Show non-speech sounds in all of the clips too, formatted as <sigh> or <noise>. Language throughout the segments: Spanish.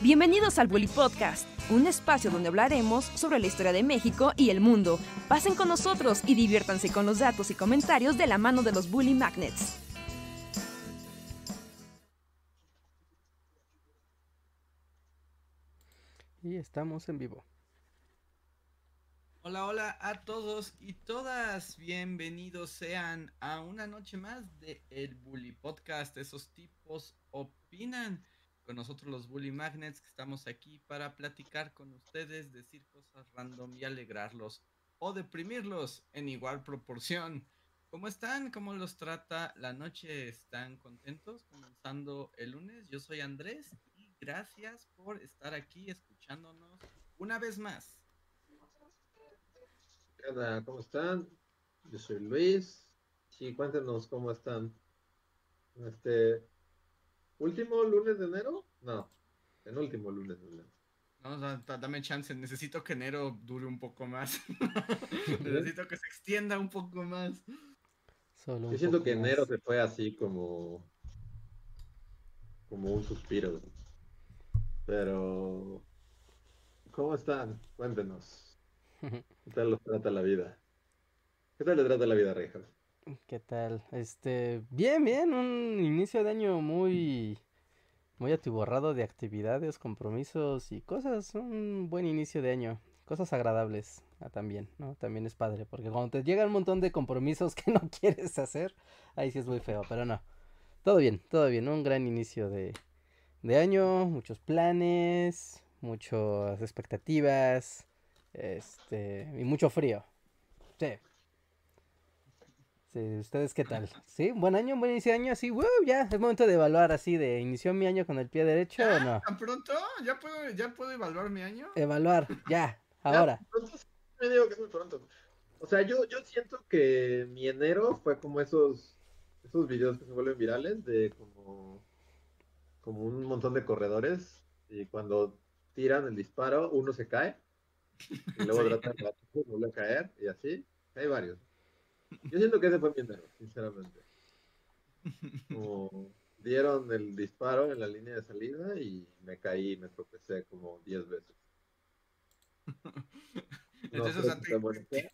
Bienvenidos al Bully Podcast, un espacio donde hablaremos sobre la historia de México y el mundo. Pasen con nosotros y diviértanse con los datos y comentarios de la mano de los Bully Magnets. Y estamos en vivo. Hola, hola a todos y todas. Bienvenidos sean a una noche más de El Bully Podcast. Esos tipos opinan con nosotros los Bully Magnets que estamos aquí para platicar con ustedes, decir cosas random y alegrarlos o deprimirlos en igual proporción. ¿Cómo están? ¿Cómo los trata la noche? ¿Están contentos? Comenzando el lunes. Yo soy Andrés y gracias por estar aquí escuchándonos una vez más. ¿cómo están? Yo soy Luis. Sí, cuéntenos cómo están. Este, ¿último lunes de enero? No, penúltimo lunes de enero. No, da- da- dame chance, necesito que enero dure un poco más. <laughs> necesito que se extienda un poco más. Solo un Yo siento poco que más. enero se fue así como, como un suspiro. Pero, ¿cómo están? Cuéntenos. ¿Qué tal los trata la vida? ¿Qué tal le trata la vida, Rejas? ¿Qué tal? Este, bien, bien, un inicio de año muy, muy atiborrado de actividades, compromisos y cosas. Un buen inicio de año, cosas agradables ah, también, ¿no? También es padre, porque cuando te llega un montón de compromisos <laughs> que no quieres hacer, ahí sí es muy feo, pero no. Todo bien, todo bien, un gran inicio de, de año, muchos planes, muchas expectativas, este, y mucho frío. Sí. Sí, ¿ustedes qué tal? <laughs> ¿Sí? ¿Un buen año? ¿Un buen inicio de año? Sí, wow, ya, es momento de evaluar así de ¿inició mi año con el pie derecho o no? ¿Tan pronto? ¿Ya puedo, ¿Ya puedo evaluar mi año? Evaluar, ya, <laughs> ahora. Pronto sí, me digo que es muy pronto. O sea, yo, yo siento que mi enero fue como esos, esos videos que se vuelven virales de como, como un montón de corredores y cuando tiran el disparo uno se cae y luego <laughs> Sí. tratan de vuelve a caer y así. Hay varios. Yo siento que ese fue mi sinceramente. Como dieron el disparo en la línea de salida y me caí y me tropecé como 10 veces. <laughs> No Entonces, o sea,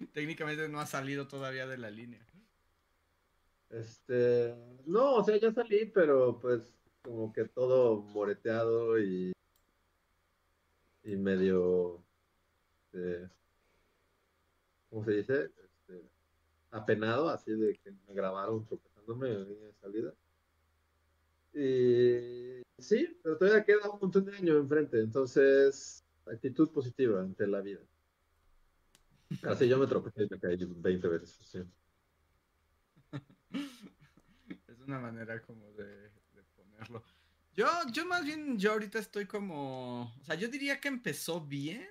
<laughs> técnicamente no ha salido todavía de la línea. Este, no, o sea, ya salí, pero pues como que todo moreteado y, y medio, este, ¿cómo se dice? Apenado, así de que me grabaron tropezándome en línea de salida. Y sí, pero todavía queda un montón de años enfrente, entonces actitud positiva ante la vida. Así yo me tropecé y me caí 20 veces. <laughs> Es una manera como de, de ponerlo. Yo, yo más bien, yo ahorita estoy como, o sea, yo diría que empezó bien,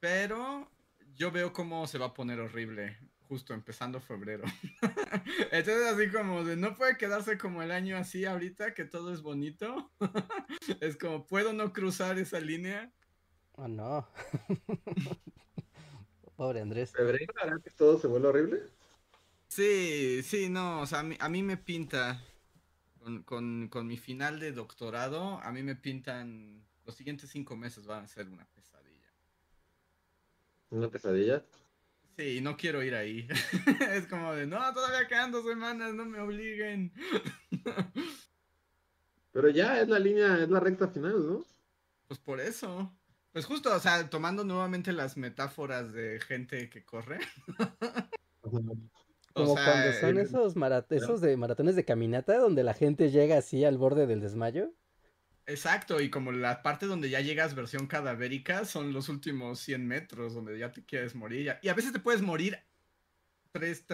pero yo veo cómo se va a poner horrible justo empezando febrero. <laughs> Entonces así como de no puede quedarse como el año así ahorita que todo es bonito. <laughs> es como puedo no cruzar esa línea. Oh, no. <laughs> Pobre Andrés. ¿Febrero hará que todo se vuelva horrible? Sí, sí, no, o sea, a mí, a mí me pinta con, con, con mi final de doctorado, a mí me pintan los siguientes cinco meses van a ser una pesadilla. ¿Una pesadilla? Sí, no quiero ir ahí. <laughs> es como de, no, todavía quedan dos semanas, no me obliguen. <laughs> Pero ya es la línea, es la recta final, ¿no? pues por eso. Pues justo, o sea, tomando nuevamente las metáforas de gente que corre. <laughs> O Como sea, cuando son el- esos, esos de maratones de caminata donde la gente llega así al borde del desmayo. Exacto, y como la parte donde ya llegas versión cadavérica son los últimos 100 metros donde ya te quieres morir. ya- Y a veces te puedes morir 3,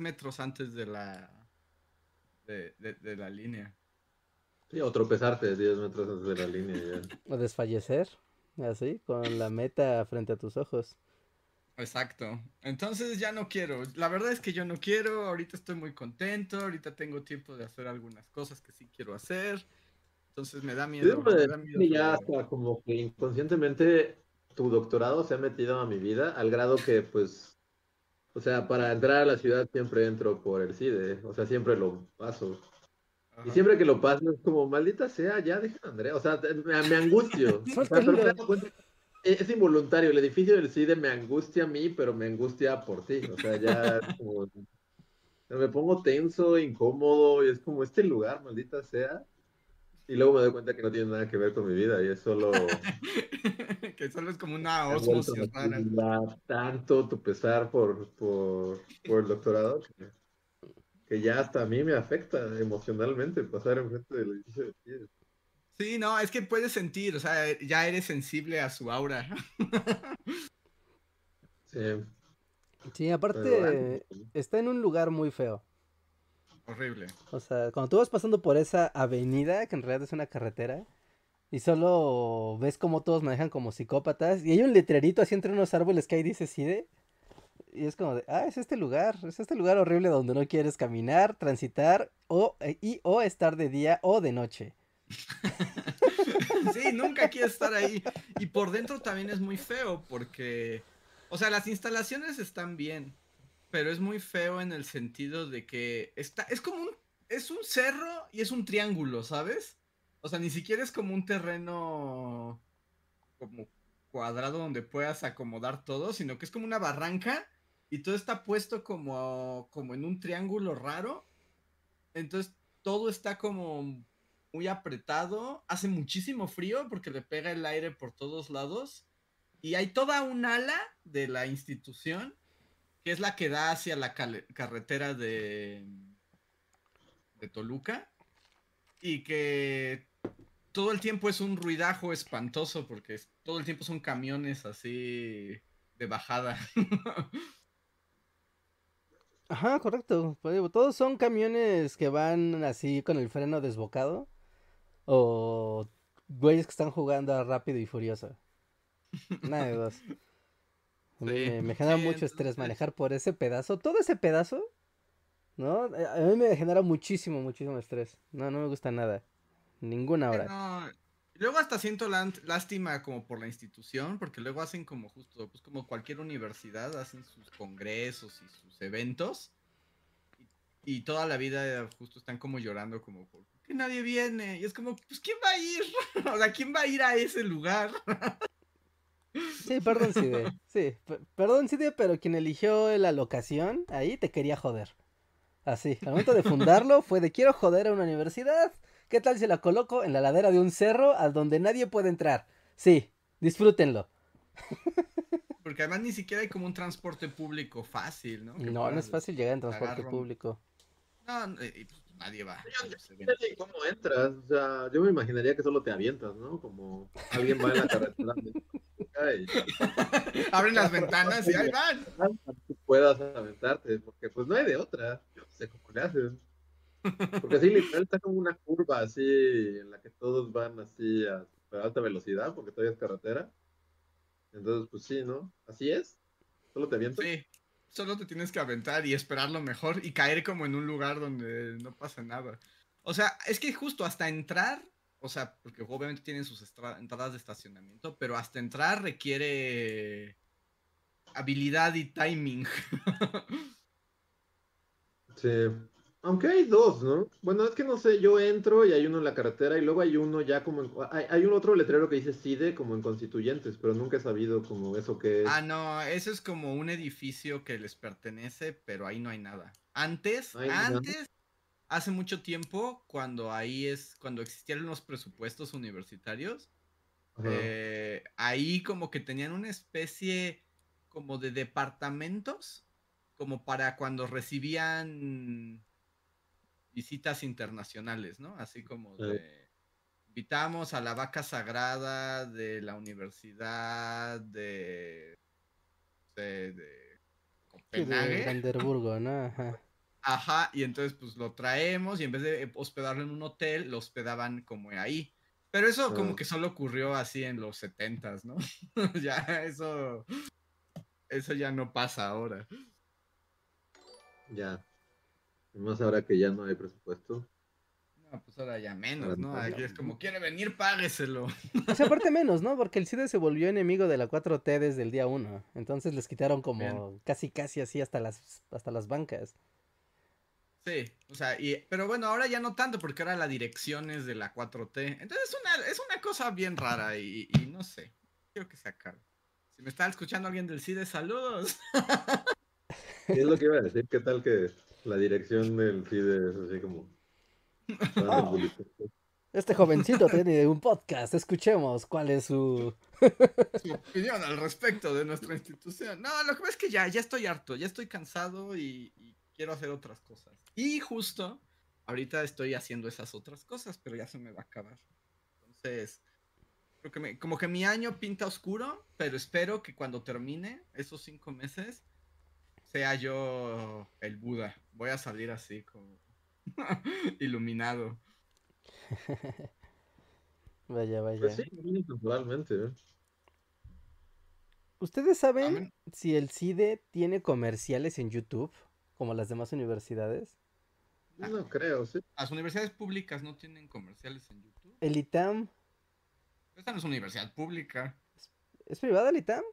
metros antes de la, de, de- de la línea. Sí, o tropezarte 10 metros antes de la línea ya. <laughs> O desfallecer, así, con la meta frente a tus ojos. Exacto. Entonces ya no quiero. La verdad es que yo no quiero. Ahorita estoy muy contento. Ahorita tengo tiempo de hacer algunas cosas que sí quiero hacer. Entonces me da miedo. Debo me de da miedo ya hasta como que inconscientemente tu doctorado se ha metido a mi vida, al grado que pues, o sea, para entrar a la ciudad siempre entro por el CIDE, o sea, siempre lo paso. Y siempre que lo paso es como, maldita sea, ya deja a Andrea. O sea, me, me angustio. <laughs> o sea, me cuenta es involuntario. El edificio del CIDE me angustia a mí, pero me angustia por ti. O sea, ya como, me pongo tenso, incómodo, y es como este lugar, maldita sea. Y luego me doy cuenta que no tiene nada que ver con mi vida y es solo. <laughs> que solo es como una osmosis rara. Tanto tu pesar por, por, por el doctorado que, que, ya hasta a mí me afecta emocionalmente pasar enfrente del edificio del CIDE. Sí, no, es que puedes sentir, o sea, ya eres sensible a su aura. <laughs> sí. Sí, aparte está en un lugar muy feo. Horrible. O sea, cuando tú vas pasando por esa avenida, que en realidad es una carretera, y solo ves como todos manejan como psicópatas, y hay un letrerito así entre unos árboles que ahí dice CIDE, y es como de, ah, es este lugar, es este lugar horrible donde no quieres caminar, transitar, o, eh, y, o estar de día o de noche. <laughs> sí, nunca quieres estar ahí. Y por dentro también es muy feo porque, o sea, las instalaciones están bien, pero es muy feo en el sentido de que está, es como un, es un cerro y es un triángulo, ¿sabes? O sea, ni siquiera es como un terreno como cuadrado donde puedas acomodar todo, sino que es como una barranca y todo está puesto como, como en un triángulo raro. Entonces todo está como muy apretado, hace muchísimo frío porque le pega el aire por todos lados y hay toda un ala de la institución que es la que da hacia la carretera de, de Toluca y que todo el tiempo es un ruidajo espantoso porque todo el tiempo son camiones así de bajada. <laughs> Ajá, correcto. Pues, todos son camiones que van así con el freno desbocado o güeyes que están jugando a rápido y furioso. Nada de dos. <laughs> me, genera mucho estrés manejar por ese pedazo. Todo ese pedazo, ¿no? A mí me genera muchísimo, muchísimo estrés. No, no me gusta nada. Ninguna hora. Luego hasta siento lástima como por la institución, porque luego hacen como justo, pues como cualquier universidad, hacen sus congresos y sus eventos. Y, y toda la vida justo están como llorando como por, que nadie viene. Y es como, pues, ¿quién va a ir? <laughs> o sea, ¿quién va a ir a ese lugar? <laughs> sí, perdón, Cide. Sí, <laughs> perdón, Cide, pero quien eligió la locación, ahí te quería joder. Así, al momento de fundarlo <laughs> fue de quiero joder a una universidad. ¿Qué tal si la coloco en la ladera de un cerro al donde nadie puede entrar? Sí, disfrútenlo. <laughs> Porque además ni siquiera hay como un transporte público fácil, ¿no? no, no es fácil llegar en transporte público. No, pues, nadie va. cómo entras, o sea, yo me imaginaría que solo te avientas, ¿no? Como alguien va en la carretera. y... <laughs> Abren las ventanas y ahí van. Tú puedas aventarte, porque pues no hay de otra. Yo no sé cómo le hacen. Porque así literal está como una curva así en la que todos van así a alta velocidad, porque todavía es carretera. Entonces, pues sí, ¿no? Así es. Solo te avientas. Sí solo te tienes que aventar y esperar lo mejor y caer como en un lugar donde no pasa nada. O sea, es que justo hasta entrar, o sea, porque obviamente tienen sus entradas de estacionamiento, pero hasta entrar requiere habilidad y timing. <laughs> sí. Aunque hay dos, ¿no? Bueno, es que no sé, yo entro y hay uno en la carretera y luego hay uno ya como... En, hay, un otro letrero que dice CIDE como en Constituyentes, pero nunca he sabido como eso que es. Ah, no, eso es como un edificio que les pertenece, pero ahí no hay nada. Antes, antes, hace mucho tiempo, cuando ahí es, cuando existían los presupuestos universitarios, eh, ahí como que tenían una especie como de departamentos, como para cuando recibían visitas internacionales, ¿no? Así como de invitamos a la vaca sagrada de la universidad de de, de Copenhague. De ¿no? Ajá. Ajá, y entonces pues lo traemos y en vez de hospedarlo en un hotel, lo hospedaban como ahí. Pero eso como que solo ocurrió así en los setentas, ¿no? <laughs> ya eso eso ya no pasa ahora. Ya. Más ahora que ya no hay presupuesto. No, pues ahora ya menos, ¿no? Aquí es como, quiere venir, págueselo. O sea, aparte menos, ¿no? Porque el CIDE se volvió enemigo de la 4T desde el día 1. Entonces les quitaron como casi, casi así hasta las, hasta las bancas. Sí, o sea, y, pero bueno, ahora ya no tanto porque ahora la dirección es de la 4T. Entonces es una, es una cosa bien rara y, y no sé. Quiero que se acabe. Si me está escuchando alguien del CIDE, saludos. Y <laughs> es lo que iba a decir, ¿qué tal que la dirección del FIDE es así como... <laughs> Oh. Este jovencito tiene un podcast, escuchemos cuál es su... <laughs> su opinión al respecto de nuestra institución. No, lo que pasa es que ya, ya estoy harto, ya estoy cansado y, y quiero hacer otras cosas. Y justo ahorita estoy haciendo esas otras cosas, pero ya se me va a acabar. Entonces, creo que me, como que mi año pinta oscuro, pero espero que cuando termine esos cinco meses sea yo el Buda. Voy a salir así como <laughs> iluminado. <laughs> vaya, vaya. Pues sí, totalmente. ¿eh? ¿Ustedes saben si el CIDE tiene comerciales en YouTube, como las demás universidades? No creo, sí. Las universidades públicas no tienen comerciales en YouTube. ¿El ITAM? Esta no es universidad pública. ¿Es privada el ITAM?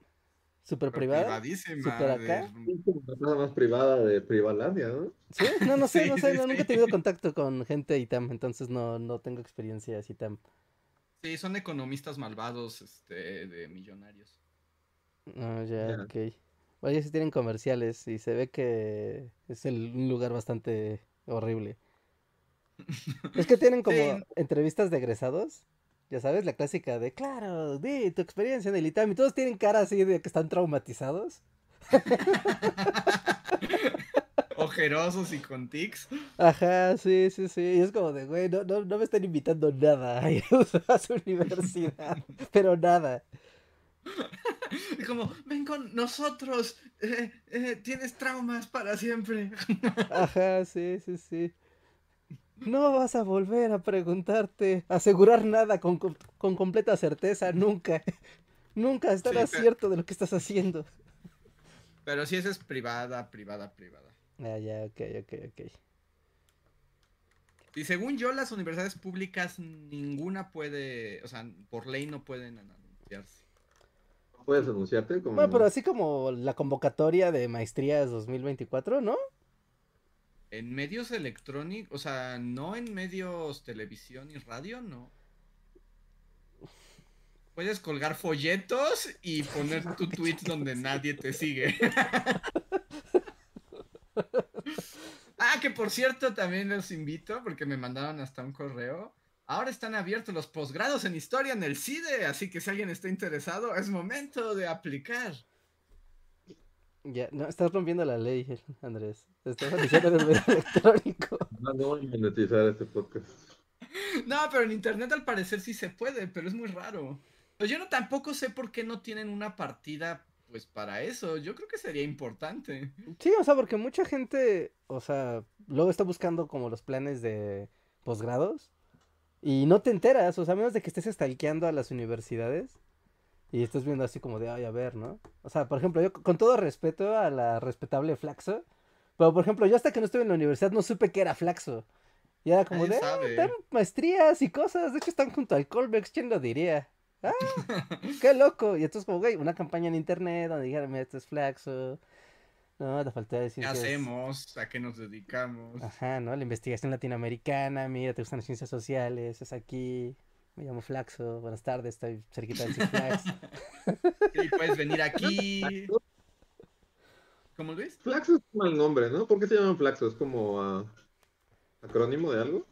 ¿Super privada? privadísima, ¿Super acá? la más privada de Privalandia, ¿no? ¿Sí? No, no <laughs> sé, Sí, no sé, sí, no, nunca he sí. tenido contacto con gente ITAM, entonces no, no tengo experiencia ITAM. Sí, son economistas malvados, este, de millonarios. Ah, ya, Ya. ok. Vaya, sí tienen comerciales y se ve que es el- un lugar bastante horrible. <laughs> Es que tienen como Sí. entrevistas de egresados, ya sabes, la clásica de, claro, di tu experiencia en el ITAM y todos tienen cara así de que están traumatizados. <laughs> Ojerosos y con tics. Ajá, sí, sí, sí. Y es como de, güey, no, no, no me están invitando nada <laughs> a su universidad, <laughs> pero nada. Y como, ven con nosotros, eh, eh, tienes traumas para siempre. Ajá, sí, sí, sí. No vas a volver a preguntarte, asegurar nada con, con completa certeza, nunca. Nunca estarás pero- cierto de lo que estás haciendo. Pero sí, esa es privada, privada, privada. Ah, ya, ok, ok, ok. Y según yo, las universidades públicas, ninguna puede, o sea, por ley no pueden anunciarse. ¿Puedes anunciarte? Como... Bueno, pero así como la convocatoria de maestrías 2024, ¿no? En medios electrónicos, o sea, no en medios televisión y radio, no. Puedes colgar folletos y poner tu tweet donde nadie te sigue. <laughs> ah, que por cierto, también los invito porque me mandaron hasta un correo. Ahora están abiertos los posgrados en historia en el CIDE, así que si alguien está interesado, es momento de aplicar. Ya, no, estás rompiendo la ley, <laughs> Andrés. Estás diciendo en el medio electrónico. No, no voy a monetizar este podcast. <laughs> No, pero en internet al parecer sí se puede, pero es muy raro. Pues yo no tampoco sé por qué no tienen una partida pues para eso. Yo creo que sería importante. Sí, o sea, porque mucha gente, o sea, luego está buscando como los planes de posgrados y no te enteras, o sea, a menos de que estés stalkeando a las universidades y estés viendo así como de, ay, a ver, ¿no? O sea, por ejemplo, yo con todo respeto a la respetable Flaxo, pero por ejemplo, yo hasta que no estuve en la universidad no supe que era Flaxo. Y era como de, ah, dan maestrías y cosas, de hecho están junto al Colmex, ¿quién lo diría? <laughs> Ah, qué loco. Y entonces como, güey, una campaña en internet donde dijeran, mira, esto es Flaxo. No, la falta de ¿Qué hacemos? ¿A qué nos dedicamos? Ajá, ¿no? La investigación latinoamericana, mira, te gustan las ciencias sociales, es aquí. Me llamo Flaxo, buenas tardes, estoy cerquita del Six Flags. <laughs> Y puedes venir aquí. ¿Cómo Luis? Flaxo es un mal nombre, ¿no? ¿Por qué se llama Flaxo? ¿Es como ah, acrónimo de algo?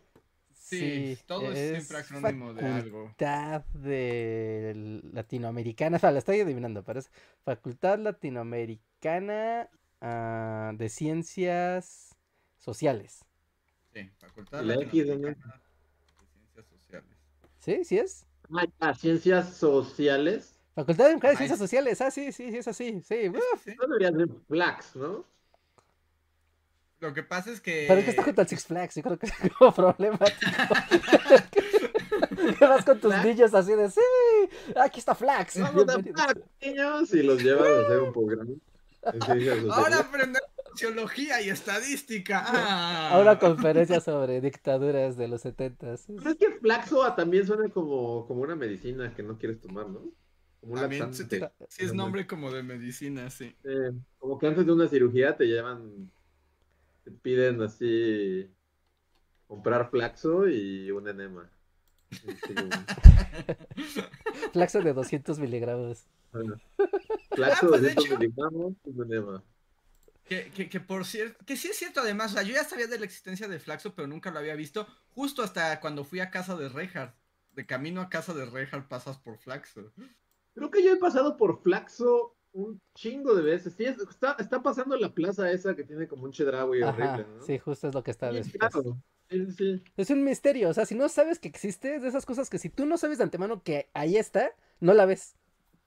Sí, todo es siempre acrónimo de algo. Facultad de Latinoamericana, o sea, la estoy adivinando, es Facultad Latinoamericana ah, de Ciencias Sociales. Sí, Facultad. Latinoamericana. ¿Sí? ¿Sí es? Ah, ya, ciencias sociales. Facultad de Mujeres. Ciencias Sociales, ah, sí, sí, sí, es así, sí. uf. No debería ser Flax, ¿no? Lo que pasa es que. Pero es que está junto al Six Flags, yo creo que es <laughs> como problemático. <laughs> Que vas con tus niños así de, sí, aquí está Flax. Vamos a bienvenidos". Flax, niños, y los llevas a hacer un programa. Ahora aprendemos sociología y estadística. Ah. A una conferencia sobre dictaduras de los setentas. Pero es que Flaxo ah, también suena como, como una medicina que no quieres tomar, ¿no? Como un También se laxante. te- Sí, es nombre como de medicina, sí. Eh, como que antes de una cirugía te llevan te piden así comprar flaxo y un enema. <laughs> Flaxo de 200 miligramos. bueno. Flaxo pues, de de 200 hecho- miligramos y un enema. Que, que, que por cierto, que sí es cierto además, o sea, yo ya sabía de la existencia de Flaxo, pero nunca lo había visto, justo hasta cuando fui a casa de Reinhardt. De camino a casa de Reinhardt pasas por Flaxo. Creo que yo he pasado por Flaxo un chingo de veces. Sí, es- está, está pasando la plaza esa que tiene como un chedraui Ajá, horrible, ¿no? sí, justo es lo que está Sí, después. claro. Sí, sí, sí. Es un misterio, o sea, si no sabes que existe, es de esas cosas que si tú no sabes de antemano que ahí está, no la ves.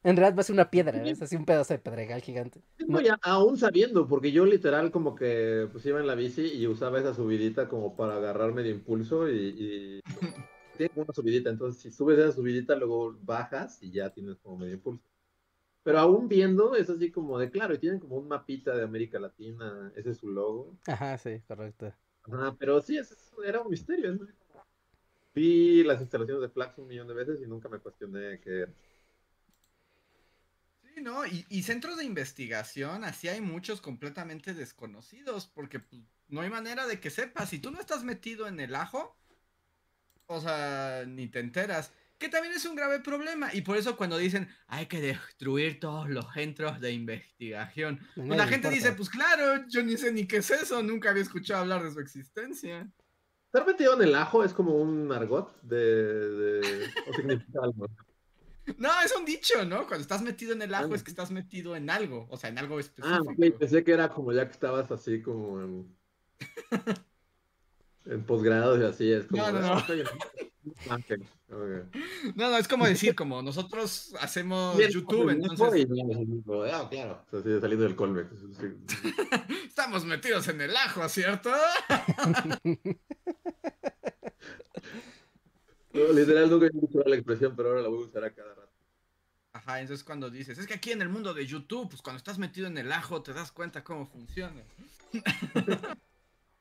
En realidad va a ser una piedra, es así un pedazo de pedregal gigante. No. no, ya aún sabiendo, porque yo literal como que pues iba en la bici y usaba esa subidita como para agarrarme de impulso y, y <laughs> tiene como una subidita, entonces si subes esa subidita luego bajas y ya tienes como medio impulso. Pero aún viendo es así como de claro, y tienen como un mapita de América Latina, ese es su logo. Ajá, sí, correcto. Ajá, pero sí, es- es- era un misterio. como- Vi las instalaciones de Flax un millón de veces y nunca me cuestioné qué era. Sí, ¿no? Y, y centros de investigación, así hay muchos completamente desconocidos, porque pues, no hay manera de que sepas. Si tú no estás metido en el ajo, o sea, ni te enteras. Que también es un grave problema. Y por eso cuando dicen, hay que destruir todos los centros de investigación, A pues la gente dice, pues claro, yo ni sé ni qué es eso, nunca había escuchado hablar de su existencia. Estar metido en el ajo es como un argot de, de... o significa algo. No, es un dicho, ¿no? Cuando estás metido en el ajo Ah. es que estás metido en algo, o sea, en algo Ah, específico. ok, pensé que era como ya que estabas así como en, <laughs> en posgrado y así, es como... No, no, "Ah, no. Ah. No, no, es como decir, como nosotros hacemos YouTube, entonces Ah, claro. O sea, sí, salido del Colmex. sí. <laughs> estamos metidos en el ajo, ¿cierto? <laughs> No, literal, nunca he escuchado la expresión, pero ahora la voy a usar a cada rato. Ajá, entonces cuando dices, es que aquí en el mundo de YouTube, pues cuando estás metido en el ajo te das cuenta cómo funciona. <laughs>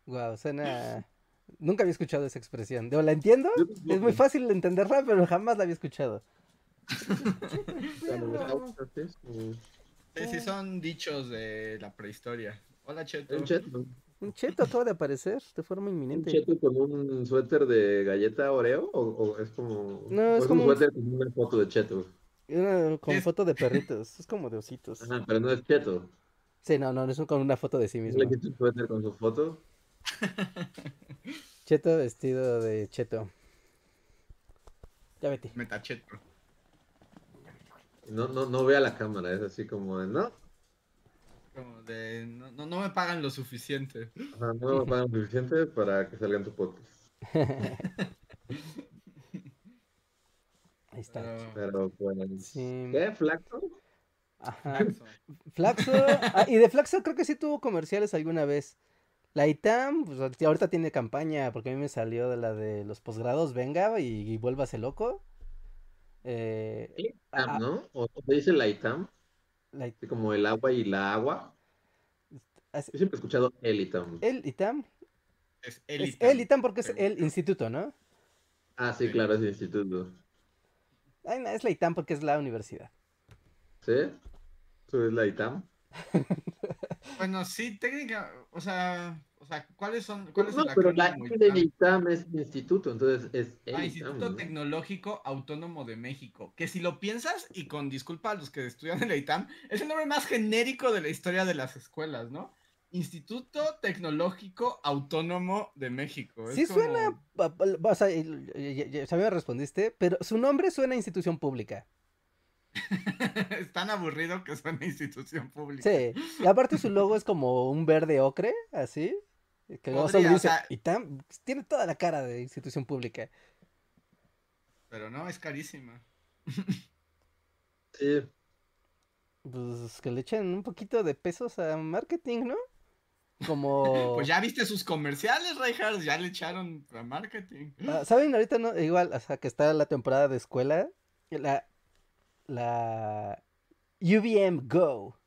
Wow, suena. Nunca había escuchado esa expresión. La entiendo, es muy fácil de entenderla, pero jamás la había escuchado. Como- Sí, sí, son dichos de la prehistoria. Hola, Cheto. Cheto, Un cheto acaba de aparecer de forma un inminente. cheto con un suéter de galleta Oreo o, o es como No, es es como un un- suéter con una foto de cheto. Una- con Es- foto de perritos, es como de ositos. Ajá, pero no es cheto. Sí, no, no, es con una foto de sí ¿No mismo. le quito un suéter con su foto? <laughs> Cheto vestido de cheto. Ya vete. Metacheto. No, no, no ve a la cámara, es así como de, no, Como de, no, no, no me pagan lo suficiente. ajá, no me pagan suficiente para que salga en tu podcast. Ahí está. Pero- Pero pues, Sí. ¿qué? ¿Flaxo? Ajá. Flaxo. Flaxo. ah, y de Flaxo creo que sí tuvo comerciales alguna vez. La ITAM, pues ahorita- tiene campaña porque a mí me salió de la de los posgrados, venga y, y vuélvase loco. Eh, ITAM, ah, ¿no? ¿O se dice la ITAM? La como el agua y la agua. Yo siempre he escuchado el ITAM. el ITAM. Es Es Elitam. el ITAM porque es El el ITAM. instituto, ¿no? Ah, sí, claro, es el instituto. Ay, no, es la ITAM porque es la universidad. ¿Sí? ¿Eso es la ITAM? Bueno, sí, técnica, o sea, o sea, ¿cuáles son, cuál es No, el pero la ITAM? Es instituto, entonces es el Ah, ITAM, Instituto ¿no? Tecnológico Autónomo de México. Que si lo piensas, y con disculpa a los que estudian en la ITAM, es el nombre más genérico de la historia de las escuelas, ¿no? Instituto Tecnológico Autónomo de México. es Sí como- suena, o sea, ya- ya- ya me respondiste, pero su nombre suena a institución pública. <laughs> es tan aburrido que suena institución pública. Sí, y aparte su logo es como un verde ocre, así, que Podría, o dice sea- ITAM, tiene toda la cara de institución pública. Pero no, es carísima. Sí, Pues que le echen un poquito de pesos a marketing, ¿no? Como... <laughs> Pues ya viste sus comerciales, Reinhardt, ya le echaron a marketing. Ah, ¿Saben? Ahorita no, igual, o sea, que está la temporada de escuela, la, la UVM Go,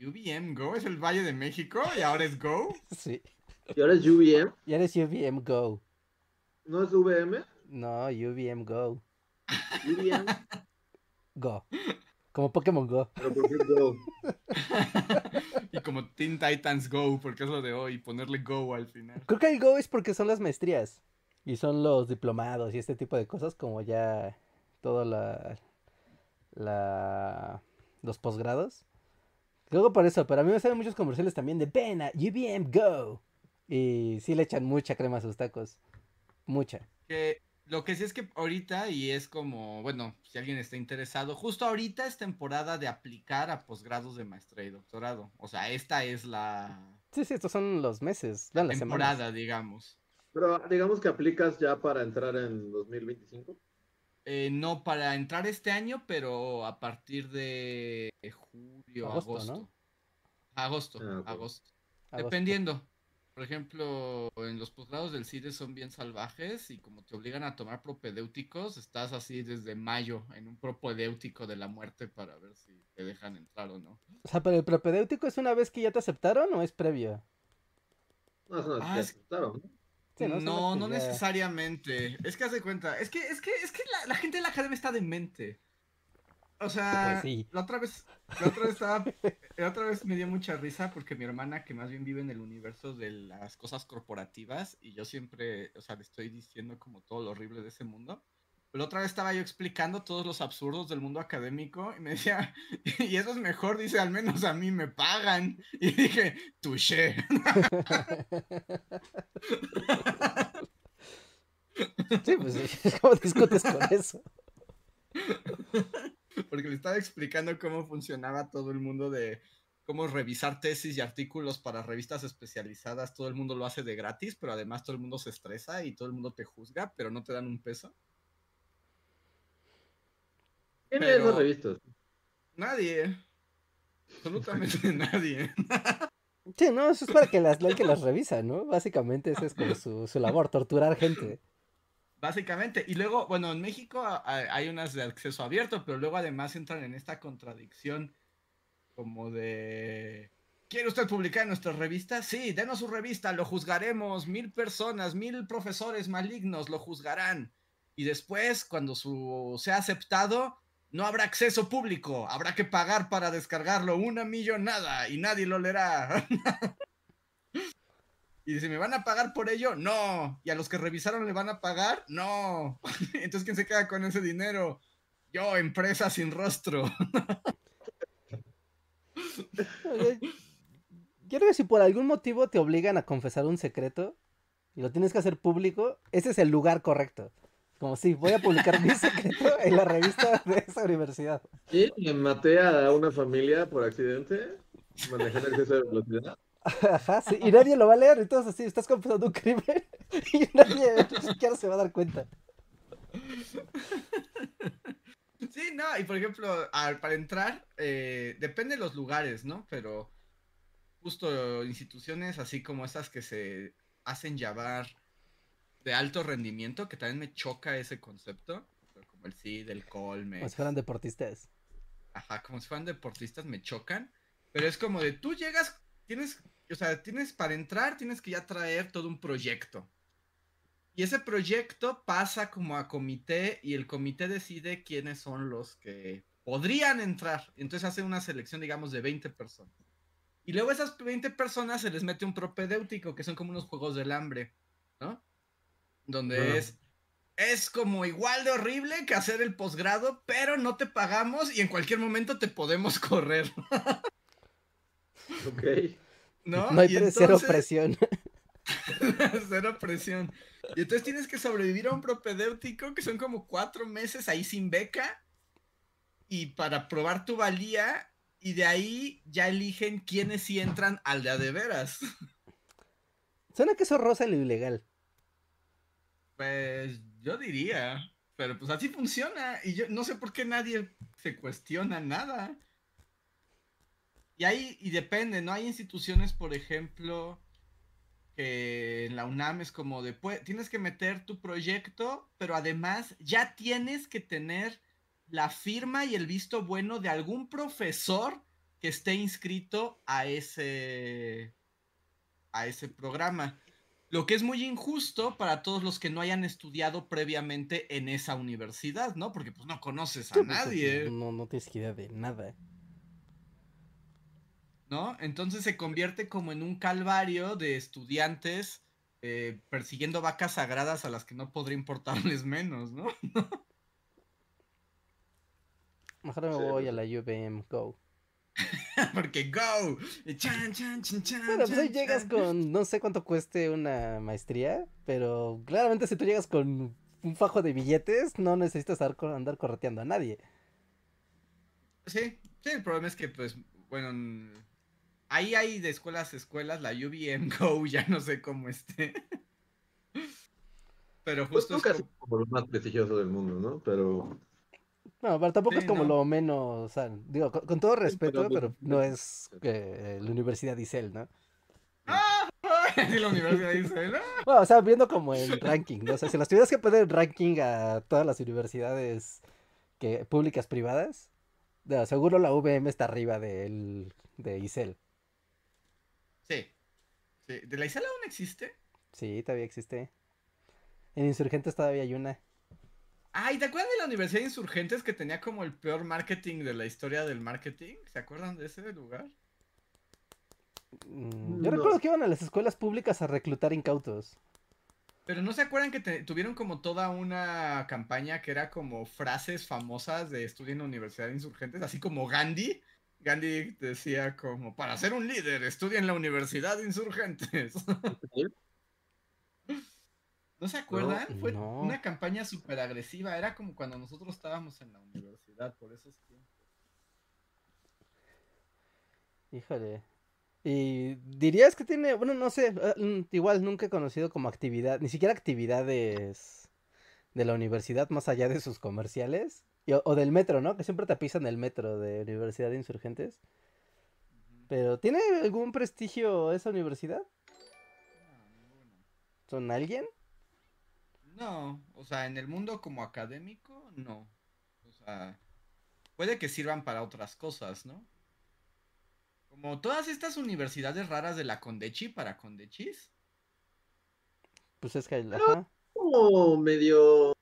UVM Go es el Valle de México y ahora es Go. <laughs> sí, y ahora es UVM, ya eres UVM Go, ¿no es VM? no, UVM Go, UVM, <laughs> Go, Como Pokémon Go. Pero ¿por qué Go? <laughs> y como Teen Titans Go, porque es lo de hoy, ponerle Go al final. Creo que el Go es porque son las maestrías. Y son los diplomados y este tipo de cosas, como ya todo la. la los posgrados. Que por eso, pero a mí me salen muchos comerciales también de ven a UVM Go. Y sí le echan mucha crema a sus tacos. Mucha. Que lo que sí es que ahorita, y es como, bueno, si alguien está interesado, justo ahorita es temporada de aplicar a posgrados de maestría y doctorado. O sea, esta es la Sí, sí, estos son los meses. semanas. temporada, digamos. Pero digamos que aplicas ya para entrar en 2025. Eh, no para entrar este año, pero a partir de julio, Agosto, agosto. ¿no? Agosto, Ah, agosto. Agosto. Dependiendo. Por ejemplo, en los posgrados del CIDE son bien salvajes y como te obligan a tomar propedéuticos, estás así desde mayo en un propedéutico de la muerte para ver si te dejan entrar o no. O sea, pero el propedéutico es una vez que ya te aceptaron o es previo? No, Ah, te es- aceptaron, ¿no? Sí, ¿no? no, necesariamente. Es que haz de cuenta. Es que, es que, es que la, la gente de la academia está demente. O sea, Pues sí. la otra vez, la otra vez estaba, la otra vez me dio mucha risa porque mi hermana, que más bien vive en el universo de las cosas corporativas, y yo siempre, o sea, le estoy diciendo como todo lo horrible de ese mundo. Pero la otra vez estaba yo explicando todos los absurdos del mundo académico y me decía, <laughs> y eso es mejor, dice, al menos a mí me pagan. Y dije, touché. <laughs> Sí, pues <laughs> ¿cómo discutes con eso? Porque le estaba explicando cómo funcionaba todo el mundo de cómo revisar tesis y artículos para revistas especializadas. Todo el mundo lo hace de gratis, pero además todo el mundo se estresa y todo el mundo te juzga, pero no te dan un peso. ¿Quién lee Pero- esas revistas? Nadie. Absolutamente <laughs> nadie. Sí, no, eso es para que las, el que las revisa, ¿no? Básicamente esa es como su, su labor, torturar gente. Básicamente. Y luego, bueno, en México hay unas de acceso abierto, pero luego además entran en esta contradicción como de... ¿Quiere usted publicar en nuestra revista? Sí, denos su revista, lo juzgaremos. Mil personas, mil profesores malignos lo juzgarán. Y después, cuando su sea aceptado, no habrá acceso público. Habrá que pagar para descargarlo una millonada y nadie lo leerá. <laughs> Y dice, ¿me van a pagar por ello? No. ¿Y a los que revisaron le van a pagar? No. <laughs> Entonces, ¿quién se queda con ese dinero? Yo, empresa sin rostro. <laughs> Yo creo que si por algún motivo te obligan a confesar un secreto y lo tienes que hacer público, ese es el lugar correcto. Como si voy a publicar mi <laughs> secreto en la revista de esa universidad. Y le maté a una familia por accidente, manejando exceso de velocidad. Ajá, sí, y nadie lo va a leer, entonces sí, estás confesando un crimen <laughs> y nadie ni siquiera se va a dar cuenta. Sí, no, y por ejemplo, para entrar, eh, depende de los lugares, ¿no? Pero justo instituciones así como estas que se hacen llamar de alto rendimiento, que también me choca ese concepto, como el CID, el Colme. Como si fueran deportistas. Ajá, como si fueran deportistas, me chocan. Pero es como de tú llegas, tienes, o sea, tienes para entrar, tienes que ya traer todo un proyecto. Y ese proyecto pasa como a comité y el comité decide quiénes son los que podrían entrar. Entonces hace una selección, digamos, de 20 personas. Y luego a esas 20 personas se les mete un propedéutico, que son como unos juegos del hambre, ¿no? Donde es, es como igual de horrible que hacer el posgrado, pero no te pagamos y en cualquier momento te podemos <laughs> correr, Ok. ¿no? No hay Y pre- cero entonces- presión. <laughs> Cero presión. Y entonces tienes que sobrevivir a un propedéutico que son como cuatro meses ahí sin beca. Y para probar tu valía. Y de ahí ya eligen quiénes sí entran al de a de veras. Suena que eso rosa lo ilegal. Pues yo diría. Pero pues así funciona. Y yo no sé por qué nadie se cuestiona nada. Y ahí, y depende, ¿no? Hay instituciones, por ejemplo, que en la UNAM es como de, tienes que meter tu proyecto, pero además ya tienes que tener la firma y el visto bueno de algún profesor que esté inscrito a ese, a ese programa. Lo que es muy injusto para todos los que no hayan estudiado previamente en esa universidad, ¿no? Porque pues no conoces a Sí, pues, nadie, No, no tienes idea de nada. ¿no? Entonces se convierte como en un calvario de estudiantes eh, persiguiendo vacas sagradas a las que no podría importarles menos, ¿no? <laughs> Mejor me voy pues a la UVM Go. <laughs> Porque go, y chan, chan, chan, chan. Bueno, pues ahí chan, llegas chan. con, no sé cuánto cueste una maestría, pero claramente si tú llegas con un fajo de billetes, no necesitas andar, cor- andar correteando a nadie. Sí, sí, el problema es que, pues, bueno, ahí hay de escuelas a escuelas, la UVM <laughs> Go, ya no sé cómo esté. <laughs> Pero Pues justo es nunca es como- como lo más prestigioso del mundo, ¿no? Pero No, pero tampoco Sí, es como no. lo menos, o sea, digo, con, con todo respeto, pero- pero no es la Universidad de Isel, ¿no? ¡Ah! <laughs> Sí, la universidad dice, ¿no? <laughs> Bueno, o sea, viendo como el ranking, ¿no? O sea, si las tuvieras que poner ranking a todas las universidades que, públicas privadas, no, seguro la UVM está arriba del, de Isel. Sí. sí. ¿De la Isla aún existe? Sí, todavía existe. En Insurgentes todavía hay una. Ay, ¿te acuerdas de la Universidad de Insurgentes que tenía como el peor marketing de la historia del marketing? ¿Se acuerdan de ese lugar? Mm, Yo No. recuerdo que iban a las escuelas públicas a reclutar incautos. Pero no se acuerdan que te- tuvieron como toda una campaña que era como frases famosas de estudio en la Universidad de Insurgentes, así como Gandhi. Gandhi decía como, para ser un líder, estudia en la Universidad de Insurgentes. ¿No se acuerdan? Fue no. una campaña súper agresiva, era como cuando nosotros estábamos en la universidad, por esos tiempos. Híjole. Y dirías que tiene, bueno, no sé, eh, igual nunca he conocido como actividad, ni siquiera actividades de la universidad más allá de sus comerciales. Y o, o del metro, ¿no? Que siempre te pisan el metro de Universidad de Insurgentes. Pero ¿tiene algún prestigio esa universidad? ¿Son alguien? No, o sea, en el mundo como académico, no. O sea, puede que sirvan para otras cosas, ¿no? Como todas estas universidades raras de la Condechi para Condechis. Pues es que, Pero- ajá. como medio. O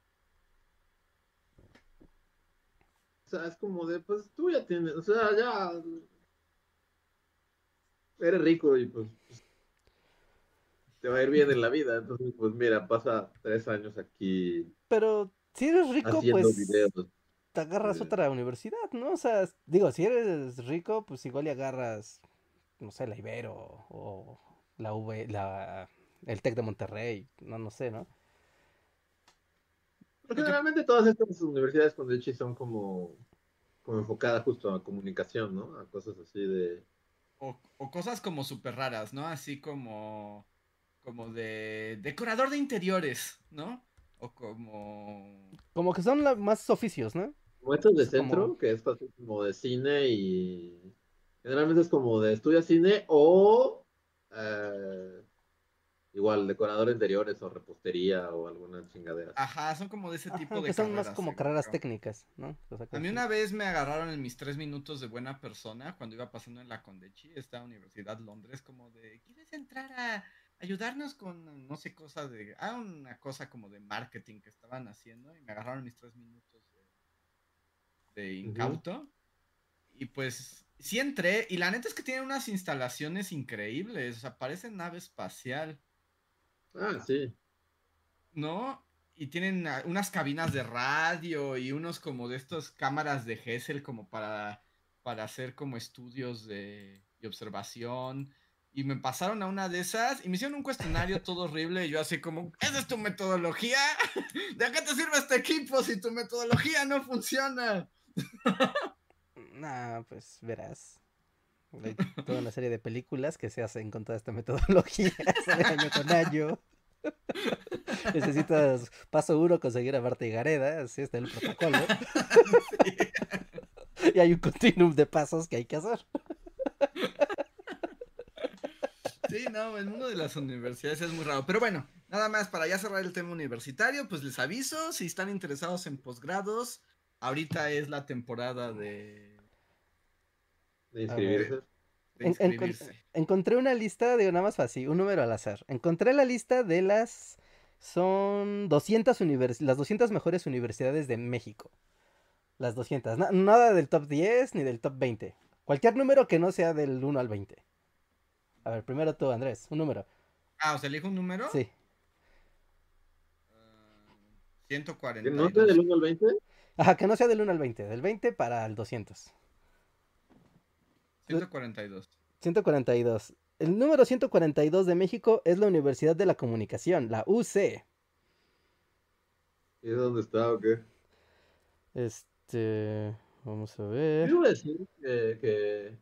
sea, es como de, pues tú ya tienes, o sea, ya. Eres rico y pues. Te va a ir bien en la vida. Entonces, pues mira, pasa tres años aquí Pero si eres rico, pues videos. te agarras otra universidad, ¿no? O sea, digo, si eres rico, pues igual y agarras, no sé, la Ibero o la V, la, el Tec de Monterrey, no, no sé, ¿no? Porque generalmente todas estas universidades con Dechi son como, como enfocadas justo a comunicación, ¿no? A cosas así de. O, o cosas como súper raras, ¿no? Así como. Como de. Decorador de interiores, ¿no? O como. Como que son la- más oficios, ¿no? Como estos de Es como- centro, que es así como de cine y. Generalmente es como de estudia cine o. eh, igual, decorador de interiores o repostería o alguna chingadera. Ajá, son como de ese tipo de que son más como carreras técnicas, ¿no? O sea, que A mí sí. una vez me agarraron en mis tres minutos de buena persona cuando iba pasando en la Condechi, esta universidad Londres, como de, ¿quieres entrar a ayudarnos con no sé cosa de, ah, una cosa como de marketing que estaban haciendo y me agarraron mis tres minutos de, de incauto y pues sí entré y la neta es que tienen unas instalaciones increíbles, o sea, parece nave espacial. Ah, sí. ¿no? Y tienen ah, unas cabinas de radio y unos como de estas cámaras de Hessel como para, para hacer como estudios de, y observación. Y me pasaron a una de esas y me hicieron un cuestionario todo horrible y yo así como, ¿esa es tu metodología? <laughs> ¿De qué te sirve este equipo si tu metodología no funciona? <laughs> Nah, pues verás. Hay toda una serie de películas que se hacen con toda esta metodología, <laughs> año con año. Necesitas paso uno conseguir a Marta y Gareda, así está el protocolo. Y hay un continuum de pasos que hay que hacer. Sí, no, el mundo de las universidades es muy raro. Pero bueno, nada más para ya cerrar el tema universitario, pues les aviso, si están interesados en posgrados, ahorita es la temporada de, De inscribirse. de En- encon- inscribirse. encontré una lista, digo nada más fácil, un número al azar. Encontré la lista de las... Son 200 univers- las 200 mejores universidades de México. Las 200. na- nada del top 10 ni del top 20. Cualquier número que no sea del 1 al 20. A ver, primero tú, Andrés, un número. Ah, o sea, elijo un número. Sí. Ah, ¿Que 142. ¿No sea del 1 al 20? Ajá, que no sea del 1 al 20. Del 20 para el 200. 142. 142. El número 142 de México es la Universidad de la Comunicación, la UC. ¿Y dónde está o qué? Este, vamos a Yo ver. iba a decir que, que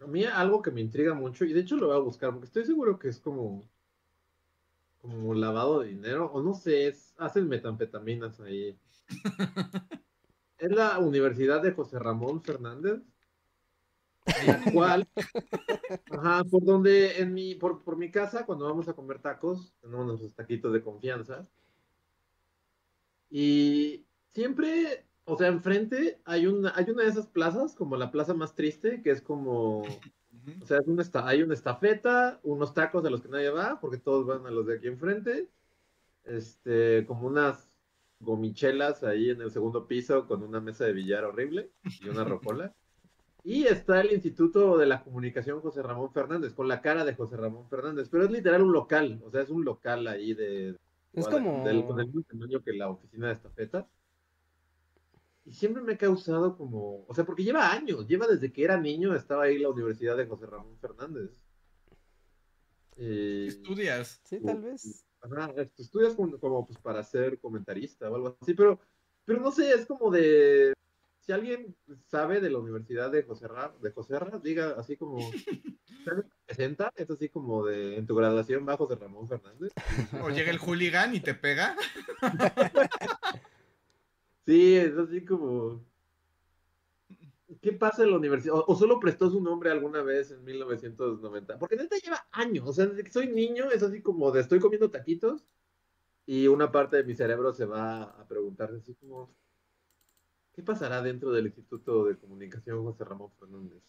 a mí algo que me intriga mucho, y de hecho lo voy a buscar, porque estoy seguro que es como, como lavado de dinero, o no sé, es, hacen metanfetaminas ahí. <laughs> Es la Universidad de José Ramón Fernández, la cual, ajá, por donde en mi, por, por mi casa, cuando vamos a comer tacos, tenemos nuestros taquitos de confianza. Y siempre, o sea, enfrente hay una, hay una de esas plazas, como la plaza más triste, que es como, o sea, es una esta- hay una estafeta, unos tacos a los que nadie va, porque todos van a los de aquí enfrente, este, como unas gomichelas ahí en el segundo piso con una mesa de billar horrible y una rocola. <laughs> Y está el Instituto de la Comunicación José Ramón Fernández, con la cara de José Ramón Fernández, pero es literal un local, o sea, es un local ahí de, Es Guada- como... del- con el mismo tamaño que la oficina de estafeta. Y siempre me ha causado como, o sea, porque lleva años, lleva desde que era niño, estaba ahí la Universidad de José Ramón Fernández. ¿Qué Y, estudias? Sí, tal vez. ajá, estu- estudias como, como, pues para ser comentarista o algo así, pero, pero no sé, es como de, si alguien sabe de la Universidad de José Ra, de José Ra, diga así como, <laughs> ¿se presenta? Es así como de, en tu graduación va José Ramón Fernández. ¿O llega el hooligan y te pega? <laughs> Sí, es así como. ¿Qué pasa en la universidad? O, solo prestó su nombre alguna vez en 1990. Porque neta lleva años. O sea, desde que soy niño es así como de estoy comiendo taquitos y una parte de mi cerebro se va a preguntarse así como. ¿Qué pasará dentro del Instituto de Comunicación José Ramón Fernández?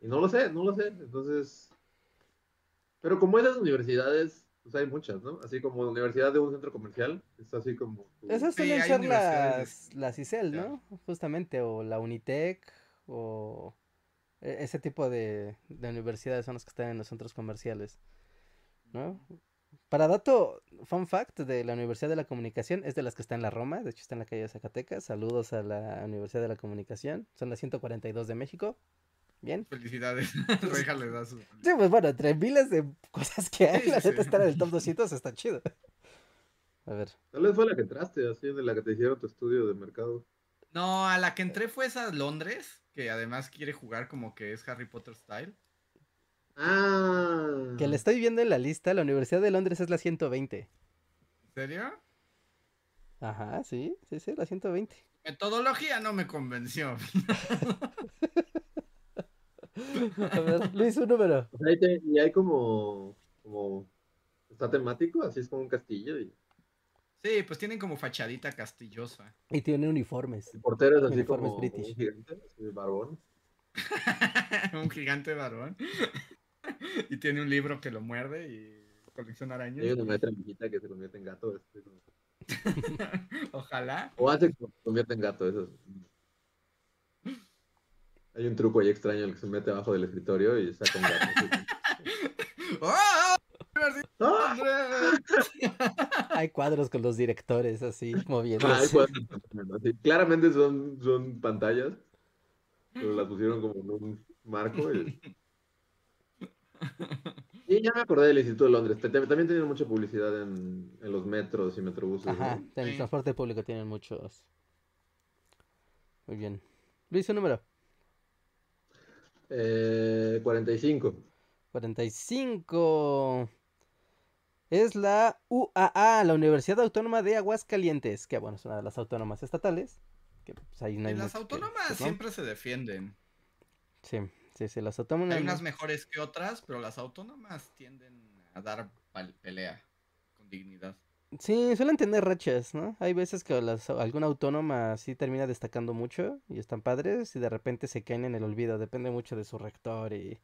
Y no lo sé, no lo sé. Entonces. Pero como esas universidades, pues hay muchas, ¿no? Así como la universidad de un centro comercial, es así como. Esas Sí, suelen hay ser las, las ICEL. ¿no? Justamente, o la Unitec, o e- ese tipo de, de universidades son las que están en los centros comerciales, ¿no? Para dato, fun fact de la Universidad de la Comunicación, es de las que está en la Roma, de hecho está en la calle de Zacatecas. Saludos a la Universidad de la Comunicación, son las 142 de México. Bien. Felicidades. Reja le da su. Sí, pues bueno, entre miles de cosas que hay, Sí, la neta sí. estar en el top 200 está chido. A ver. Tal vez fue la que entraste, así, de la que te hicieron tu estudio de mercado. No, a la que entré fue esa Londres, que además quiere jugar como que es Harry Potter style. Ah. Que le estoy viendo en la lista, la Universidad de Londres es la 120. ¿En serio? Ajá, sí, sí, sí, la 120. Metodología no me convenció. <laughs> A ver, Luis, un número. O sea, ahí te- y hay como, como, está temático, así es como un castillo y Sí, pues tienen como fachadita castillosa. Y tiene uniformes. el portero es así Uniformes como british. un gigante, así, barbón. <laughs> un gigante varón. <laughs> y tiene un libro que lo muerde y colecciona Y arañas. hay una maestra que se convierte en gato. este, como- <laughs> Ojalá. O hace que se convierte en gato, eso. es. Hay un truco ahí extraño el que se mete abajo del escritorio y saca un gato. ¡Oh! <laughs> ¡Ah! Hay cuadros con los directores así, Ah, <laughs> moviéndose. ahí pueden- así. Claramente son, son pantallas, pero las pusieron como en un marco. Y... <laughs> Y ya me acordé del Instituto de Londres. También tienen mucha publicidad en, en los metros y metrobuses. ¿no? Ajá, en el transporte público tienen muchos. Muy bien. Luis, un número. Eh, 45. 45. Es la UAA, la Universidad Autónoma de Aguascalientes, que bueno, es una de las autónomas estatales. Que pues ahí no hay Y las que- autónomas ¿no? siempre se defienden. Sí, sí, sí, las autónomas. Hay unas mejores que otras, pero las autónomas tienden a dar pelea con dignidad. Sí, suelen tener rachas, ¿no? Hay veces que las, alguna autónoma sí termina destacando mucho y están padres y de repente se caen en el olvido. Depende mucho de su rector y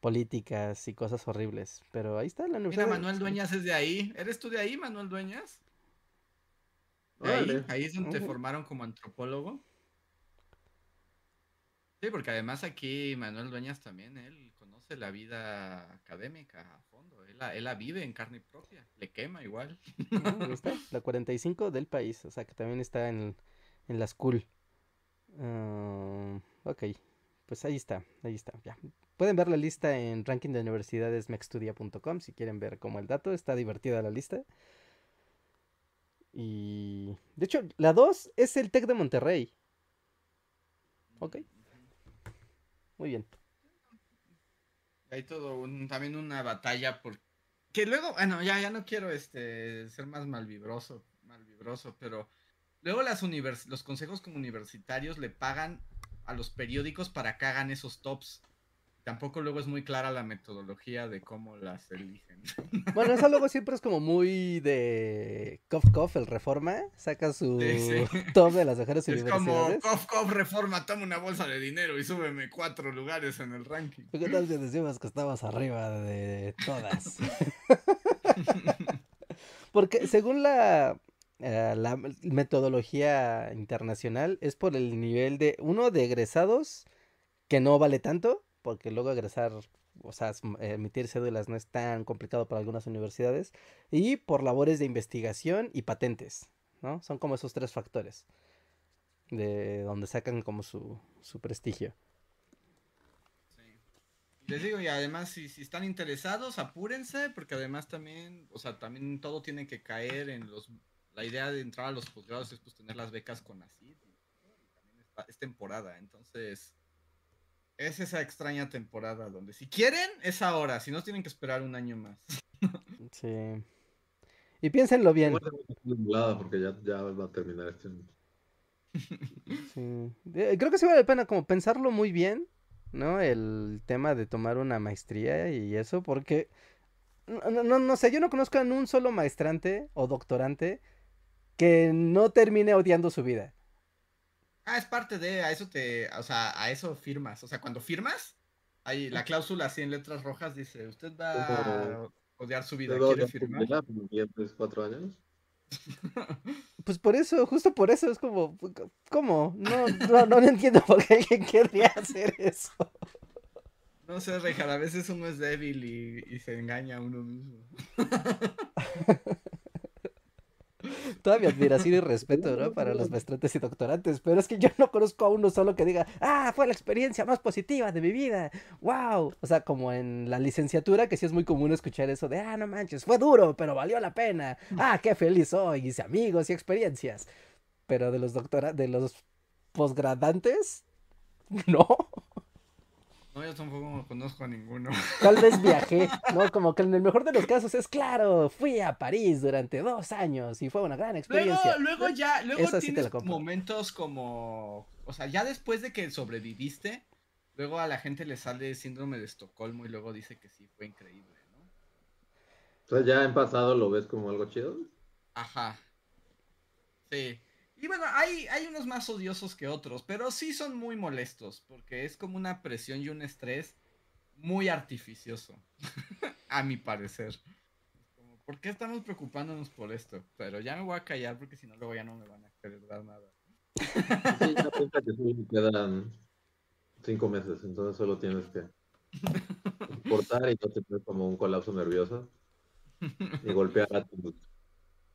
políticas y cosas horribles. Pero ahí está la Mira, universidad. de- Manuel Dueñas es de ahí. ¿Eres tú de ahí, Manuel Dueñas? De ahí, ahí es donde te formaron como antropólogo. Sí, porque además aquí Manuel Dueñas también, él conoce la vida académica a fondo. Él la, él la vive en carne propia. Le quema igual. <laughs> Ah, ahí está, la 45 del país, o sea que también está en, en la school. Ah, ok, pues ahí está, ahí está, ya. Pueden ver la lista en ranking de universidades mextudia.com si quieren ver como el dato, está divertida la lista. Y de hecho, la 2 es el TEC de Monterrey. Ok. Muy bien. Hay todo un, también una batalla por que luego, bueno, ya, ya no quiero este ser más malvibroso, malvibroso, pero luego las univers los consejos como universitarios le pagan a los periódicos para que hagan esos tops. Tampoco luego es muy clara la metodología de cómo las eligen. <laughs> Bueno, eso luego siempre es como muy de Cof Cof, el Reforma, saca su Sí, sí. <laughs> top de las mejores <laughs> Es como universidades. Cof Cof Reforma, toma una bolsa de dinero y súbeme cuatro lugares en el ranking. ¿Qué tal si decimos que estamos arriba de todas? Porque según la, eh, la metodología internacional es por el nivel de, uno, de egresados, que no vale tanto, porque luego egresar, o sea, emitir cédulas no es tan complicado para algunas universidades, y por labores de investigación y patentes, ¿no? Son como esos tres factores de donde sacan como su, su prestigio. Les digo, y además, si, si están interesados, apúrense, porque además también, o sea, también todo tiene que caer en los. La idea de entrar a los posgrados es pues tener las becas con ACID. Y, y también está- es temporada, entonces. Es esa extraña temporada donde si quieren, es ahora, si no tienen que esperar un año más. <laughs> Sí. Y piénsenlo bien. Porque ya, ya va a terminar este. <laughs> Sí. Eh, Creo que sí vale la pena como pensarlo muy bien, ¿no? El tema de tomar una maestría y eso, porque no, no, no, no sé, yo no conozco a un solo maestrante o doctorante que no termine odiando su vida. Ah, es parte de, a eso te, o sea, a eso firmas. O sea, cuando firmas, hay la cláusula así en letras rojas dice, usted va a odiar su vida, ¿quiere firmar? cuatro años. <laughs> Pues por eso, justo por eso es como, ¿cómo? No, no, no entiendo por qué alguien querría hacer eso. No sé, Rejar, a veces uno es débil y, y se engaña a uno mismo. <laughs> <laughs> Toda mi admiración y respeto, ¿no? Para los maestrantes y doctorantes, pero es que yo no conozco a uno solo que diga, ah, fue la experiencia más positiva de mi vida, wow. O sea, como en la licenciatura, que sí es muy común escuchar eso de, ah, no manches, fue duro, pero valió la pena, ah, qué feliz soy, hice amigos y experiencias. Pero de los doctora de los posgradantes, <laughs> no. No, yo tampoco conozco a ninguno. Tal vez <laughs> viajé, ¿no? Como que en el mejor de los casos es claro, fui a París durante dos años y fue una gran experiencia. luego ya, luego Esa sí te tienes momentos como, o sea, ya después de que sobreviviste, luego a la gente le sale síndrome de Estocolmo y luego dice que sí, fue increíble, ¿no? O sea, ya en pasado lo ves como algo chido. Ajá. Sí. Y bueno, hay, hay unos más odiosos que otros, pero sí son muy molestos, porque es como una presión y un estrés muy artificioso, <laughs> a mi parecer. Como, ¿por qué estamos preocupándonos por esto? Pero ya me voy a callar porque si no luego ya no me van a querer dar nada. Sí, quedan cinco meses, entonces solo tienes que soportar y no tener como un colapso nervioso y golpear a tus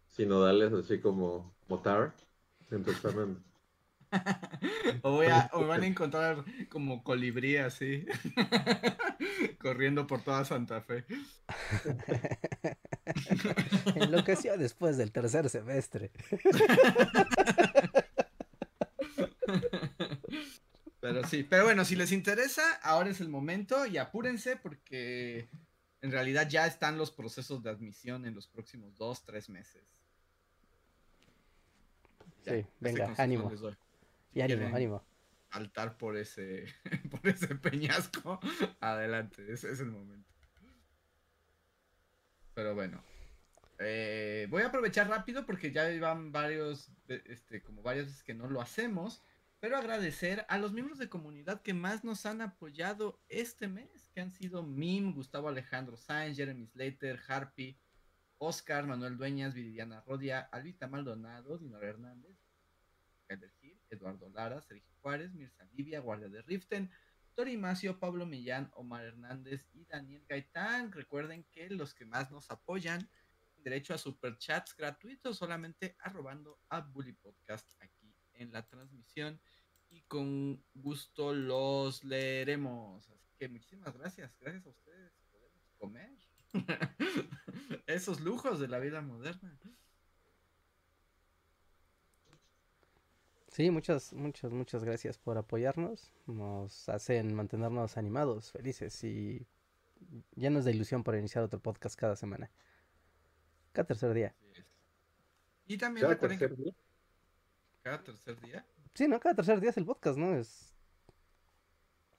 sinodales así como motar en <laughs> O, voy a, o me van a <laughs> encontrar como colibrí así, <laughs> corriendo por toda Santa Fe. Enloqueció después del tercer semestre. Pero sí, pero bueno, si les interesa, ahora es el momento y apúrense porque en realidad ya están los procesos de admisión en los próximos dos, tres meses. Ya, Sí, venga, ánimo. Y ánimo, ánimo. Saltar por ese, <laughs> por ese peñasco, <laughs> adelante, ese es el momento. Pero bueno. eh, voy a aprovechar rápido porque ya van varios, este, como varias veces que no lo hacemos. Pero agradecer a los miembros de comunidad que más nos han apoyado este mes, que han sido Mim, Gustavo Alejandro Sáenz, Jeremy Slater, Harpy, Oscar, Manuel Dueñas, Viridiana Rodia, Alvita Maldonado, Dinora Hernández, Gil, Eduardo Lara, Sergio Juárez, Mirza Livia, Guardia de Riften, Tori Macio, Pablo Millán, Omar Hernández y Daniel Gaitán. Recuerden que los que más nos apoyan derecho a superchats gratuitos solamente arrobando a Bully Podcast aquí en la transmisión y con gusto los leeremos. Así que muchísimas gracias. Gracias a ustedes. Podemos comer <laughs> esos lujos de la vida moderna. Sí, muchas, muchas, muchas gracias por apoyarnos. Nos hacen mantenernos animados, felices y llenos de ilusión por iniciar otro podcast cada semana. Cada tercer día. Y también ¿Cada recuerden tercer que- día? cada tercer día. Sí, ¿no? Cada tercer día es el podcast, ¿no? Es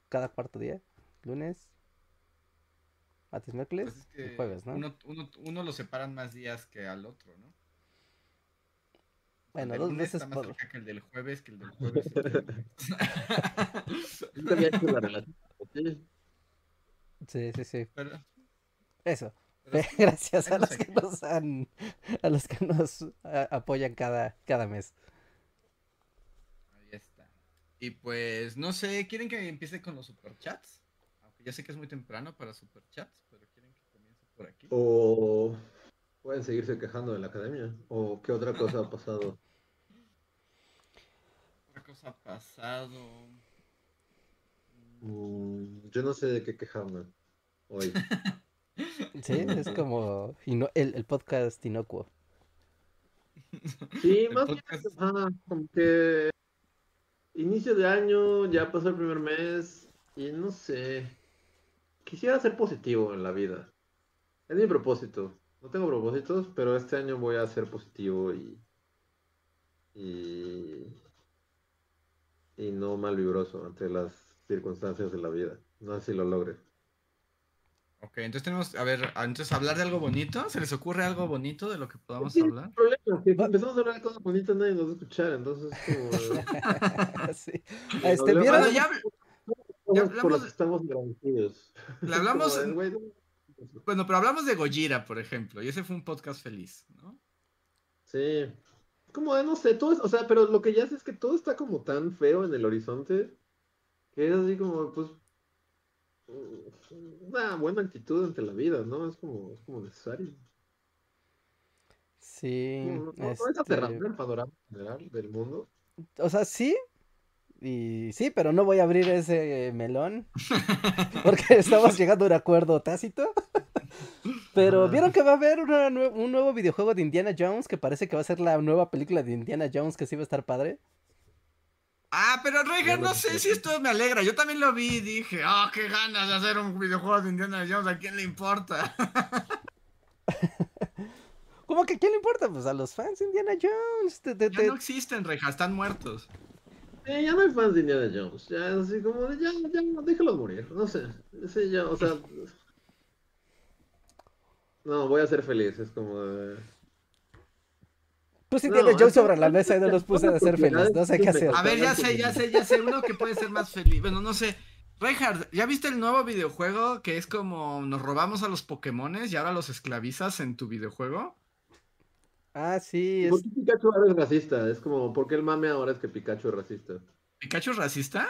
cada cuarto día. Lunes, martes, miércoles Pues es que y jueves, ¿no? uno, uno, uno lo separan más días que al otro, ¿no? Bueno, el dos lunes veces está más por- cerca que el del jueves, que el del jueves. <laughs> <laughs> que. Sí. Sí, sí, sí. Pero- Eso. pero <laughs> Gracias a los que aquí. nos han, a los que nos a- apoyan cada, cada mes. Ahí está. Y pues, no sé, ¿quieren que empiece con los superchats? Ya sé que es muy temprano para superchats, pero quieren que comience por aquí. O pueden seguirse quejando de la academia. O qué otra cosa ha pasado. Otra cosa ha pasado. Mm, yo no sé de qué quejarme hoy. <laughs> Sí, es como ino- el, el podcast inocuo. Sí, El más bien, podcast- ajá, como que inicio de año, ya pasó el primer mes y no sé. Quisiera ser positivo en la vida. Es mi propósito. No tengo propósitos, pero este año voy a ser positivo y y y no malvibroso ante las circunstancias de la vida. No sé si lo logre. Ok, entonces tenemos, a ver, entonces hablar de algo bonito. ¿Se les ocurre algo bonito de lo que podamos Sí, hablar? el problema es que si empezamos a hablar de cosas bonitas nadie nos va a escuchar, entonces como <laughs> Sí. Este, ¿vieron? Bueno, ya hablamos por que estamos agradecidos. le <laughs> hablamos, bueno, pero hablamos de Gojira, por ejemplo, y ese fue un podcast feliz, ¿no? Sí. Como de, no sé, todo es- o sea, pero lo que ya sé es que todo está como tan feo en el horizonte que es así como, pues, una buena actitud ante la vida, ¿no? Es como, es como necesario. Sí, No, no, no es este, aterrador el panorama general del mundo. o sea, sí, y sí, pero no voy a abrir ese melón <laughs> porque estamos llegando a un acuerdo tácito. <laughs> Pero vieron que va a haber una un nuevo videojuego de Indiana Jones que parece que va a ser la nueva película de Indiana Jones que sí va a estar padre. Ah, pero Reiger, Ya no sé si esto me alegra. Yo también lo vi y dije, oh, qué ganas de hacer un videojuego de Indiana Jones, ¿a quién le importa? <laughs> ¿Cómo que a quién le importa? Pues a los fans de Indiana Jones. Te- te- Ya te- no existen, Reija, están muertos. Sí, ya no hay fans de Indiana Jones. Ya es así como de, ya, ya, déjalos morir. No sé. Sí, ya, o sea. No, voy a ser feliz. Es como de. Pues No, Indiana Jones sobre la mesa y no los puse a ser feliz. No sé qué hacer. A ver, ya sé, ya sé, ya sé, uno que puede ser más feliz. Bueno, no sé. Reinhard, ¿ya viste el nuevo videojuego que es como nos robamos a los Pokémones y ahora los esclavizas en tu videojuego? Ah, sí, es... ¿Por qué Pikachu ahora es racista? Es como, ¿por qué el mame ahora es que Pikachu es racista? ¿Pikachu es racista?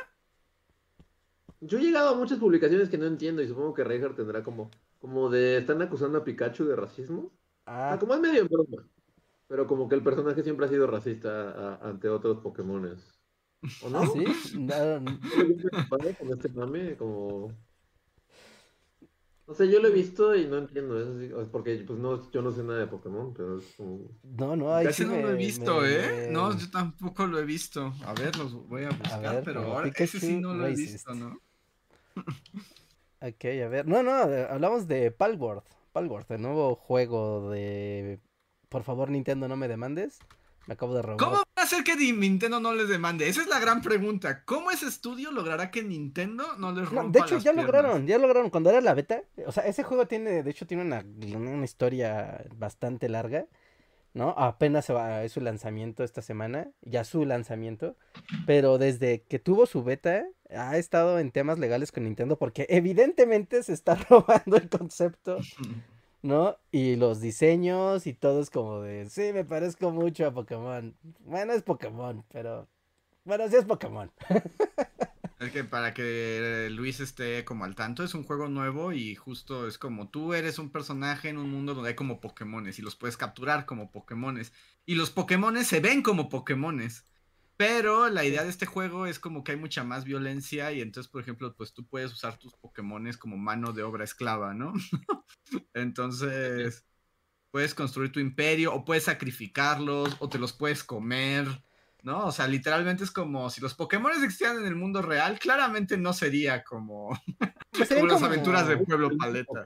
Yo he llegado a muchas publicaciones que no entiendo y supongo que Reinhardt tendrá como, como de, están acusando a Pikachu de racismo. Ah, Ah, como es medio en broma. Pero como que el personaje siempre ha sido racista a- ante otros Pokémones. ¿O no? ¿sí? No, no. Yo lo vi preocupado con este mame, como... No sé, yo lo he visto y no entiendo, es así, o sea, porque pues no, yo no sé nada de Pokémon, pero es como... No, no, ahí Ese sí no me, lo he visto, me- ¿eh? me- No, yo tampoco lo he visto. A ver, los voy a buscar, ver, pero ahora ese sí no lo he visto, ¿no? Ok, a ver. No, no, eh, hablamos de Palworld. Palworld, el nuevo juego de... Por favor, Nintendo, no me demandes. Me acabo de robar. ¿Cómo van a hacer que Nintendo no les demande? Esa es la gran pregunta. ¿Cómo ese estudio logrará que Nintendo no les rompa No, de hecho, las ya piernas? lograron, ya lograron. Cuando era la beta, o sea, ese juego tiene, de hecho, tiene una, una historia bastante larga, ¿no? Apenas se va, es su lanzamiento esta semana, ya su lanzamiento, pero desde que tuvo su beta, ha estado en temas legales con Nintendo porque evidentemente se está <laughs> robando el concepto, <laughs> ¿no? Y los diseños y todo es como de, sí, me parezco mucho a Pokémon. Bueno, es Pokémon, pero... Bueno, sí es Pokémon. <laughs> Es que para que Luis esté como al tanto, es un juego nuevo y justo es como tú eres un personaje en un mundo donde hay como Pokémones y los puedes capturar como Pokémones. Y los Pokémones se ven como Pokémones. Pero la idea de este juego es como que hay mucha más violencia y entonces, por ejemplo, pues tú puedes usar tus Pokémones como mano de obra esclava, ¿no? <laughs> entonces, puedes construir tu imperio o puedes sacrificarlos o te los puedes comer. ¿no? O sea, literalmente es como si los Pokémon existieran en el mundo real, claramente no sería como, <laughs> Pues como las aventuras de Pueblo Paleta.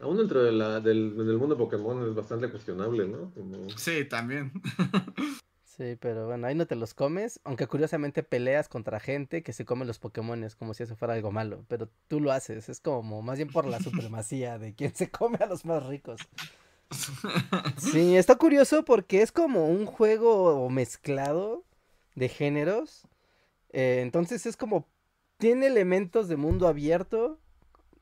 Aún dentro de la, del, del mundo Pokémon es bastante cuestionable, ¿no? Como- Sí, también. <laughs> Sí, pero bueno, ahí no te los comes, aunque curiosamente peleas contra gente que se come los Pokémones como si eso fuera algo malo, pero tú lo haces, es como más bien por la <laughs> supremacía de quien se come a los más ricos. <laughs> Sí, está curioso porque es como un juego mezclado de géneros, eh, entonces es como, tiene elementos de mundo abierto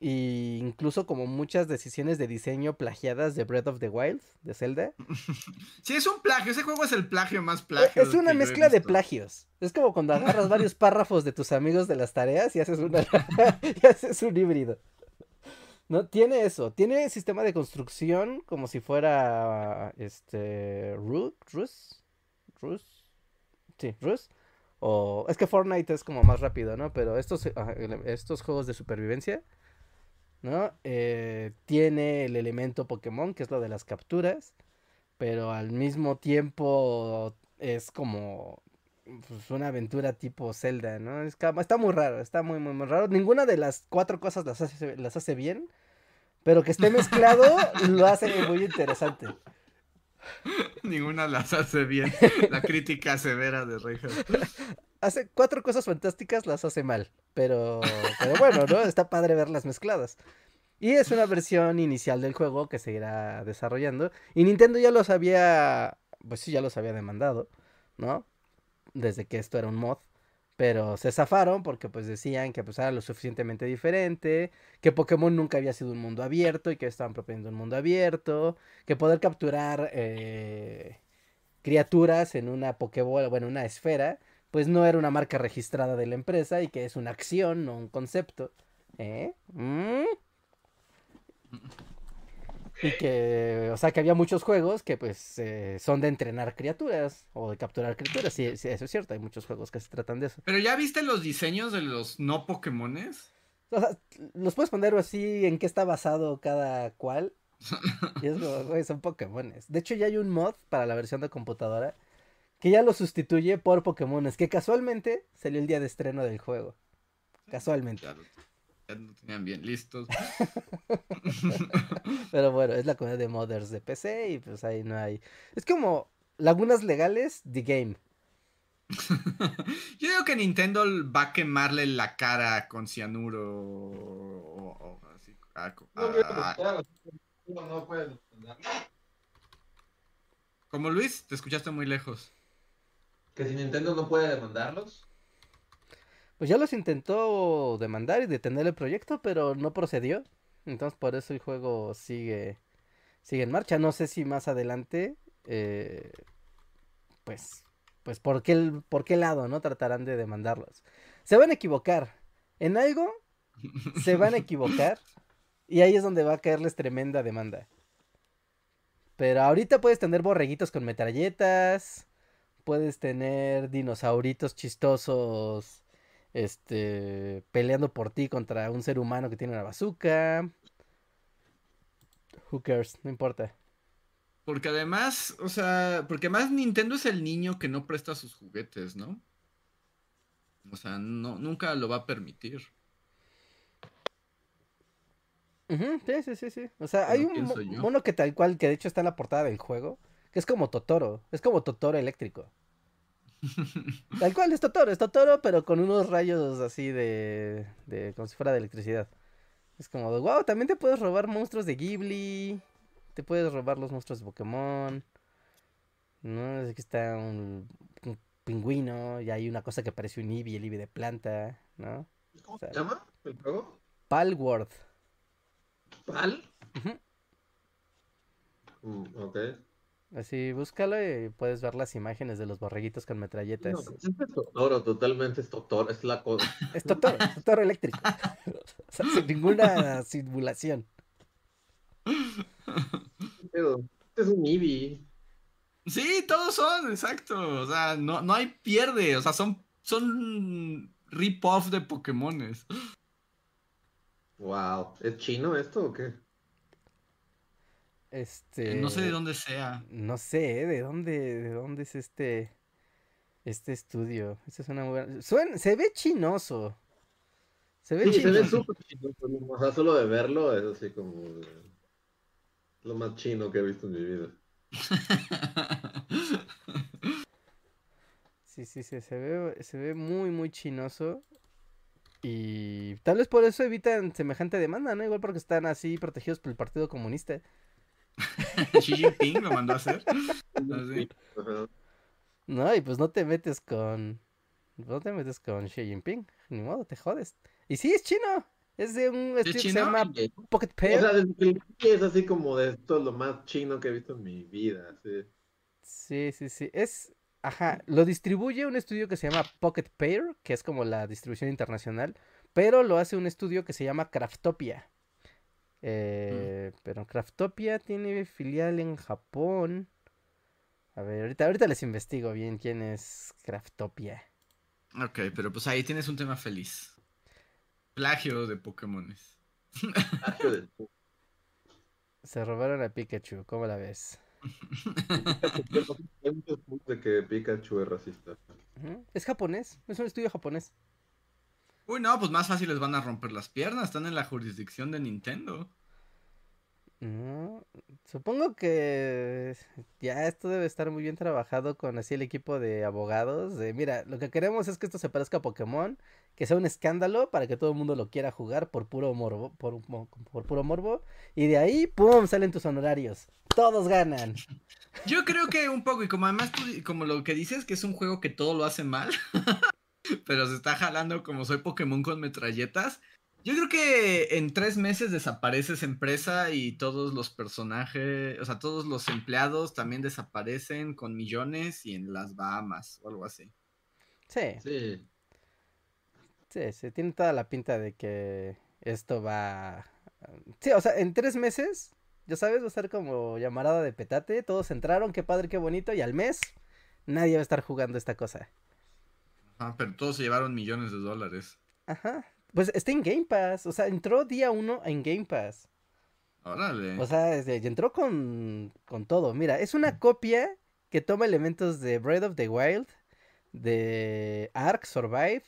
e incluso como muchas decisiones de diseño plagiadas de Breath of the Wild, de Zelda. <laughs> Sí, es un plagio. Ese juego es el plagio más plagio. Es una mezcla de plagios. Es como cuando agarras <laughs> varios párrafos de tus amigos de las tareas y haces una <laughs> y haces un híbrido. No tiene eso, tiene sistema de construcción como si fuera este Root, Rus, Rus, sí, Rus. O es que Fortnite es como más rápido, ¿no? Pero estos ah, estos juegos de supervivencia, ¿no? Eh, tiene el elemento Pokémon que es lo de las capturas pero al mismo tiempo es como pues, una aventura tipo Zelda, ¿no? Es está muy raro, está muy, muy, muy raro. Ninguna de las cuatro cosas las hace, las hace bien, pero que esté mezclado <laughs> lo hace muy interesante. Ninguna las hace bien. <laughs> La crítica severa de Reinhardt. Hace cuatro cosas fantásticas, las hace mal, pero, pero bueno, ¿no? Está padre verlas mezcladas. Y es una versión inicial del juego que se irá desarrollando. Y Nintendo ya los había, pues sí, ya los había demandado, ¿no? Desde que esto era un mod. Pero se zafaron porque pues decían que pues era lo suficientemente diferente, que Pokémon nunca había sido un mundo abierto y que estaban proponiendo un mundo abierto, que poder capturar eh, criaturas en una Pokébola, bueno, una esfera, pues no era una marca registrada de la empresa y que es una acción, no un concepto. ¿Eh? ¿Mm? Y que, o sea, que había muchos juegos que pues eh, son de entrenar criaturas o de capturar criaturas. Sí, sí, eso es cierto, hay muchos juegos que se tratan de eso. Pero ya viste los diseños de los no Pokémones. O sea, los puedes poner así en qué está basado cada cual. Y es como, güey, son Pokémones. De hecho, ya hay un mod para la versión de computadora que ya lo sustituye por Pokémones, que casualmente salió el día de estreno del juego. Casualmente. Ya lo, ya lo tenían bien listos. <laughs> Pero bueno, es la comunidad de modders de PC y pues ahí no hay. Es como lagunas legales, The Game. <laughs> Yo digo que Nintendo va a quemarle la cara con cianuro o, o así. a- a- a- No, no puedes como Luis, te escuchaste muy lejos. Que si Nintendo no puede demandarlos. Pues ya los intentó demandar y detener el proyecto, pero no procedió. Entonces por eso el juego sigue, sigue en marcha. No sé si más adelante, eh, pues, pues por qué, por qué lado, ¿no? Tratarán de demandarlos. Se van a equivocar. En algo <laughs> se van a equivocar y ahí es donde va a caerles tremenda demanda. Pero ahorita puedes tener borreguitos con metralletas, puedes tener dinosauritos chistosos, este, peleando por ti contra un ser humano que tiene una bazooka. Who cares, no importa. Porque además, o sea, porque además Nintendo es el niño que no presta sus juguetes, ¿no? O sea, no, nunca lo va a permitir. Ujú, sí, sí, sí, sí. O sea, hay un mono que tal cual, que de hecho está en la portada del juego, Que es como Totoro. Es como Totoro eléctrico. <laughs> Tal cual, es Totoro, es Totoro, pero con unos rayos así de, de. como si fuera de electricidad. Es como, wow, también te puedes robar monstruos de Ghibli. Te puedes robar los monstruos de Pokémon. ¿No? Aquí está un, un pingüino. Y hay una cosa que parece un Eevee, el Eevee de planta. ¿No? ¿Cómo O sea, se llama el juego? Palworld. ¿Pal? Ujú. Mm, ok. Así, búscalo y puedes ver las imágenes de los borreguitos con metralletas. No, pues es Totoro, totalmente es Totoro, es la cosa. <laughs> Es Totoro, es Totoro eléctrico. <laughs> O sea, sin ninguna simulación. Pero este es un Eevee. Sí, todos son, exacto. O sea, no, no hay pierde. O sea, son, son rip-off de Pokémones. Wow. ¿Es chino esto o qué? Este. No sé de dónde sea. No sé, ¿eh? ¿de dónde, de dónde es este, este estudio? Esta es una buena- Suena- se ve chinoso. Se ve Sí, se ve chinoso. súper chino. pero, O sea, solo de verlo es así como. Lo más chino que he visto en mi vida. <laughs> Sí, sí, sí, se ve, se ve muy, muy chinoso. Y tal vez por eso evitan semejante demanda, ¿no? Igual porque están así protegidos por el Partido Comunista. <laughs> Xi Jinping lo mandó a hacer. Así. No, y pues no te metes con. No te metes con Xi Jinping. Ni modo, te jodes. Y sí, es chino. Es de un estudio que se llama Pocket O Pair. sea, desde lo vi es así como de esto es lo más chino que he visto en mi vida. Sí. Sí, sí, sí. Es. Ajá. Lo distribuye un estudio que se llama Pocket Pair, que es como la distribución internacional. Pero lo hace un estudio que se llama Craftopia. Eh, Pero Craftopia tiene filial en Japón. A ver, ahorita, ahorita les investigo bien quién es Craftopia. Ok, pero pues ahí tienes un tema feliz. Plagio de Pokémones. Plagio de- <laughs> Se robaron a Pikachu, ¿cómo la ves? Hay muchos puntos de que Pikachu es racista. Es japonés, es un estudio japonés. Uy, no, pues más fácil les van a romper las piernas. Están en la jurisdicción de Nintendo. No, supongo que ya esto debe estar muy bien trabajado con así el equipo de abogados. De, mira, lo que queremos es que esto se parezca a Pokémon, que sea un escándalo para que todo el mundo lo quiera jugar por puro morbo, por, puro morbo, y de ahí, ¡pum! salen tus honorarios. Todos ganan. Yo creo que un poco, y como además tú, como lo que dices, que es un juego que todo lo hace mal, <laughs> <laughs> pero se está jalando como soy Pokémon con metralletas. Yo creo que en tres meses desaparece esa empresa y todos los personajes, o sea, todos los empleados también desaparecen con millones y en las Bahamas o algo así. Sí, Sí. sí, sí, tiene toda la pinta de que esto va... Sí, o sea, en tres meses, ya sabes, va a estar como llamarada de petate, todos entraron, qué padre, qué bonito, y al mes nadie va a estar jugando esta cosa. Ajá, pero todos se llevaron millones de dólares. Ajá. Pues está en Game Pass. O sea, entró día uno en Game Pass. Órale. O sea, y entró con, con todo. Mira, es una copia que toma elementos de Breath of the Wild, de Ark Survive.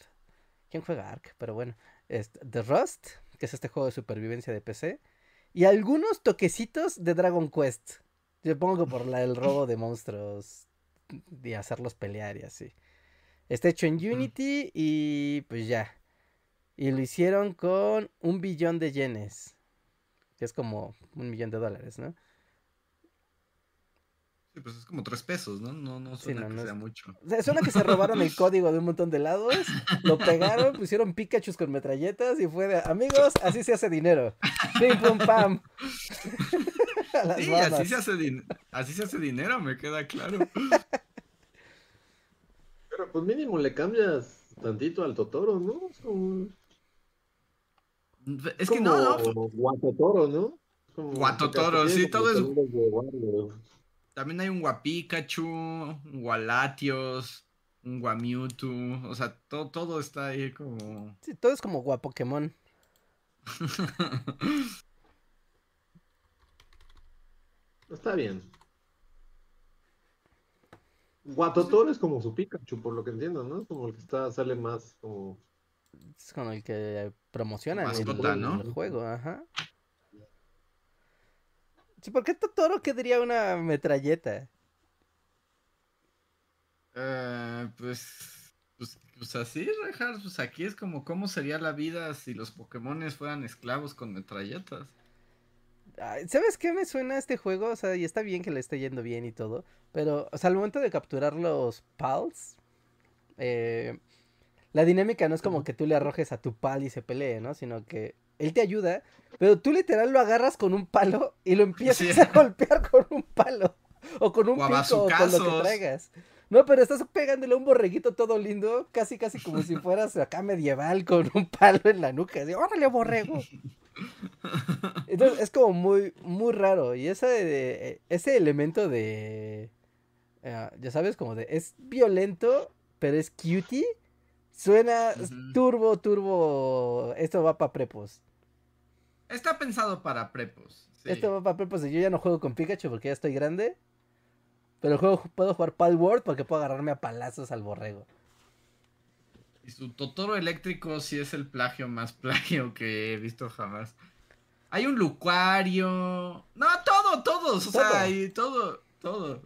¿Quién juega Ark? Pero bueno. este, The Rust, que es este juego de supervivencia de PC. Y algunos toquecitos de Dragon Quest. Supongo que por la- el robo de monstruos. De hacerlos pelear y así. Está hecho en Unity y pues ya. Y lo hicieron con un billón de yenes. Que es como un millón de dólares, ¿no? Sí, pues es como tres pesos, ¿no? No, no Sí, suena no, que no es- sea mucho. O sea, suena que se robaron el <laughs> código de un montón de lados, lo pegaron, pusieron Pikachu con metralletas y fue de, amigos, así se hace dinero. Pim, pum, pam. <laughs> Sí, así se, hace así se hace dinero, me queda claro. <laughs> Pero pues mínimo le cambias tantito al Totoro, ¿no? Es como, Es que no, no, como Guatotoro, ¿no? Como Guatotoro, sí, todo es- como. También hay un Guapikachu, un Gualatios, un Guamewtwo, o sea, todo, todo está ahí como... Sí, todo es como Guapokémon. <laughs> Está bien. Guatotoro es como su Pikachu, por lo que entiendo, ¿no? Como el que está, sale más como... Es con el que promocionan el, Mascota, ¿no? el juego, ajá. Sí, ¿por qué Totoro querría una metralleta? Eh, pues, pues, pues así, Rejar, pues aquí es como cómo sería la vida si los Pokémones fueran esclavos con metralletas. ¿Sabes qué me suena a este juego? O sea, y está bien que le esté yendo bien y todo. Pero, o sea, al momento de capturar los pals, eh, la dinámica no es como que tú le arrojes a tu pal y se pelee, ¿no? Sino que él te ayuda, pero tú literal lo agarras con un palo y lo empiezas Sí. a <laughs> golpear con un palo. O con un O pico, o con lo que traigas. No, pero estás pegándole un borreguito todo lindo, casi casi como si fueras acá medieval con un palo en la nuca. Así, órale, borrego. Entonces es como muy, muy raro. Y ese, de- ese elemento de. eh, ya sabes, como de. Es violento, pero es cutie. Suena turbo, turbo. Esto va para prepos. Está pensado para prepos. sí. Esto va para prepos. y Yo ya no juego con Pikachu porque ya estoy grande. Pero juego, puedo jugar Palworld porque puedo agarrarme a palazos al borrego. Y su Totoro eléctrico sí es el plagio más <laughs> plagio que he visto jamás. Hay un Lucario. No, todo, todos. O Todo. sea, y todo, todo.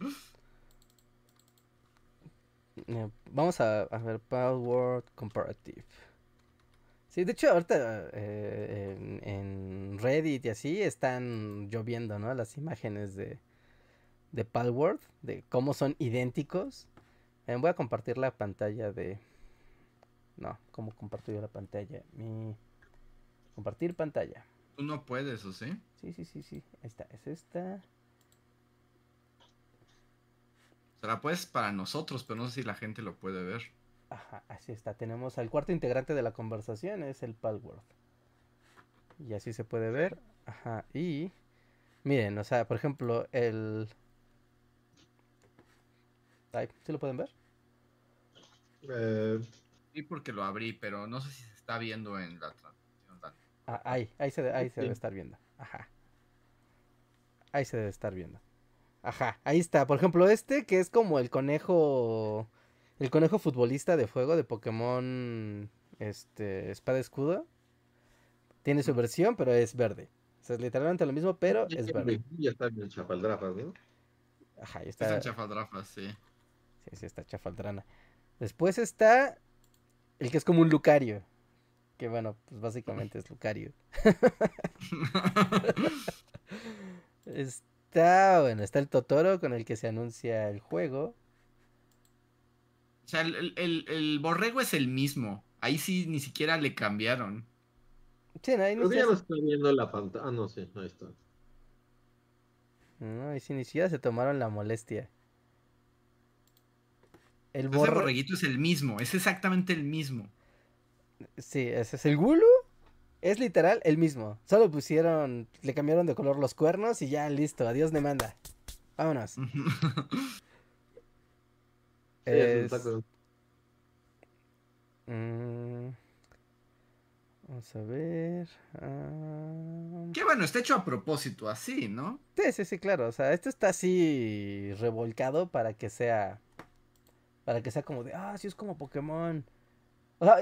Eh, Vamos a, a ver Palworld Comparative. Sí, de hecho ahorita eh, en, en Reddit y así están lloviendo, ¿no? Las imágenes de, de Palworld, de cómo son idénticos. Eh, voy a compartir la pantalla de... No, ¿cómo comparto yo la pantalla? Mi... Compartir pantalla. Tú no puedes, ¿o sí? Sí, sí, sí, sí. Ahí está, es esta. O sea, la puedes para nosotros, pero no sé si la gente lo puede ver. Ajá, así está. Tenemos al cuarto integrante de la conversación, es el Palworld. Y así se puede ver. Ajá, y miren, o sea, por ejemplo, el... Ay, ¿sí lo pueden ver? Eh, Sí, porque lo abrí, pero no sé si se está viendo en la transmisión. Ah, ahí, ahí se, ahí se debe estar viendo. Ajá. Ahí se debe estar viendo. Ajá, ahí está. Por ejemplo, este que es como el conejo... El conejo futbolista de fuego de Pokémon... Este... Espada Escudo. Tiene su versión, pero es verde. O sea, es literalmente lo mismo, pero ya es verde. Ya está bien chapaldrafas, ¿no? Ajá, ahí Está está. en chafadrafas, sí. Sí, sí, está chafaldrana. Después está el que es como un Lucario. Que bueno, pues básicamente es Lucario. <laughs> Está, bueno, está el Totoro con el que se anuncia el juego. O sea, el, el- el- borrego es el mismo. Ahí sí ni siquiera le cambiaron. Sí, no, ahí ya no está viendo la pantalla. Ah, no, sí, ahí está. se- no, ahí sí ni siquiera se tomaron la molestia. El Ese borre... borreguito es el mismo, es exactamente el mismo. Sí, ese es el Gulu. Es literal el mismo. Solo pusieron, le cambiaron de color los cuernos y ya listo. Adiós demanda. Vámonos. Sí, Es-. Mm, Vamos a ver. ah, Que bueno, está hecho a propósito así, ¿no? Sí, sí, sí, claro. O sea, esto está así revolcado para que sea. Para que sea como de. Ah, sí, es como Pokémon. O sea,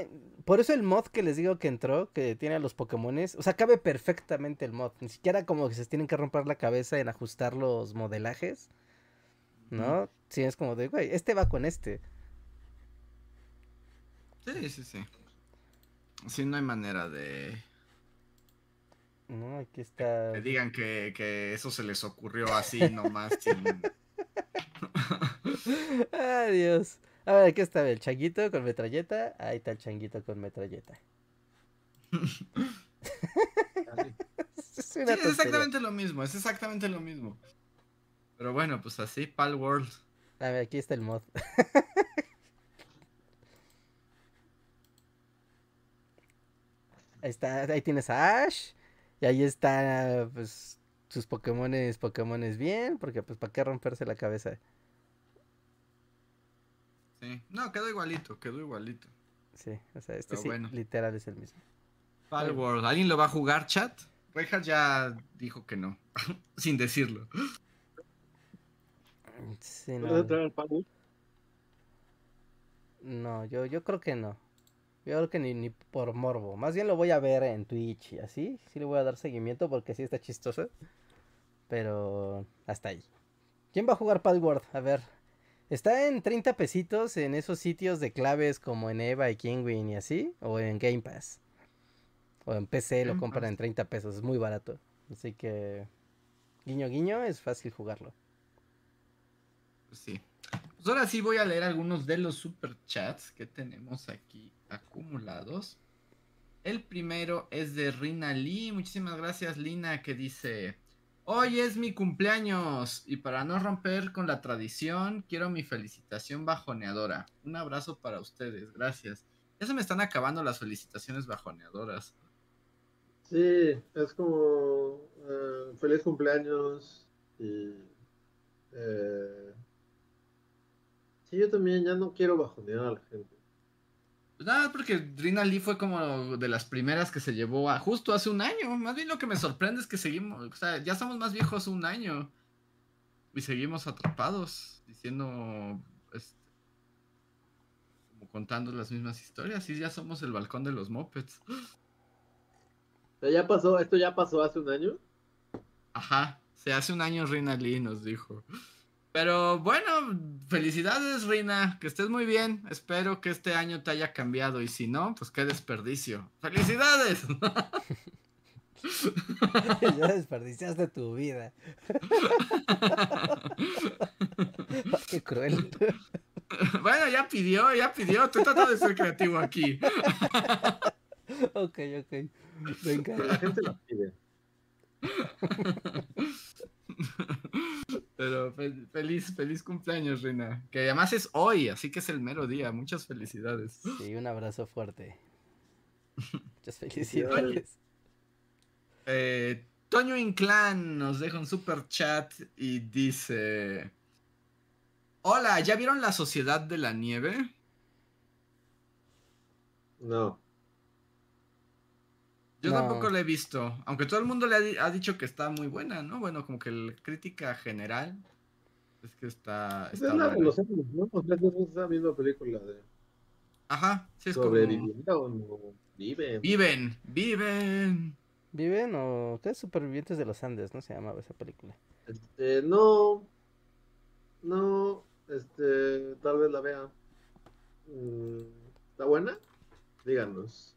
por eso el mod que les digo que entró, que tiene a los Pokémones. O sea, cabe perfectamente el mod. Ni siquiera como que se tienen que romper la cabeza en ajustar los modelajes. ¿No? Sí, es como de, güey, este va con este. Sí, sí, sí. Sí, no hay manera de No, aquí está. que digan que, que eso se les ocurrió así nomás. sin- <laughs> <laughs> Adiós. A ver, aquí está el changuito con metralleta. Ahí está el changuito con metralleta. <laughs> Es Sí, es exactamente lo mismo, es exactamente lo mismo. Pero bueno, pues así, Pal World. A ver, aquí está el mod. <laughs> Ahí está, ahí tienes a Ash. Y ahí está, pues, sus Pokémones, Pokémones bien. Porque, pues, ¿para qué romperse la cabeza? Sí. No, quedó igualito, quedó igualito. Sí, o sea, este Pero sí, bueno. literal es el mismo. Pal Bueno. World. ¿Alguien lo va a jugar, chat? Reinhardt ya dijo que no, <laughs> sin decirlo. Sí, ¿Puedes no, entrar al panel? no yo, yo creo que no. Yo creo que ni, ni por morbo. Más bien lo voy a ver en Twitch y así. Sí le voy a dar seguimiento porque sí está chistoso. Pero hasta ahí. ¿Quién va a jugar Palworld? A ver. Está en 30 pesitos en esos sitios de claves como en Eva y Kingwin y así, o en Game Pass. O en PC lo compran Pass. en 30 pesos, es muy barato. Así que guiño guiño es fácil jugarlo. Pues sí. Pues ahora sí voy a leer algunos de los superchats que tenemos aquí acumulados. El primero es de Rina Lee. Muchísimas gracias, Lina, que dice: Hoy es mi cumpleaños y para no romper con la tradición, quiero mi felicitación bajoneadora. Un abrazo para ustedes, gracias. Ya se me están acabando las felicitaciones bajoneadoras. Sí, es como eh, feliz cumpleaños y eh, sí, yo también ya no quiero bajonear a la gente. Pues nada, porque Rina Lee fue como de las primeras que se llevó a justo hace un año. Más bien lo que me sorprende es que seguimos, o sea, ya estamos más viejos un año y seguimos atrapados diciendo, este, como contando las mismas historias y ya somos el balcón de los mopeds. O sea, ya pasó, esto ya pasó hace un año. Ajá, se hace un año Rina Lee nos dijo. Pero bueno, felicidades Rina, que estés muy bien. Espero que este año te haya cambiado y si no, pues qué desperdicio. ¡Felicidades! <laughs> ya desperdiciaste tu vida. <laughs> Qué cruel. bueno, ya pidió, ya pidió. Estoy tratando de ser creativo aquí. ok, ok. Venga. La gente la pide. <laughs> Pero fe- feliz, feliz cumpleaños, Rina. Que además es hoy, así que es el mero día. Muchas felicidades. Sí, un abrazo fuerte. <laughs> Muchas felicidades. Eh, Toño Inclán nos deja un super chat y dice: Hola, ¿ya vieron la Sociedad de la Nieve? No. Yo No. tampoco la he visto, aunque todo el mundo le ha, di- ha dicho que está muy buena, ¿no? Bueno, como que la crítica general es que está, Es está la de buena. los años, ¿no? O sea, no es la misma película de Ajá, sí es como... sobreviviendo o no viven. Viven, viven. ¿Viven o qué? Supervivientes de los Andes, ¿no? Se llamaba esa película. Este, no. No, este, tal vez la vea. Mm, ¿Está buena? Díganos.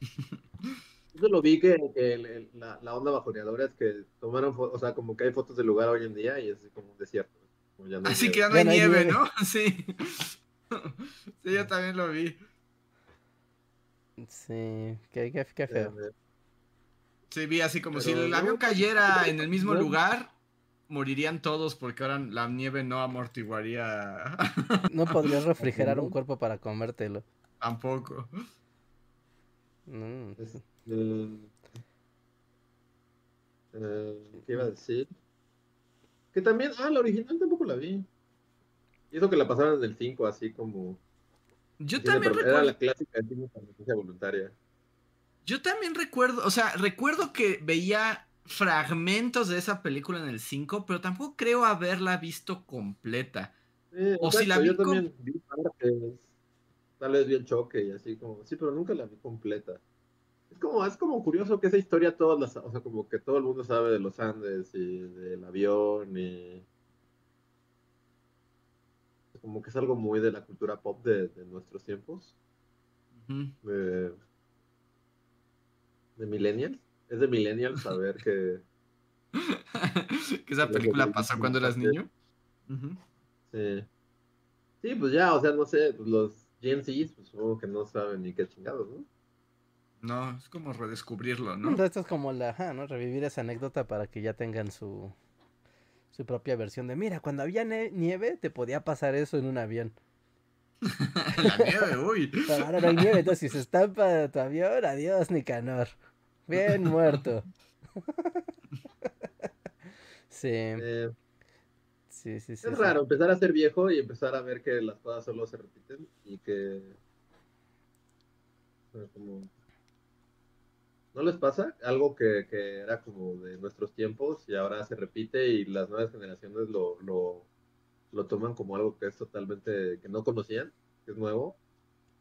<laughs> Yo lo vi que, que el- el- la, la onda bajoneadora es que tomaron, fo- o sea, como que hay fotos del lugar hoy en día y es como un desierto. como ya no hay Así que ya no hay Ya no hay nieve, nieve. ¿no? <laughs> Sí. <laughs> Sí, yo también lo vi. Sí, qué, qué, qué feo. Sí, vi así como si el no, avión cayera en el mismo no. lugar, morirían todos porque ahora la nieve no amortiguaría <laughs> No podrías refrigerar un cuerpo para comértelo. tampoco. Es- eh, eh, ¿Qué iba a decir? Que también, ah, la original tampoco la vi. Y eso que la pasaron en el 5, así como. Yo también Era recuerdo, la clásica de cine voluntaria. yo también recuerdo, o sea, recuerdo que veía fragmentos de esa película en el 5, pero tampoco creo haberla visto completa. Eh, O si la vi yo también vi partes. Tal vez vi el choque y así como. Sí, pero nunca la vi completa. Es como, es como curioso que esa historia todas las, o sea, como que todo el mundo sabe de los Andes y del avión y como que es algo muy de la cultura pop de, de nuestros tiempos, de, de millennials. Es de millennials saber que <laughs> que esa película pasó cuando eras niño. Ujú. sí. Sí, pues ya, o sea, no sé, pues los Gen pues supongo que no saben ni qué chingados, ¿no? No, es como redescubrirlo, ¿no? Entonces esto es como la, ajá, ¿no? Revivir esa anécdota para que ya tengan su, su propia versión de, mira, cuando había nieve te podía pasar eso en un avión. <laughs> la nieve, uy. <laughs> Pero ahora no hay nieve, entonces si se estampa tu avión, adiós, Nicanor. Bien muerto. <laughs> sí, Eh, sí, sí, sí. es sí. raro empezar a ser viejo y empezar a ver que las cosas solo se repiten y que como ¿No les pasa? Algo que, que era como de nuestros tiempos y ahora se repite y las nuevas generaciones lo, lo, lo toman como algo que es totalmente, que no conocían, que es nuevo.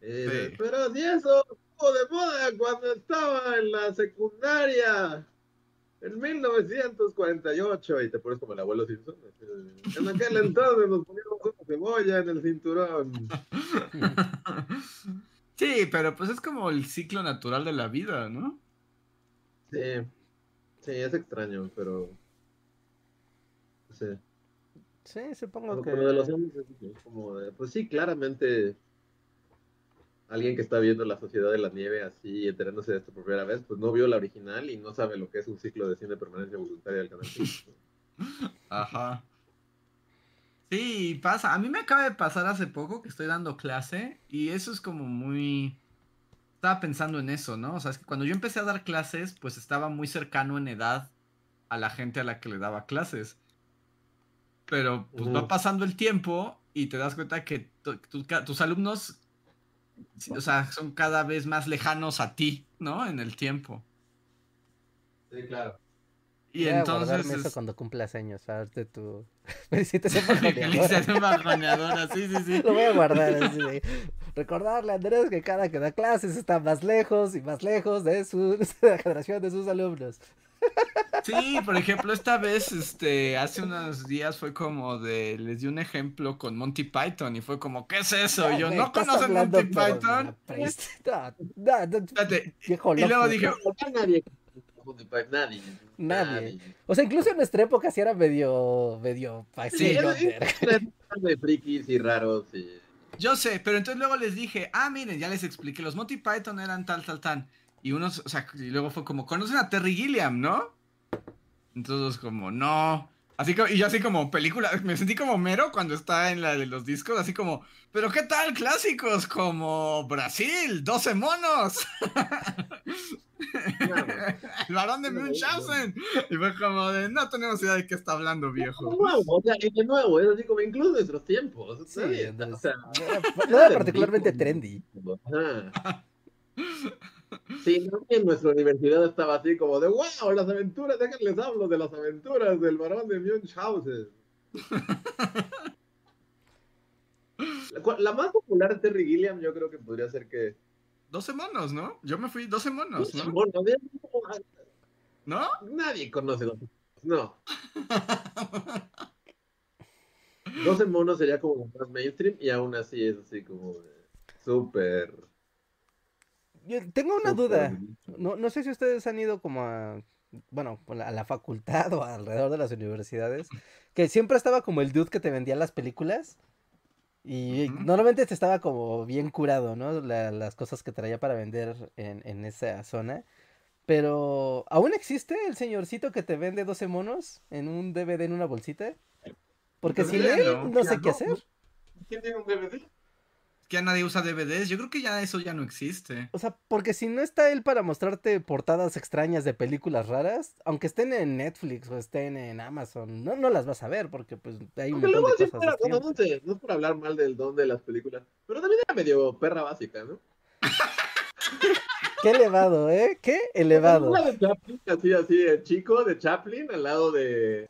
Eh, Sí. Pero si eso estuvo de moda cuando estaba en la secundaria. en 1948, y te pones como el abuelo Simpson. En aquel entonces nos poníamos una cebolla en el cinturón. <laughs> Sí, pero pues es como el ciclo natural de la vida, ¿no? Sí, sí, es extraño, pero. Sí. Sí, supongo Como que. lo de los zombies es como de, pues sí, claramente alguien que está viendo la sociedad de la nieve así y enterándose de esto por primera vez, pues no vio la original y no sabe lo que es un ciclo de cine permanencia voluntaria del canal. 5, ¿no? <laughs> Ajá. Sí, pasa. A mí me acaba de pasar hace poco que estoy dando clase y eso es como muy... Estaba pensando en eso, ¿no? O sea, es que cuando yo empecé a dar clases, pues estaba muy cercano en edad a la gente a la que le daba clases. Pero pues va pasando el tiempo y te das cuenta que tu- tu- ca- tus alumnos, o sea, son cada vez más lejanos a ti, ¿no? En el tiempo. Sí, claro. Y Voy a entonces... guardarme eso es- cuando cumplas años, para darte tu <laughs> Felicitación <laughs> bajoneadora, sí, sí, sí. Lo voy a guardar así de recordarle a Andrés que cada que da clases está más lejos y más lejos de su <laughs> de la generación de sus alumnos. Sí, por ejemplo, esta vez, este, hace unos días fue como de, les di un ejemplo con Monty Python y fue como, ¿qué es eso? Y yo, ¿no conocen Monty de Python? No, no, no, y luego dije, Nadie. Nadie. Nadie. O sea, incluso en nuestra época sí era medio, medio Sí, <laughs> de frikis y raros y. yo sé, pero entonces luego les dije, ah, miren, ya les expliqué, los Monty Python eran tal, tal, tal. Y unos, o sea, y luego fue como, ¿conocen a Terry Gilliam, no? Entonces como, no. Así como, y yo así como película, <laughs> me sentí como mero cuando está en la de los discos, así como, pero ¿qué tal clásicos como Brasil, 12 monos? <laughs> El varón de Munchausen. Y fue como de, no tenemos idea de qué está hablando, De viejo. nuevo, o sea, y de nuevo, es así como incluso nuestros tiempos. Sí, o sea, no era- no era particularmente trendy. Ajá. <laughs> Sí, no, en nuestra universidad estaba así como de wow, las aventuras, déjenles hablo de las aventuras del varón de Munchausen. <laughs> La, más popular de Terry Gilliam yo creo que podría ser que 12 monos, ¿no? Yo me fui 12 monos, ¿no? Bueno, de- ¿No? nadie conoce los no <laughs> 12 monos sería como más mainstream y aún así es así como súper Yo tengo una duda. No, no sé si ustedes han ido como a, bueno, a la, facultad o alrededor de las universidades, que siempre estaba como el dude que te vendía las películas y normalmente te estaba como bien curado, ¿no? La- las cosas que traía para vender en, en esa zona. Pero, ¿aún existe el señorcito que te vende 12 monos en un DVD en una bolsita? Porque él no. no sé qué hacer. ¿Quién tiene un DVD? Que ya nadie usa DVDs. Yo creo que ya eso ya no existe. O sea, porque si no está él para mostrarte portadas extrañas de películas raras, aunque estén en Netflix o estén en Amazon, no, no las vas a ver porque pues hay un montón de cosas. de stream. no, no sé, no es por hablar mal del don de las películas, pero también era medio perra básica, ¿no? Qué elevado, ¿eh? Qué <laughs> elevado. Una de Chaplin, así, así, el chico de Chaplin al lado de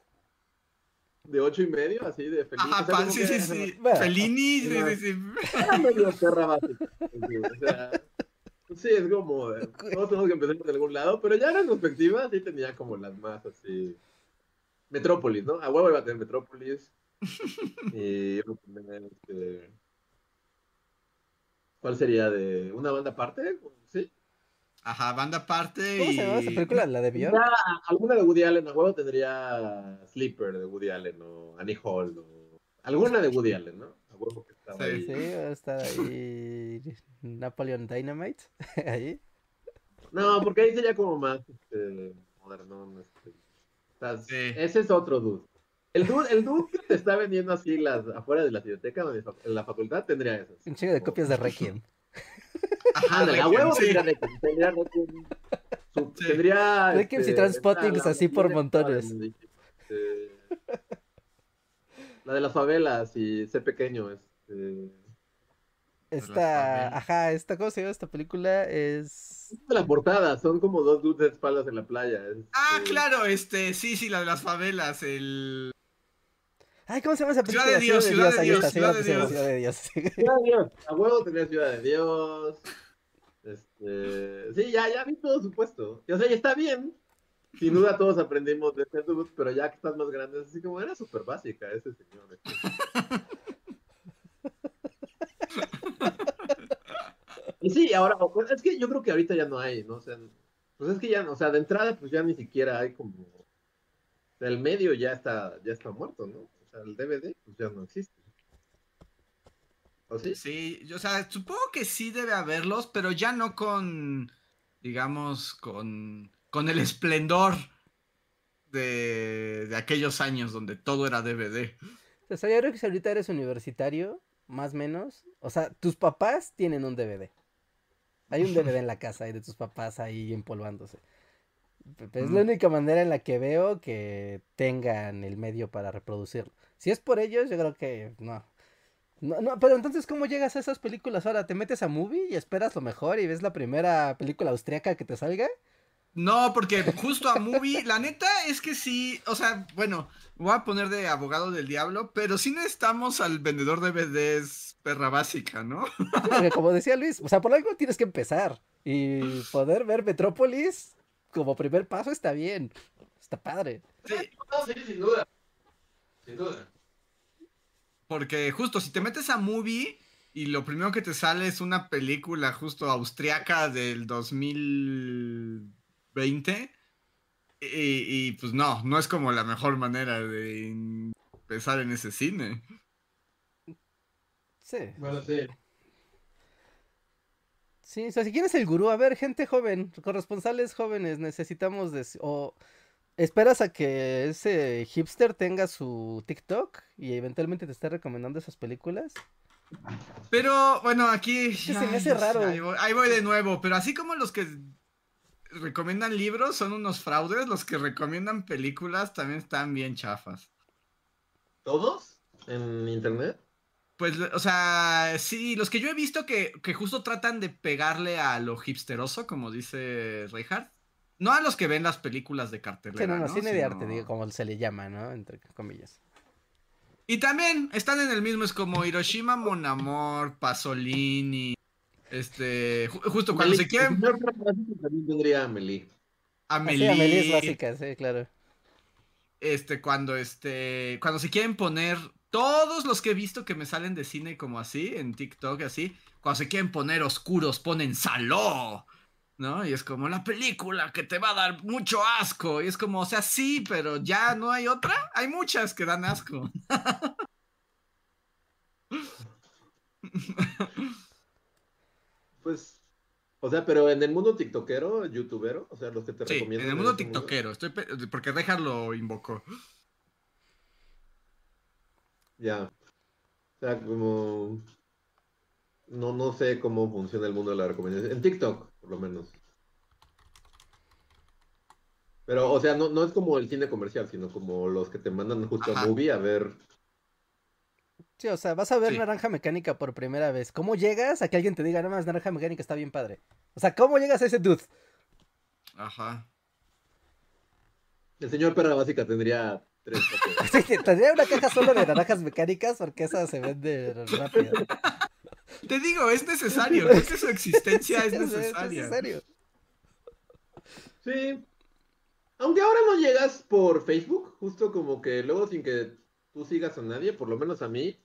de ocho y medio, así de feliz. Ajá, o sea, pan, sí, sí, sí. Bueno. Fellini, sí, sí, sí. Era medio. O sea, sí, es como, de- todos tenemos que empezar por algún lado, pero ya en retrospectiva sí tenía como las más así. Metrópolis, ¿no? A huevo iba a tener Metrópolis. <laughs> Y iba a tener, este, ¿Cuál sería de una banda aparte? Ajá, banda aparte ¿Cómo y... se llamaba esa película? ¿La de alguna de Woody Allen, a huevo tendría Sleeper de Woody Allen o Annie Hall o alguna de Woody Allen, ¿no? A huevo que estaba Sí. ahí. Sí, va a estar ahí Napoleon Dynamite. <laughs> ahí. No, porque ahí sería como más este, moderno. Este, o sea, Sí. Ese es otro dude. El dude, el dude que te está vendiendo así las afuera de la biblioteca en la facultad tendría esas. Un chingo de Como- copias de Requiem. Ajá, Ándale, a Requiem, huevo sí. tendría Requiem, tendría Requiem, su- Sí. tendría Requiem y este, Transpotings esta, la- así por la- montones. este, la de las favelas y sé pequeño, este Esta, ajá, esta, ¿cómo se llama esta película? Es... de la portada, son como dos dudes de espaldas en la playa. este, Ah, claro, este, sí, sí, la de las favelas, el... Ay, ¿cómo se llama esa Ciudad película? de Dios, Ciudad de ahí Dios, Ciudad de Dios. Ciudad de Dios. Ciudad de Dios, a huevo tenía Ciudad de Dios. Este, sí, ya, ya vi todo su puesto. O sea, y está bien. sin duda todos aprendimos de este dude, pero ya que estás más grande, es así como era súper básica ese señor. y sí, ahora, pues, es que yo creo que ahorita ya no hay, ¿no? O sea, pues es que ya, o sea, de entrada, pues ya ni siquiera hay como. O sea, el medio ya está, ya está muerto, ¿no? Sea, el DVD, pues ya no existe. ¿O sí? Sí, o sea, supongo que sí debe haberlos, pero ya no con, digamos, con, con el esplendor de, de aquellos años donde todo era DVD. O sea, yo creo que si ahorita eres universitario, más o menos, o sea, tus papás tienen un DVD. Hay un DVD en la casa de tus papás ahí empolvándose. Es la única manera en la que veo que tengan el medio para reproducirlo. Si es por ellos, yo creo que no. No, no, pero entonces, ¿cómo llegas a esas películas ahora? ¿Te metes a movie y esperas lo mejor y ves la primera película austriaca que te salga? No, porque justo a movie, la neta es que sí, o sea, bueno, voy a poner de abogado del diablo, pero sí necesitamos al vendedor de DVDs perra básica, ¿no? Porque como decía Luis, o sea, por algo tienes que empezar. Y poder ver Metrópolis como primer paso está bien. Está padre. Sí, sí, sin duda. Sin duda. Porque justo si te metes a movie y lo primero que te sale es una película justo austriaca del 2020 y, y pues no, no es como la mejor manera de empezar en ese cine. Sí. Bueno, sí. Sí, o sea, si quieres el gurú, a ver, gente joven, corresponsales jóvenes, necesitamos de... O esperas a que ese hipster tenga su TikTok y eventualmente te esté recomendando esas películas. Pero bueno, aquí... Se me hace raro. ahí, voy, ahí voy de nuevo, pero así como los que recomiendan libros son unos fraudes, los que recomiendan películas también están bien chafas. ¿Todos? ¿En internet? Pues, o sea, sí, los que yo he visto que, que justo tratan de pegarle a lo hipsteroso, como dice Reinhardt. No a los que ven las películas de cartelera. Sí, no, no, ¿no? cine de Sino- arte, digo, como se le llama, ¿no? Entre comillas. Y también están en el mismo, es como Hiroshima, Mon Amor, Pasolini. Este, ju- justo cuando se Amelie- quieren. el señor Básico también tendría a Amelie. Ah, sí, Amelie, Amelie es básica, sí, claro. este, cuando este, cuando se quieren poner, todos los que he visto que me salen de cine como así, en TikTok así, cuando se quieren poner oscuros, ponen Saló, ¿no? Y es como la película que te va a dar mucho asco, y es como, o sea, sí, pero ya no hay otra, hay muchas que dan asco. Pues, o sea, pero en el mundo tiktokero, youtubero, o sea, los que te Sí, en recomiendan. el mundo tiktokero, estoy porque Rejar lo invocó. Ya. O sea, como. No, no sé cómo funciona el mundo de la recomendación. En TikTok, por lo menos. Pero, o sea, no, no es como el cine comercial, sino como los que te mandan justo Ajá. a movie a ver. Sí, o sea, vas a ver Sí. Naranja Mecánica por primera vez. ¿Cómo llegas a que alguien te diga, nada más Naranja Mecánica está bien padre? O sea, ¿cómo llegas a ese dude? Ajá. El señor Perra Básica tendría tres. <laughs> Sí, tendría una caja solo de naranjas mecánicas porque esa se vende rápido. Te digo, es necesario, creo que su <laughs> existencia es necesaria. necesario. Sí. Aunque ahora no llegas por Facebook, justo como que luego sin que tú sigas a nadie, por lo menos a mí,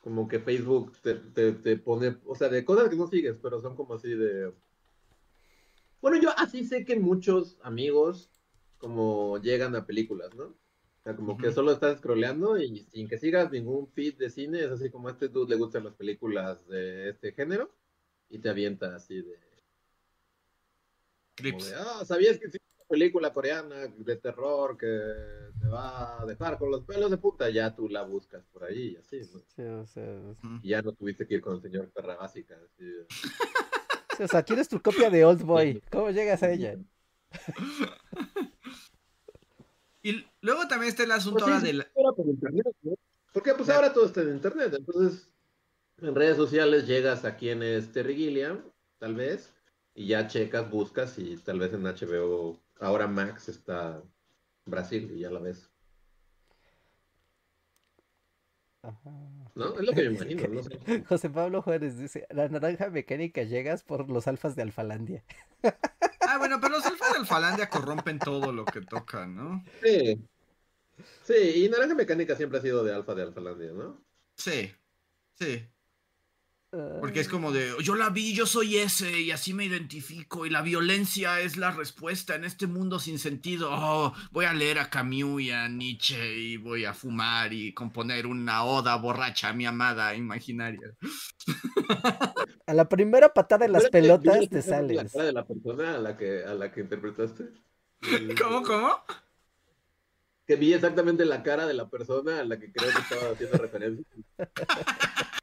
como que Facebook te, te, te pone, o sea, de cosas que no sigues, pero son como así de... Bueno, yo así sé que muchos amigos como llegan a películas, ¿no? Sea, como que Ujú. solo estás scrolleando y sin que sigas ningún feed de cine, es así como a este dude le gustan las películas de este género y te avienta así de... Como Clips. de, ah, ¿sabías que existe una película coreana de terror que te va a dejar con los pelos de puta? Ya tú la buscas por ahí y así, ¿no? Sí, o sea. Y ya no tuviste que ir con el señor Perra Básica. así sí, o sea, ¿quieres tu copia de Old Boy? <laughs> ¿Cómo llegas a ella? <laughs> Y luego también está el asunto Pues sí, ahora sí, del... era por internet, ¿no? Porque pues Ya. ahora todo está en internet, entonces en redes sociales llegas a quién es Terry Gilliam, tal vez, y ya checas, buscas y tal vez en HBO, ahora Max está Brasil y ya la ves, Ajá. ¿no? Es lo que me <laughs> imagino, no sé. <laughs> José Pablo Juárez dice, la naranja mecánica llegas por los alfas de Alfalandia. <laughs> Bueno, pero los alfa de Alfalandia corrompen todo lo que tocan, ¿no? Sí. Sí, y Naranja Mecánica siempre ha sido de alfa de Alfalandia, ¿no? Sí, sí. Porque es como de, yo la vi, yo soy ese y así me identifico y la violencia es la respuesta en este mundo sin sentido. Oh, voy a leer a Camus y a Nietzsche y voy a fumar y componer una oda borracha a mi amada imaginaria. <laughs> A la primera patada en las pelotas te exactamente La sales. cara de la persona a la que, a la que interpretaste. <laughs> ¿Cómo, cómo? Que vi exactamente la cara de la persona a la que creo que estaba haciendo referencia. <laughs>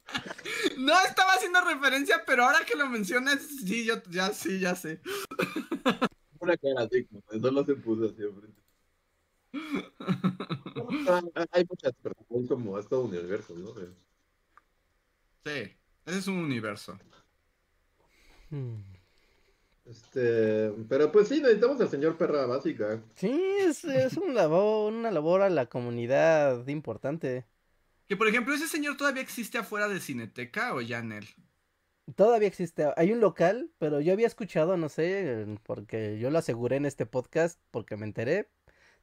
No estaba haciendo referencia, pero ahora que lo mencionas, sí, yo ya sí, ya sé. <laughs> Una cara así, como eso no se puso siempre. Hay muchas personas como es todo un universo, ¿no? Sí, ese es un universo. Mm. Este, pero pues sí, necesitamos al señor perra básica. Sí, es, es un labor, una labor a la comunidad importante. Que por ejemplo, ese señor todavía existe afuera de Cineteca o ya en él. Todavía existe, hay un local, pero yo había escuchado, no sé, porque yo lo aseguré en este podcast, porque me enteré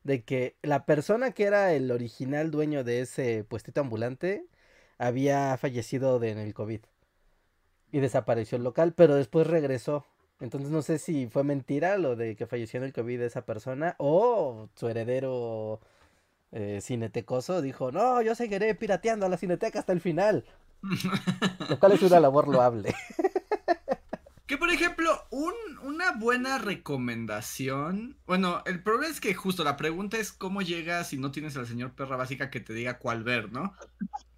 de que la persona que era el original dueño de ese puestito ambulante había fallecido de, en el COVID y desapareció el local, pero después regresó. Entonces no sé si fue mentira lo de que falleció en el COVID esa persona o su heredero eh, cinetecoso dijo, no, yo seguiré pirateando a la cineteca hasta el final. Lo cual es una labor loable. <laughs> Que por ejemplo, un, una buena recomendación. Bueno, el problema es que justo la pregunta es cómo llegas si no tienes al señor perra básica que te diga cuál ver, ¿no?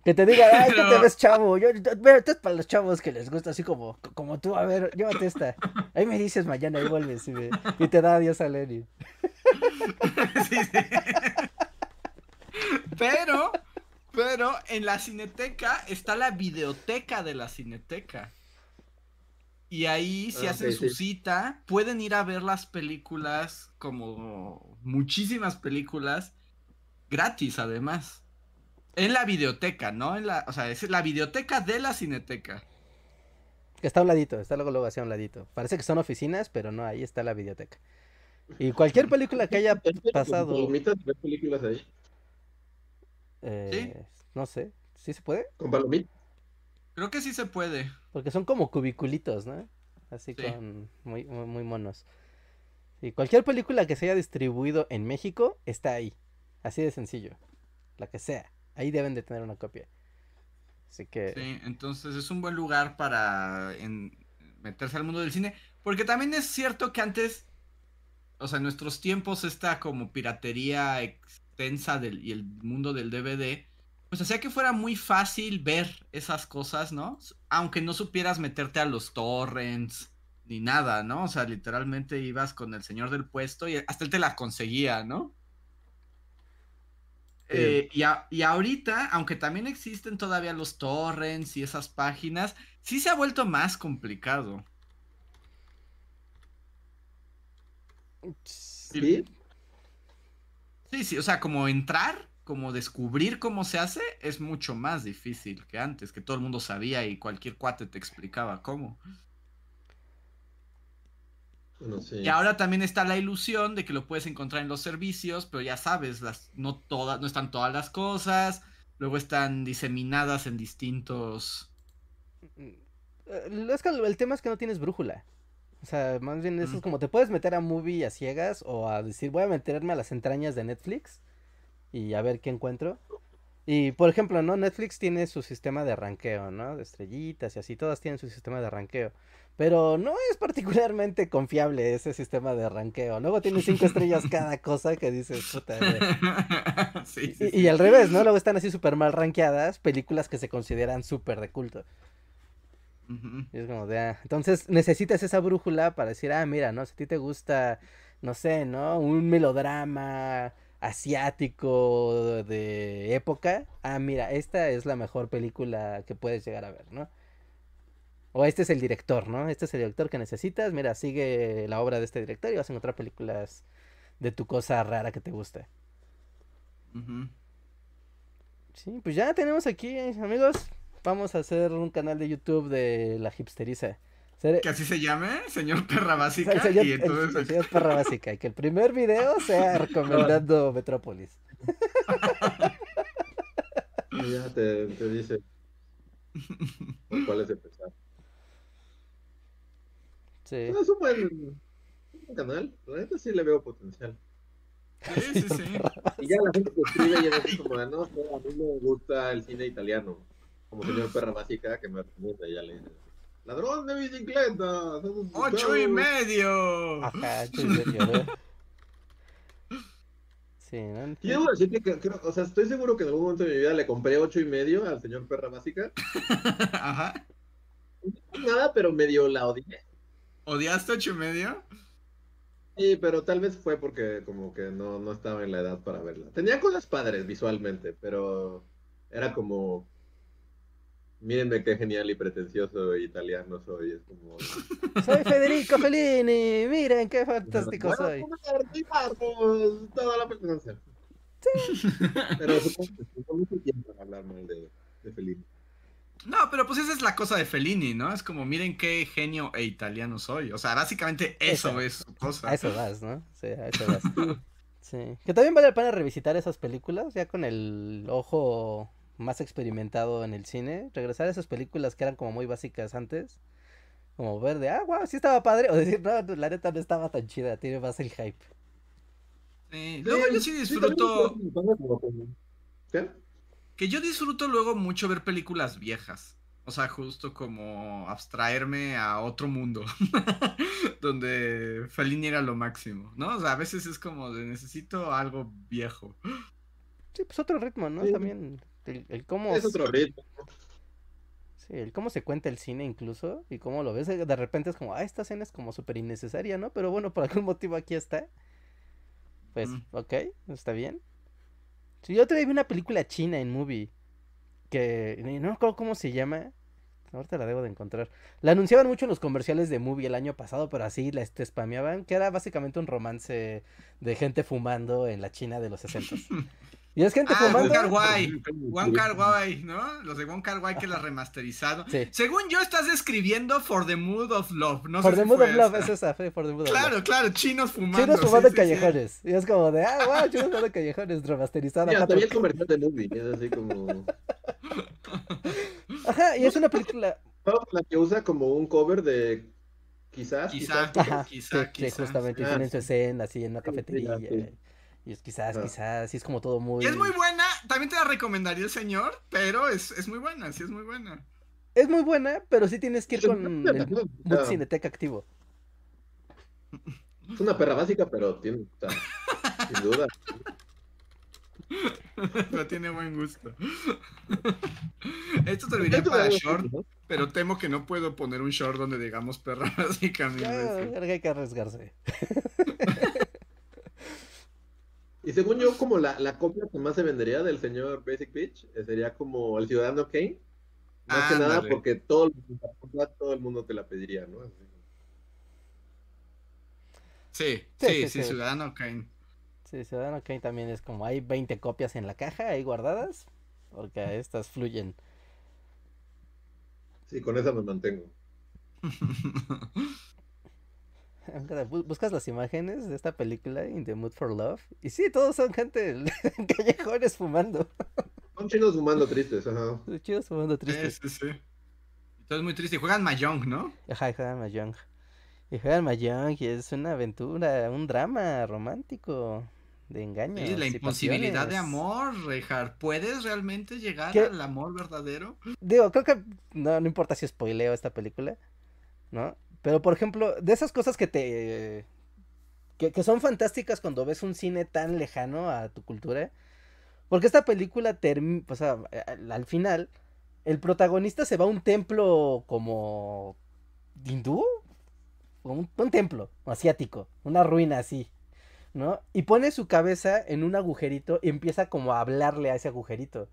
Que te diga, ay, que te <laughs> Pero- ves chavo. Yo, yo- veo, esto es para los chavos que les gusta así como, como tú. A ver, llévate esta. Ahí me dices mañana y vuelves y, me- y te da adiós a Lenin. <laughs> Sí, sí. Pero, pero en la cineteca está la videoteca de la cineteca. Y ahí, si Ah, hacen su sí. cita, pueden ir a ver las películas, como muchísimas películas, gratis además. En la videoteca, ¿no? En la, o sea, es la videoteca de la cineteca. Que está a un ladito, está luego, luego así a un ladito. Parece que son oficinas, pero no, ahí está la videoteca. Y cualquier película que haya pasado, ¿Palomitas? ¿Ves películas ahí? eh, no sé, ¿sí se puede? ¿Con palomitas? Creo que sí se puede. Porque son como cubiculitos, ¿no? Así Sí. con muy, muy, muy monos. Y cualquier película que se haya distribuido en México está ahí. Así de sencillo. La que sea. Ahí deben de tener una copia. Así que... Sí, entonces es un buen lugar para meterse al mundo del cine. Porque también es cierto que antes, o sea, en nuestros tiempos, esta como piratería extensa del, y el mundo del DVD, pues hacía que fuera muy fácil ver esas cosas, ¿no? Aunque no supieras meterte a los torrents ni nada, ¿no? O sea, literalmente ibas con el señor del puesto y hasta él te la conseguía, ¿no? Eh, y, a- y ahorita, aunque también existen todavía los torrents y esas páginas, sí se ha vuelto más complicado. ¿Sí? Sí, sí, o sea, como entrar, como descubrir cómo se hace, es mucho más difícil que antes, que todo el mundo sabía y cualquier cuate te explicaba cómo. Bueno, sí. Y ahora también está la ilusión de que lo puedes encontrar en los servicios, pero ya sabes, las, no todas, no están todas las cosas, luego están diseminadas en distintos. Es que el tema es que no tienes brújula. O sea, más bien eso Mm. es como te puedes meter a movie a ciegas o a decir voy a meterme a las entrañas de Netflix y a ver qué encuentro. Y por ejemplo, ¿no? Netflix tiene su sistema de ranqueo, ¿no? De estrellitas y así, todas tienen su sistema de ranqueo. Pero no es particularmente confiable ese sistema de ranqueo. Luego tiene cinco estrellas cada cosa que dices, puta. güey". <laughs> sí, sí, Y, sí. y al revés, ¿no? Luego están así súper mal rankeadas películas que se consideran súper de culto. Y es como de, ah, entonces necesitas esa brújula para decir, ah, mira, ¿no? Si a ti te gusta, no sé, ¿no? Un melodrama asiático de época, ah, mira, esta es la mejor película que puedes llegar a ver, ¿no? O este es el director, ¿no? Este es el director que necesitas, mira, sigue la obra de este director y vas a encontrar películas de tu cosa rara que te gusta. Sí, pues ya tenemos aquí, amigos. Vamos a hacer un canal de YouTube de la hipsteriza. Ser- Que así se llame, señor perra básica. el señor, y entonces el señor perra básica. Y que el primer video sea <laughs> recomendando Metrópolis. <laughs> Y ya te, te dice por <laughs> cuál es empezar. Sí. Es un buen, un buen canal, la neta sí le veo potencial. Sí, sí, sí. <laughs> Y ya la gente que escribe ya es así como de, no, a mí me gusta el cine italiano. Como señor perra básica que me recomienda, ya le dice, ladrón de bicicleta. Ocho y esclavos". medio. Ajá, ocho y medio, ¿no? Sí, ¿no? Sí, debo decir que, que- creo- o sea, estoy seguro que en algún momento de mi vida le compré ocho y medio al señor perra básica. <laughs> Ajá. Nada, pero medio la odié. ¿Odiaste ocho y medio? Sí, pero tal vez fue porque como que no, no estaba en la edad para verla. Tenía cosas padres visualmente, pero era como, mírenme qué genial y pretencioso italiano soy. Es como, <laughs> Soy Federico Fellini, miren qué fantástico "Bueno, soy. comer, Ricardo", toda la película. Pero supongo que tengo mucho tiempo para hablar mal de, de Fellini. No, pero pues esa es la cosa de Fellini, ¿no? Es como, miren qué genio e italiano soy. O sea, básicamente eso Eso. es su cosa. A eso vas, ¿no? Sí, a eso vas. Sí. Que también vale la pena revisitar esas películas, ya con el ojo más experimentado en el cine. Regresar a esas películas que eran como muy básicas antes. Como ver de, ah, wow, sí estaba padre. O decir, no, la neta no estaba tan chida, tiene más el hype. Sí, Luego yo sí disfruto, ¿Qué? Que yo disfruto luego mucho ver películas viejas. O sea, justo como abstraerme a otro mundo. <laughs> donde Fellini era lo máximo, ¿no? O sea, a veces es como de necesito algo viejo. Sí, pues otro ritmo, ¿no? Sí. También el, el cómo... Es otro ritmo. Sí, el cómo se cuenta el cine incluso y cómo lo ves, de repente es como, ah, esta escena es como súper innecesaria, ¿no? Pero bueno, por algún motivo aquí está. Pues, Mm. ok, está bien. Sí, yo vez vi una película china en movie que no me acuerdo cómo se llama. Ahorita la debo de encontrar. La anunciaban mucho en los comerciales de movie el año pasado, pero así la este, spameaban, que era básicamente un romance de gente fumando en la China de los 60 <laughs> Y es gente Ah, fumando. Wong Kar Wai. Kar Wai, ¿no? Los de Kar Wai que la remasterizado. Sí. Según yo estás describiendo For the Mood of Love. No For sé the si Mood of Love, esa. es esa, fue For the Mood of Love. Claro, claro, chinos fumando. Chinos sí, fumando en sí, sí. callejones. Y es como de, ah, wow, chinos fumando en callejones, remasterizada. Acá también comercial de movie, es así como... <laughs> Ajá, y es una película. La que usa como un cover de quizás, Quizá. quizás, Ajá, Quizá, sí, sí, quizá, justamente. y tienen Ah, su escena así en una Sí, sí, cafetería. Y es quizás, Ajá. quizás, sí es como todo muy. Y es muy buena, también te la recomendaría el señor, pero es, es muy buena, sí es muy buena. Es muy buena, pero sí tienes que ir con el mood Ah, cineteca activo. Es una perra básica, pero tiene, <laughs> sin duda. pero tiene buen gusto. Esto serviría para short, pero temo que no puedo poner un short donde digamos perra <laughs> básica verga, hay que arriesgarse. <laughs> Y según yo, como la, la copia que más se vendería del señor Basic Beach eh, sería como el Ciudadano Kane. Más que nada porque todo, el mundo- todo el mundo te la pediría, ¿no? Sí, sí, sí, sí, sí. Ciudadano Kane. Sí, Ciudadano Kane también es como hay 20 copias en la caja ahí guardadas. Porque estas fluyen. Sí, con esa me mantengo. <laughs> Bu- Buscas las imágenes de esta película, In the Mood for Love. Y sí, todos son gente en <laughs> callejones fumando. Son chinos fumando tristes, ajá. Chidos fumando Sí, tristes. sí, sí. Todo es muy triste. Y juegan Mahjong, ¿no? Ajá, y juegan Mahjong. Y juegan Mahjong y es una aventura, un drama romántico de engaños. Sí, la imposibilidad de amor, Rejar. ¿Puedes realmente llegar ¿Qué? al amor verdadero? Digo, creo que no, no importa si spoileo esta película, ¿no? Pero por ejemplo, de esas cosas que te... Que, que son fantásticas cuando ves un cine tan lejano a tu cultura. Porque esta película termina, o sea, al, al final, el protagonista se va a un templo como hindú, un, un templo asiático, una ruina así, ¿no? Y pone su cabeza en un agujerito y empieza como a hablarle a ese agujerito.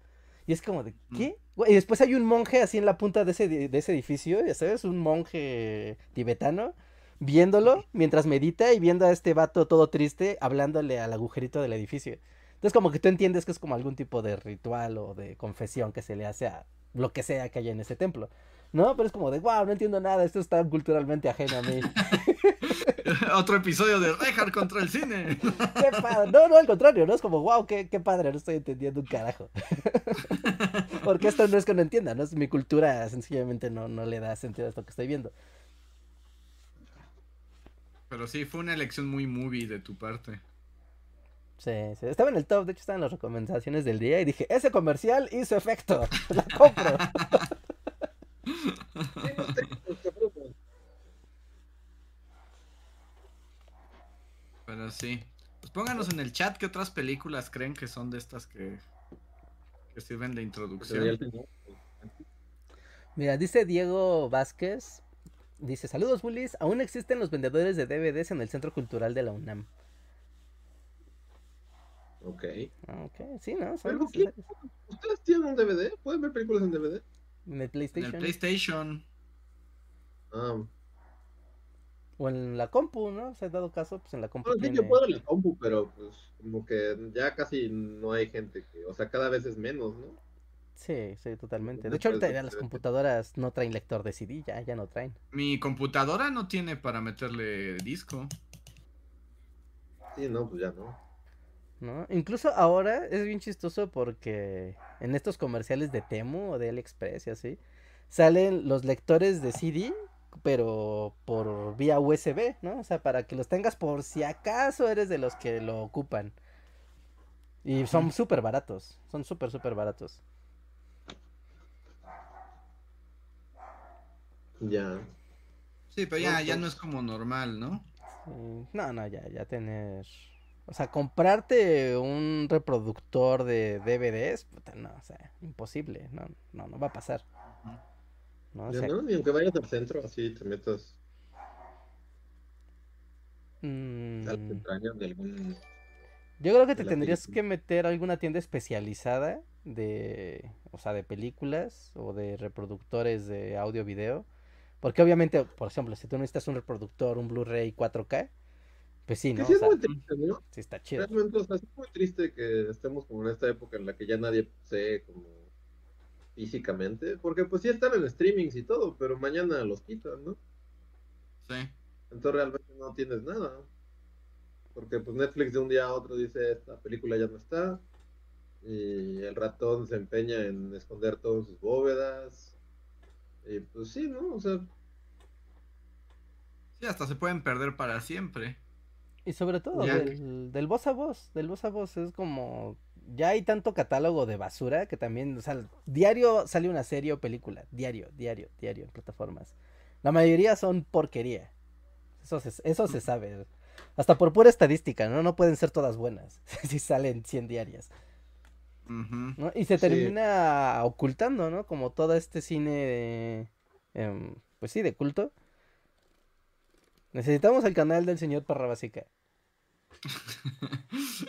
Y es como de, ¿qué? Güey, Y después hay un monje así en la punta de ese, de de ese edificio, ya sabes, un monje tibetano, viéndolo mientras medita y viendo a este vato todo triste hablándole al agujerito del edificio. Entonces como que tú entiendes que es como algún tipo de ritual o de confesión que se le hace a lo que sea que haya en ese templo. No, pero es como de, wow, no entiendo nada, esto está culturalmente ajeno a mí. <laughs> Otro episodio de Reinhardt contra el cine. <laughs> qué padre. No, no, al contrario, no es como, wow, qué, qué padre, no estoy entendiendo un carajo. <laughs> Porque esto no es que no entienda, ¿no? Es mi cultura sencillamente no, no le da sentido a esto que estoy viendo. Pero sí, fue una elección muy movie de tu parte. Sí, sí, estaba en el top, de hecho estaba en las recomendaciones del día y dije, ese comercial hizo efecto, la compro. Pero sí. Pues pónganos en el chat qué otras películas creen que son de estas que, que sirven de introducción. Mira, dice Diego Vázquez, dice, saludos bullies, aún existen los vendedores de DVDs en el Centro Cultural de la UNAM. Ok. Ok, sí, ¿no? ¿Ustedes tienen un DVD? ¿Pueden ver películas en DVD? En el En PlayStation. el PlayStation. Ah, O en la compu, ¿no? Se ha dado caso, pues en la compu. bueno, sí, tiene- yo puedo en la compu, pero pues como que ya casi no hay gente que, o sea, cada vez es menos, ¿no? Sí, sí, totalmente. De hecho, ahorita puedes ya las hacer- computadoras no traen lector de CD, ya, ya no traen. Mi computadora no tiene para meterle disco. Sí, no, pues ya no. ¿No? Incluso ahora es bien chistoso porque en estos comerciales de Temu o de AliExpress y así, salen los lectores de CD, pero por vía USB, ¿no? O sea, para que los tengas por si acaso eres de los que lo ocupan. Y son súper baratos, son súper, súper baratos. Ya. Sí, pero ya, ya no es como normal, ¿no? Sí, No, no, ya, ya tener... O sea, comprarte un reproductor de DVDs, puta, no, o sea, imposible, no, no, no va a pasar. ¿no? O sea, no, ni aunque vayas al centro, así te metas mm, de algún... yo creo que te tendrías película. que meter a alguna tienda especializada de, o sea, de películas o de reproductores de audio video. Porque obviamente, por ejemplo, si tú necesitas un reproductor, un Blu-ray 4K, pues sí, Que ¿no? sí O es sea, muy triste, ¿no? sí está chido. Realmente, o sea, es muy triste que estemos como en esta época en la que ya nadie posee como físicamente, porque pues sí están en streamings y todo, pero mañana los quitan, ¿no? Sí. Entonces realmente no tienes nada. Porque pues Netflix de un día a otro dice esta película ya no está. Y el ratón se empeña en esconder todo en sus bóvedas. Y pues sí, ¿no? O sea, Sí, hasta se pueden perder para siempre. Y sobre todo Ya. del, del voz a voz, del voz a voz, es como, ya hay tanto catálogo de basura que también, o sea, diario sale una serie o película, diario, diario, diario en plataformas. La mayoría son porquería, eso se, eso se sabe, hasta por pura estadística, ¿no? No pueden ser todas buenas, <laughs> si salen 100 diarias. Y se Sí. termina ocultando, ¿no? Como todo este cine, em, pues sí, de culto. Necesitamos el canal del señor Parra Básica.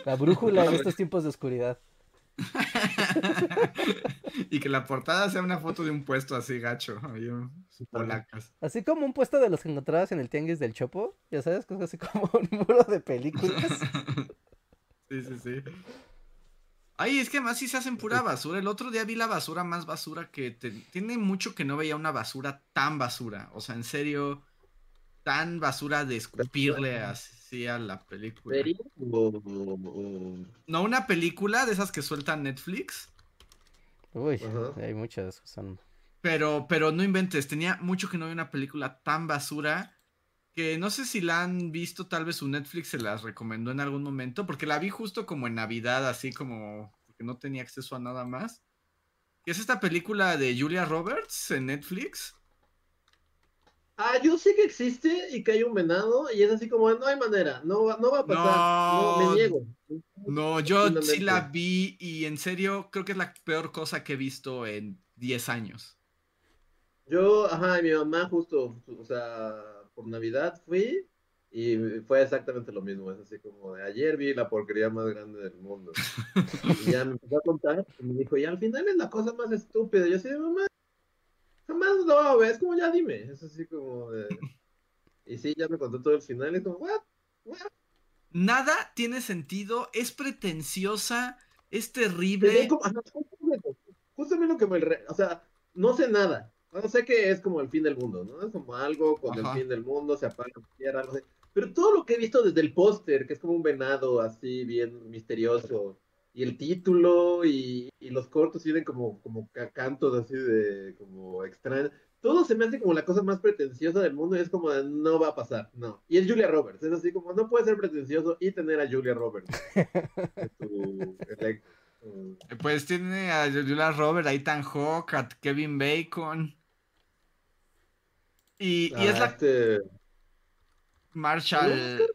La brújula en estos tiempos de oscuridad. <laughs> y que la portada sea una foto de un puesto así gacho. polacas. Así como un puesto de los que encontrabas en el tianguis del Chopo. Ya sabes, así como un muro de películas. <laughs> sí, sí, sí. Ay, es que además sí se hacen pura basura. El otro día vi la basura más basura que te- tiene mucho que no veía una basura tan basura. O sea, en serio, tan basura de escupirle así a la película. No una película de esas que suelta Netflix. Uy, hay muchas que son. Pero, pero no inventes, tenía mucho que no veía una película tan basura que no sé si la han visto, tal vez su Netflix se las recomendó en algún momento, porque la vi justo como en Navidad, así como porque no tenía acceso a nada más. Que es esta película de Julia Roberts en Netflix. Ah, yo sé que existe y que hay un venado y es así como, no hay manera, no va, no va a pasar, no, No. me niego. No, yo sí la vi y en serio creo que es la peor cosa que he visto en 10 años. Yo, ajá, y mi mamá justo, o sea, por Navidad fui y fue exactamente lo mismo, es así como de ayer vi la porquería más grande del mundo. <laughs> Y ya me empezó a contar y me dijo, y al final es la cosa más estúpida. Yo así, mamá, jamás ver, es como ya dime, es así como de... <laughs> Y sí, ya me contó todo el final y es como, what? What? Nada tiene sentido, es pretenciosa, es terrible. como- justamente, lo que me, re- o sea, no sé nada, No sé que es como el fin del mundo, ¿no? Es como algo con Ajá. el fin del mundo, se apaga la tierra, no sé. Pero todo lo que he visto desde el póster, que es como un venado así bien misterioso, y el título y, y los cortos tienen como, como ca- cantos así de como extraños. Todo se me hace como la cosa más pretenciosa del mundo y es como de, no va a pasar, no. Y es Julia Roberts, es así como no puede ser pretencioso y tener a Julia Roberts. tu. <laughs> Pues tiene a Julia Robert, a Ethan Hawke, a Kevin Bacon. Y, y es la este, Marshall.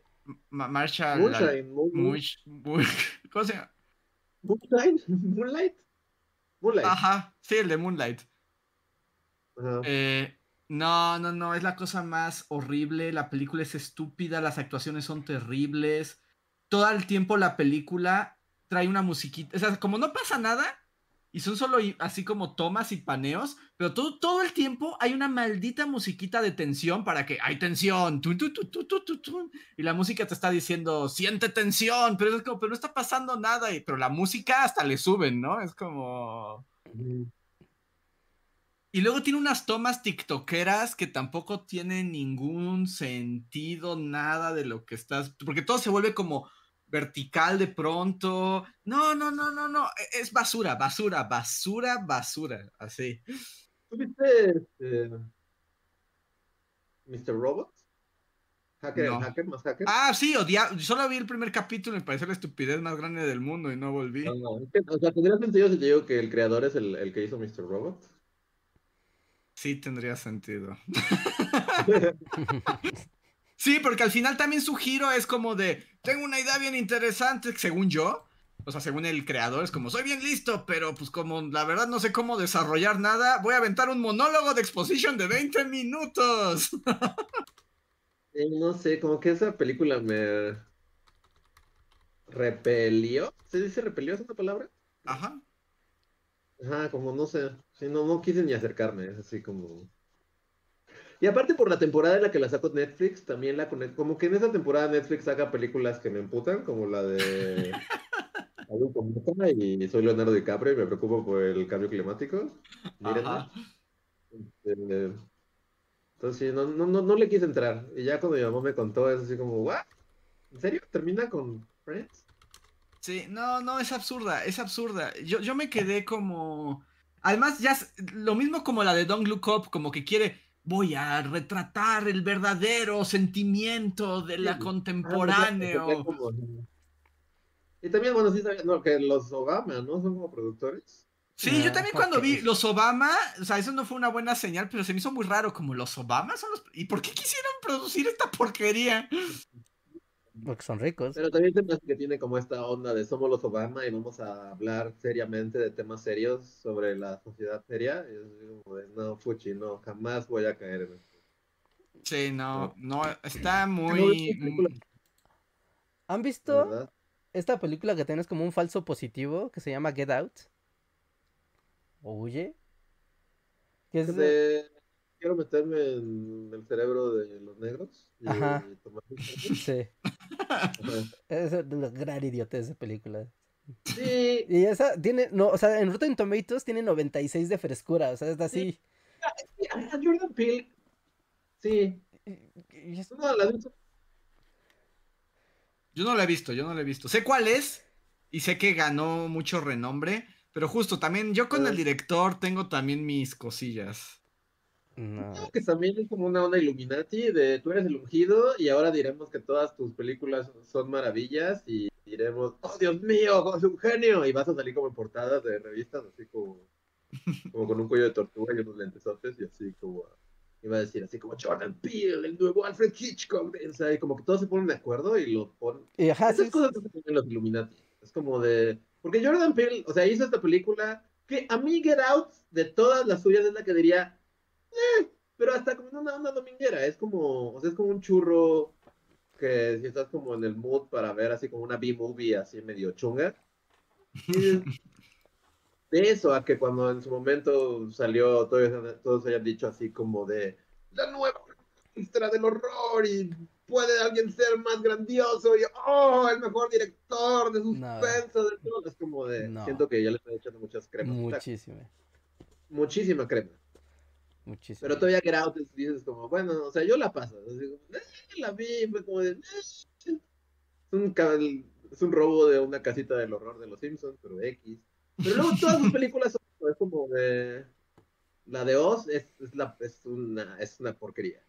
Ma- Marshall. Moon- Mush- Mu- ¿Cómo se llama? Moonshine, <laughs> Moonlight. Moonlight. Ajá, sí, el de Moonlight. Eh, no, no, no, es la cosa más horrible. La película es estúpida, las actuaciones son terribles. Todo el tiempo la película trae una musiquita. O sea, como no pasa nada, y son solo así como tomas y paneos, pero todo, todo el tiempo hay una maldita musiquita de tensión para que hay tensión. tun, tun, tun, y la música te está diciendo, siente tensión, pero es como, pero no está pasando nada. y- pero la música hasta le suben, ¿no? Es como. Y luego tiene unas tomas tiktokeras que tampoco tienen ningún sentido, nada de lo que estás. Porque todo se vuelve como vertical de pronto. No, no, no, no, no. e- Es basura, basura, basura, basura. Así. ¿Tú viste este, Mr. Robot? Hacker, No. hacker, más hacker. Ah, sí, odia. Solo vi el primer capítulo y me pareció la estupidez más grande del mundo y no volví. No, no, o sea, tendría sentido si te digo que el creador es el, el que hizo Mr. Robot. Sí, tendría sentido. <laughs> <laughs> Sí, porque al final también su giro es como de, tengo una idea bien interesante, según yo, o sea, según el creador, es como, soy bien listo, pero pues como la verdad no sé cómo desarrollar nada, voy a aventar un monólogo de exposition de 20 minutos. <laughs> Eh, no sé, como que esa película me repelió. ¿Se dice repelió esa palabra? Ajá. Ajá, como no sé. Sí, no, no quise ni acercarme, es así como. Y aparte por la temporada en la que la sacó Netflix, también la conecto. Como que en esa temporada Netflix saca películas que me emputan, como la de <laughs> y soy Leonardo DiCaprio y me preocupo por el cambio climático. Mírenme. Este, entonces sí, no, no, no, no le quise entrar. Y ya cuando mi mamá me contó, es así como, ¿what? ¿En serio? ¿Termina con Friends? Sí, no, no, es absurda, es absurda. Yo, yo me quedé como... Además, ya lo mismo como la de Don't Look Up, como que quiere, voy a retratar el verdadero sentimiento de la Sí. contemporáneo. Ah, como- Y también, bueno, sí no, que los Obama, ¿no? Son como productores. Sí, yo Ah, también cuando vi los Obama, o sea, eso no fue una buena señal, pero se me hizo muy raro, como los Obama son los... ¿Y por qué quisieron producir esta porquería? <laughs> Porque son ricos. Pero también se me hace que tiene como esta onda de somos los Obama y vamos a hablar seriamente de temas serios sobre la sociedad seria. Y como de, no, fuchi, no, jamás voy a caer en esto. Sí, no, no, está muy... ¿Han visto ¿verdad? esta película que tienes como un falso positivo que se llama Get Out? ¿O Huye? Que es de- De- Quiero meterme en el cerebro de los negros y, Ajá. y tomar un café. <laughs> Sí. <laughs> es una gran idiotez de película. Sí, Y esa tiene, no, o sea, en Rotten Tomatoes tiene 96 de frescura, o sea, es así. ah, Jordan Peele. Sí, es- no, la vi- Yo no la he visto, yo no la he visto. Sé cuál es y sé que ganó mucho renombre, pero justo también yo con el Ah. director tengo también mis cosillas. No. Creo que también es como una onda Illuminati de tú eres el ungido y ahora diremos que todas tus películas son maravillas y diremos, oh Dios mío, es un genio y vas a salir como en portadas de revistas así como, como con un cuello de tortuga y unos lentesotes y así como iba a decir así como Jordan Peele, el nuevo Alfred Hitchcock, o sea, y como que todos se ponen de acuerdo y lo ponen. Y ajá, sí, Esas cosas se ponen en los Illuminati. Es como de. Porque Jordan Peele, o sea, hizo esta película que a mí Get Out, de todas las suyas, es la que diría. "Eh", pero hasta como una onda dominguera. Es como. O sea, es como un churro que si estás como en el mood para ver así como una B-movie así medio chunga. <laughs> de eso a que cuando en su momento salió, todos, todos hayan dicho así como de la nueva extra del horror y puede alguien ser más grandioso y oh, el mejor director de suspenso de todo. Es como de No. siento que ya le estoy echando muchas cremas. Muchísimo. muchísima crema. Muchísimo. Pero todavía Get Out es- dices como, bueno, o sea, yo la paso. "Eh, la vi, fue como de... "Eh". Es un, es un robo de una casita del horror de los Simpsons, pero X. Pero luego todas sus películas son es como de... La de Oz es, es, la, es, una, es una porquería.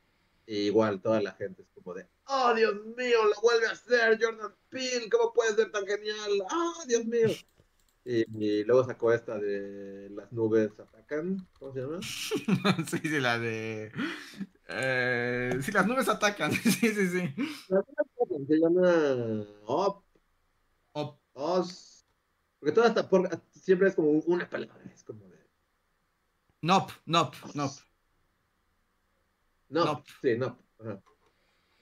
Y igual toda la gente es como de, oh Dios mío, lo vuelve a hacer Jordan Peele, ¿cómo puede ser tan genial? Oh Dios mío. Y, y luego sacó esta de las nubes atacan, ¿cómo se llama? <laughs> sí, sí, la de. Eh, sí, las nubes atacan. <laughs> sí, sí, sí. Se llama Op, Op- Oz, porque toda esta siempre es como una palabra, es como de, Nope, nope, nope. no, Nope. sí, no, ajá.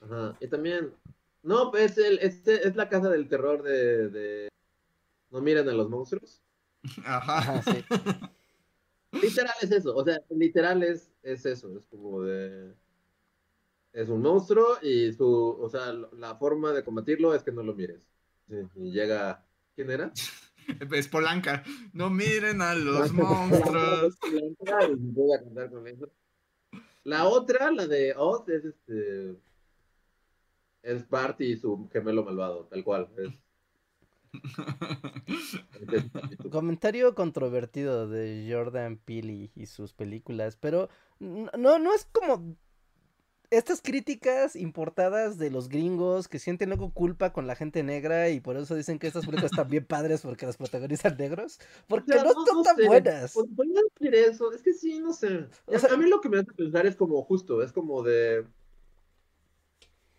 Ajá, y también, no, es, el, este, es la casa del terror de, de, no miren a los monstruos. Ajá. Ajá, sí. <laughs> Literal es eso, o sea, literal es, es eso, es como de... Es un monstruo y su, o sea, la forma de combatirlo es que no lo mires. Sí, y llega, ¿quién era? <laughs> Es Polanca. No miren a <laughs> los monstruos. Y voy a cantar con eso. La otra, la de Oz, es este... Es Bart y su gemelo malvado, tal cual. Es- <laughs> Comentario controvertido de Jordan Peele y, sus películas, pero no, no es como estas críticas importadas de los gringos que sienten luego culpa con la gente negra y por eso dicen que estas películas están bien padres porque las protagonizan negros, porque sea, no, no- son no tan sé, buenas. Pues, podría decir eso, es que sí, no sé. O sea- a mí lo que me hace pensar es como justo, es como de.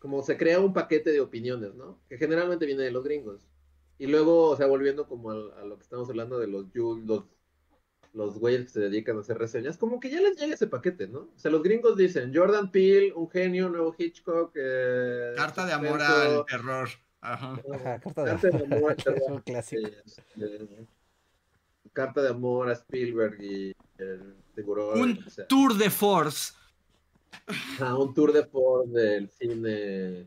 Como se crea un paquete de opiniones, ¿no? Que generalmente viene de los gringos. Y luego, o sea, volviendo como a, lo que estamos hablando de los Jules, los, los güeyes que se dedican a hacer reseñas, como que ya les llega ese paquete, ¿no? O sea, los gringos dicen Jordan Peele, un genio, nuevo Hitchcock. eh, Carta de amor al terror. Ajá. Ajá, carta de Carta de amor al es terror. un clásico. este, carta de amor a Spielberg y el tiburón. Un o sea, Tour de Force. ajá, un tour de Ford del cine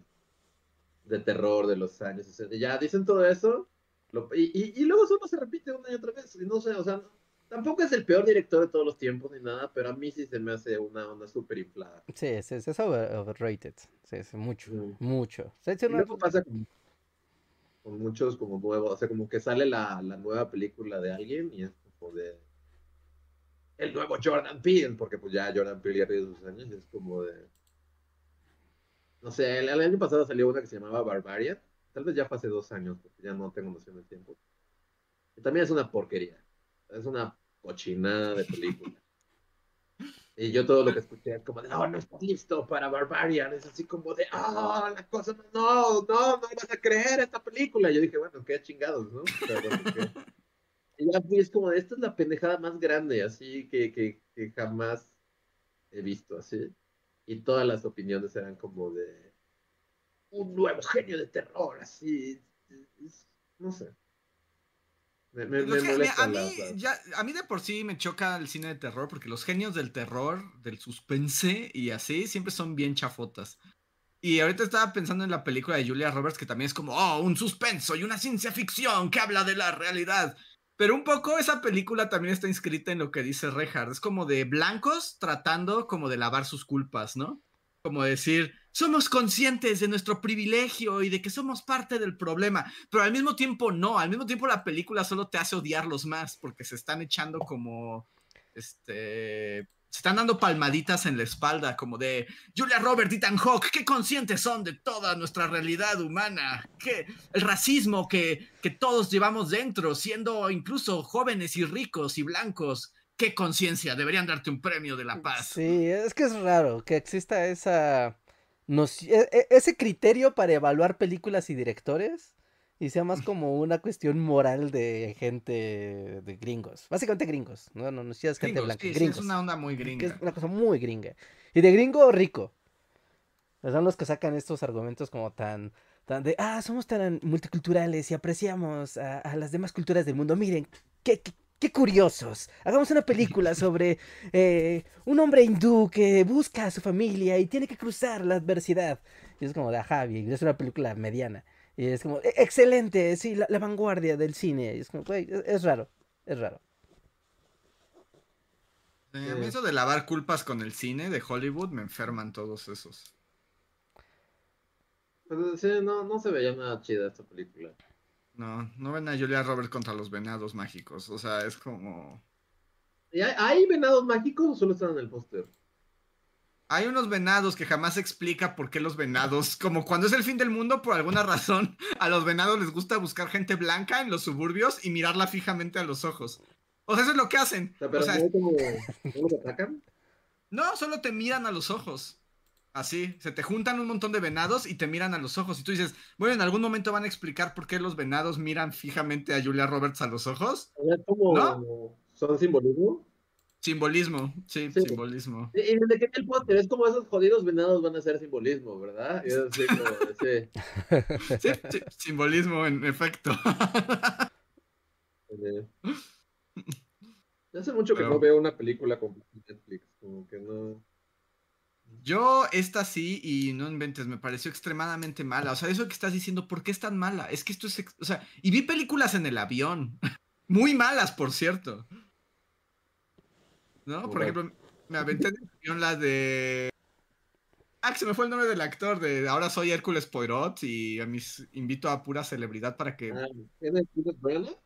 de terror de los años 60. Ya dicen todo eso. lo- y, y, y luego solo se repite una y otra vez. Y no sé, o sea, tampoco es el peor director de todos los tiempos ni nada, pero a mí sí se me hace una onda súper inflada. Sí, sí, sí, es over- overrated. Sí, sí, mucho, Mm. mucho. Se ha hecho Y una- luego pasa con, con muchos como nuevos, o sea, como que sale la, la nueva película de alguien y es como de el nuevo Jordan Peele, porque pues ya Jordan Peele ya tiene sus años y es como de no sé, el, el año pasado salió una que se llamaba Barbarian, tal vez ya fue hace dos años, porque ya no tengo noción del tiempo. Y también es una porquería, es una cochinada de película. <laughs> Y yo todo lo que escuché es como de, oh, no estás listo para Barbarian. Es así como de, oh, la cosa, no, no, no vas a creer esta película. Y yo dije, bueno, qué chingados, ¿no? O sea, bueno, ¿qué? <laughs> Y ya fui, es como de, esta es la pendejada más grande, así que, que, que jamás he visto, así. Y todas las opiniones eran como de, un nuevo genio de terror, así. no sé. Me, molesta a, mí, la- ya, a mí de por sí me choca el cine de terror porque los genios del terror, del suspense y así siempre son bien chafotas. Y ahorita estaba pensando en la película de Julia Roberts que también es como, oh, un suspenso y una ciencia ficción que habla de la realidad. Pero un poco esa película también está inscrita en lo que dice Reinhardt. Es como de blancos tratando como de lavar sus culpas, ¿no? Como decir, somos conscientes de nuestro privilegio y de que somos parte del problema, pero al mismo tiempo no, al mismo tiempo la película solo te hace odiarlos más porque se están echando como, este, se están dando palmaditas en la espalda, como de Julia Roberts, Ethan Hawke, qué conscientes son de toda nuestra realidad humana, que el racismo que, que todos llevamos dentro, siendo incluso jóvenes y ricos y blancos. Qué conciencia, deberían darte un premio de la paz. Sí, es que es raro que exista esa noci- e- e- ese criterio para evaluar películas y directores y sea más como una cuestión moral de gente de gringos, básicamente gringos, no, no, no si es gente Gringos, blanca, sí, sí, gringos, es una onda muy que gringa. es una cosa muy gringa y de gringo rico. Son los que sacan estos argumentos como tan, tan de, ah, somos tan multiculturales y apreciamos a, a las demás culturas del mundo. Miren, qué, qué, qué curiosos. Hagamos una película <laughs> sobre eh, un hombre hindú que busca a su familia y tiene que cruzar la adversidad. Y es como de, ajá, y es una película mediana. Y es como, "E- excelente, sí, la, la vanguardia del cine. Y es como, güey, es, es raro, es raro. Eh, a mí eso de lavar culpas con el cine de Hollywood me enferman todos esos. Sí, no, no se veía nada chida esta película. No, no ven a Julia Roberts contra los venados mágicos. O sea, es como. ¿Y hay, hay venados mágicos o solo están en el póster? Hay unos venados que jamás se explica por qué los venados, <laughs> como cuando es el fin del mundo, por alguna razón, a los venados les gusta buscar gente blanca en los suburbios y mirarla fijamente a los ojos. O sea, eso es lo que hacen. O sea, pero O sea, ¿no, como, ¿no los atacan? no, solo te miran a los ojos. Así, se te juntan un montón de venados y te miran a los ojos. Y tú dices, bueno, en algún momento van a explicar por qué los venados miran fijamente a Julia Roberts a los ojos. ¿No? ¿Son simbolismo? Simbolismo, sí, Sí. simbolismo. Y desde que el póster, es como esos jodidos venados van a ser simbolismo, ¿verdad? Como, sí. <laughs> Sí, sí, simbolismo, en efecto. Hace mucho que Pero- no veo una película en Netflix, como que no. Yo, esta sí, y no inventes, me pareció extremadamente mala. O sea, eso que estás diciendo, ¿por qué es tan mala? Es que esto es. O sea, y vi películas en el avión. <laughs> Muy malas, por cierto. ¿No? Por ejemplo, me aventé en avión la de. Ah, que se me fue el nombre del actor. De ahora soy Hércules Poirot y a mis invito a pura celebridad para que. Ah, ¿Tienes Kenneth Branagh?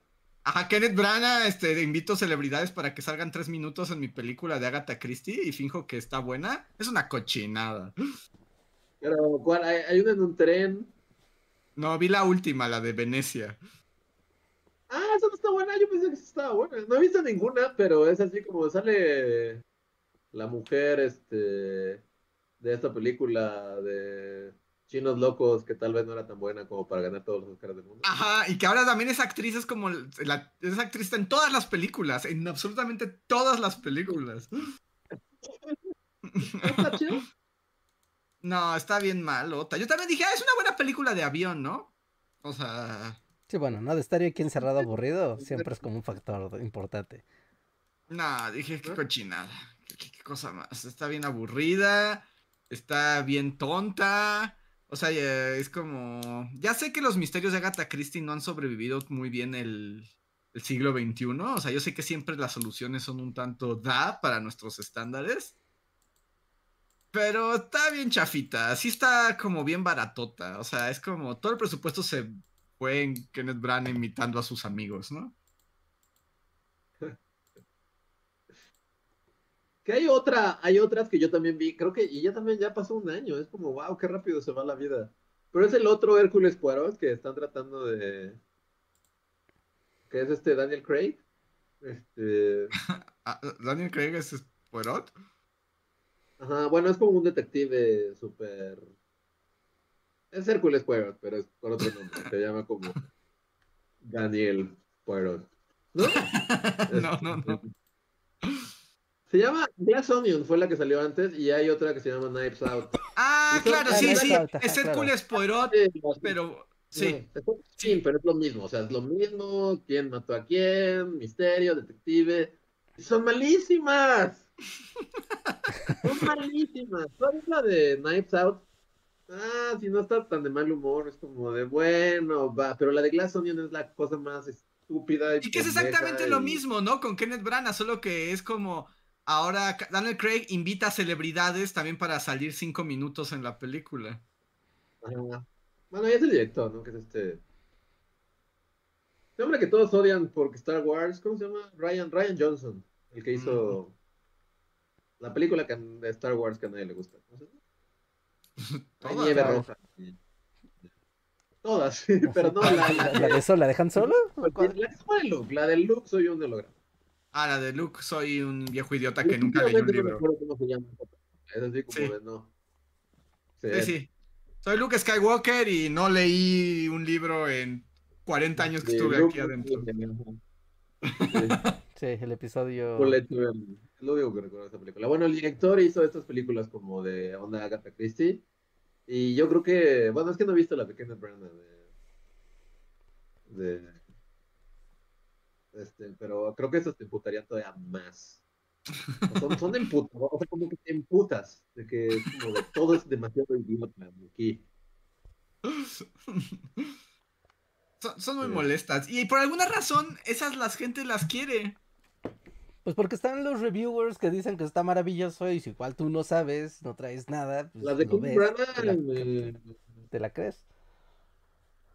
Ajá, Kenneth Branagh, este, invito celebridades para que salgan tres minutos en mi película de Agatha Christie y finjo que está buena. Es una cochinada. Pero, ¿cuál? Hay, hay una en un tren. No, vi la última, la de Venecia. Ah, esa no está buena, yo pensé que estaba buena. No he visto ninguna, pero es así como sale la mujer, este, de esta película de Chinos Locos, que tal vez no era tan buena como para ganar todos los Oscars del mundo. Ajá, y que ahora también es actriz, es como. La, es actriz en todas las películas, en absolutamente todas las películas. ¿No está chido? <laughs> No, está bien malota. Yo también dije, ah, es una buena película de avión, ¿no? O sea. Sí, bueno, no de estar yo aquí encerrado aburrido siempre es como un factor importante. No, dije, qué cochinada. Qué, qué- qué cosa más. Está bien aburrida. Está bien tonta. O sea, es como. Ya sé que los misterios de Agatha Christie no han sobrevivido muy bien el, el siglo XXI. O sea, yo sé que siempre las soluciones son un tanto da para nuestros estándares. Pero está bien chafita. Sí está como bien baratota. O sea, es como. Todo el presupuesto se fue en Kenneth Branagh imitando a sus amigos, ¿no? <laughs> Que hay otra, hay otras que yo también vi, creo que, y ya también ya pasó un año, es como, wow, qué rápido se va la vida. Pero es el otro Hércules Poirot que están tratando de, que es este Daniel Craig. Este, <laughs> Ah, Daniel Craig es Poirot. ajá, bueno, es como un detective súper, es Hércules Poirot, pero es por otro nombre, se llama como Daniel Poirot. ¿No? <laughs> no, no, no. Se llama Glass Onion, fue la que salió antes, y hay otra que se llama Knives Out. Ah, claro, sí, sí. Es. Hércules Poirot, pero sí. Sí, pero es lo mismo, o sea, es lo mismo, quién mató a quién, misterio, detective. Son malísimas. <laughs> Son malísimas. ¿Cuál es la de Knives Out? Ah, si no está tan de mal humor, es como de bueno, va, pero la de Glass Onion es la cosa más estúpida. Y, Y que es exactamente lo mismo, ¿no? Con Kenneth Branagh, solo que es como ahora Daniel Craig invita a celebridades también para salir cinco minutos en la película. Bueno, ya es el director, ¿no? Que es este. Este hombre que todos odian por Star Wars, ¿cómo se llama? Ryan, Ryan Johnson, el que hizo la película que- de Star Wars que a nadie le gusta. Hay <laughs> Todas, nieve claro. roja. <laughs> Todas, sí, <laughs> pero no la, la, ¿La, de eso la dejan solo? la que pone Luke, la del Luke soy un holograma. Ah, la de Luke, soy un viejo idiota que nunca leyó un no me libro. acuerdo cómo se llama. Es así como Sí. de no. Sí, sí. Soy Luke Skywalker y no leí un libro en 40 años que Sí, estuve Luke, aquí adentro. Sí. Sí, el episodio... Es lo único que recuerdo de esa película. Bueno, el director hizo estas películas como de onda Agatha Christie. Y yo creo que, bueno, es que no he visto la pequeña Branda de, de este, pero creo que esas te emputarían todavía más. O Son, son de emputas, o sea, como que te emputas, de que es como de todo es demasiado idiota aquí. <laughs> Son, son muy Sí. molestas. Y por alguna razón, esas las gente las quiere. Pues porque están los reviewers que dicen que está maravilloso y si igual tú no sabes, no traes nada, pues Las de Kenneth Branagh, <laughs> te la, crees.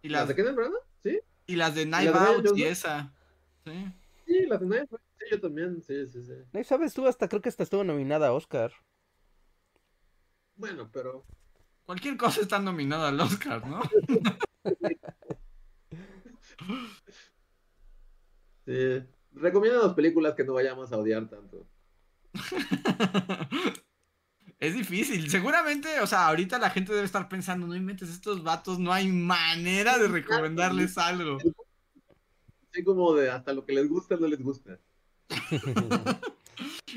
Y ¿Las las, de Kenneth Branagh? Sí. y las de Knife Out y esa. Sí. Sí, las de Knife Out, Sí, yo también, sí, sí, sí. Y sabes, tú hasta creo que hasta estuvo nominada a Oscar. Bueno, pero Cualquier cosa está nominada al Oscar, ¿no? <laughs> sí. Recomiendo las películas que no vayamos a odiar tanto. <laughs> Es difícil. Seguramente, o sea, ahorita la gente debe estar pensando, no inventes estos vatos, no hay manera de recomendarles algo. Así como de hasta lo que les gusta no les gusta. <laughs>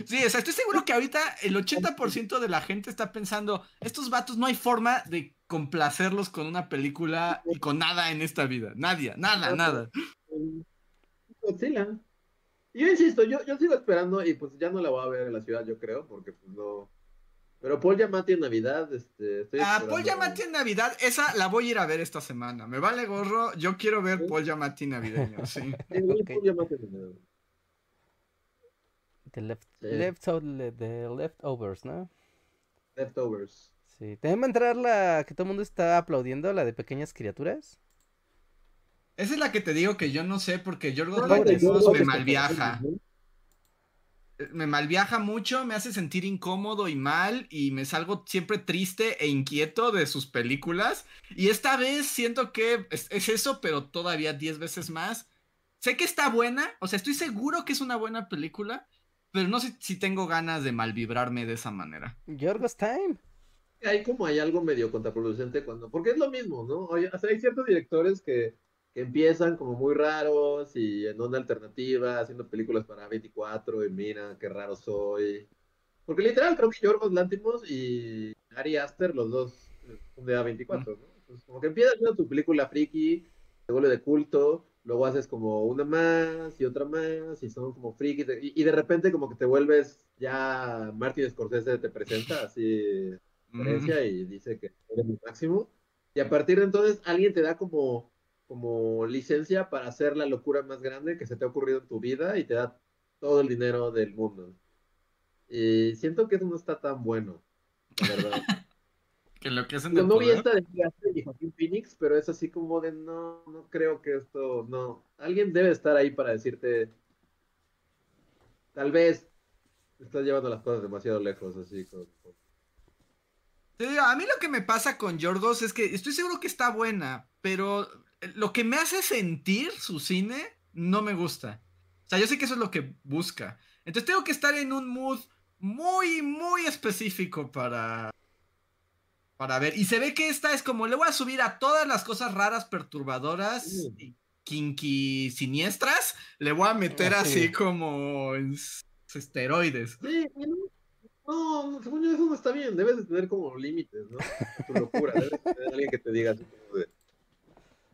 Sí, o sea, estoy seguro que ahorita el 80% de la gente está pensando, estos vatos no hay forma de complacerlos con una película y con nada en esta vida. Nadie, nada, nada. Godzilla. Yo insisto, yo, yo sigo esperando y pues ya no la voy a ver en la ciudad, yo creo, porque pues no. Pero Paul Giamatti en Navidad, este, estoy Ah, esperando- Paul Giamatti en Navidad, esa la voy a ir a ver esta semana. Me vale gorro, yo quiero ver Sí. Paul Giamatti navideño, sí. Sí, <laughs> güey, Ok. Paul Giamatti en Navidad. The, left, Sí. left, the Leftovers, ¿no? Leftovers. Sí. También va a entrar la que todo el mundo está aplaudiendo, la de pequeñas criaturas. Esa es la que te digo que yo no sé porque Yorgos Lanthimos me malviaja. Me malviaja mucho, me hace sentir incómodo y mal y me salgo siempre triste e inquieto de sus películas. Y esta vez siento que es, es eso, pero todavía 10 veces más. Sé que está buena, o sea, estoy seguro que es una buena película, pero no sé si tengo ganas de malvibrarme de esa manera. Yorgos Time. Hay como hay algo medio contraproducente cuando, porque es lo mismo, ¿no? Oye, o sea, hay ciertos directores que, que empiezan como muy raros y en onda alternativa, haciendo películas para 24 y mira qué raro soy. Porque literal creo que Yorgos Lantimos y Ari Aster, los dos son de A24, ¿no? Entonces, como que empiezas haciendo tu película friki, se vuelve de culto, luego haces como una más y otra más y son como frikis y, y de repente como que te vuelves ya Martin Scorsese te presenta así conferencia y dice que eres el máximo. Y a partir de entonces alguien te da como, como licencia para hacer la locura más grande que se te ha ocurrido en tu vida y te da todo el dinero del mundo. Y siento que eso no está tan bueno, la verdad. <laughs> Que lo que hacen de no vi esta de y Joaquín Phoenix, pero es así como de no, no creo que esto, no. Alguien debe estar ahí para decirte, tal vez estás llevando las cosas demasiado lejos, así con- Te digo, a mí lo que me pasa con Yorgos es que estoy seguro que está buena, pero lo que me hace sentir su cine no me gusta. O sea, yo sé que eso es lo que busca. Entonces tengo que estar en un mood muy, muy específico para, para ver. Y se ve que esta es como, le voy a subir a todas las cosas raras, perturbadoras y kinky siniestras, le voy a meter Ah, sí. así como en s- esteroides. Sí, no, según yo eso no está bien, debes de tener como límites, ¿no? Tu locura, debes de tener alguien que te diga así como de,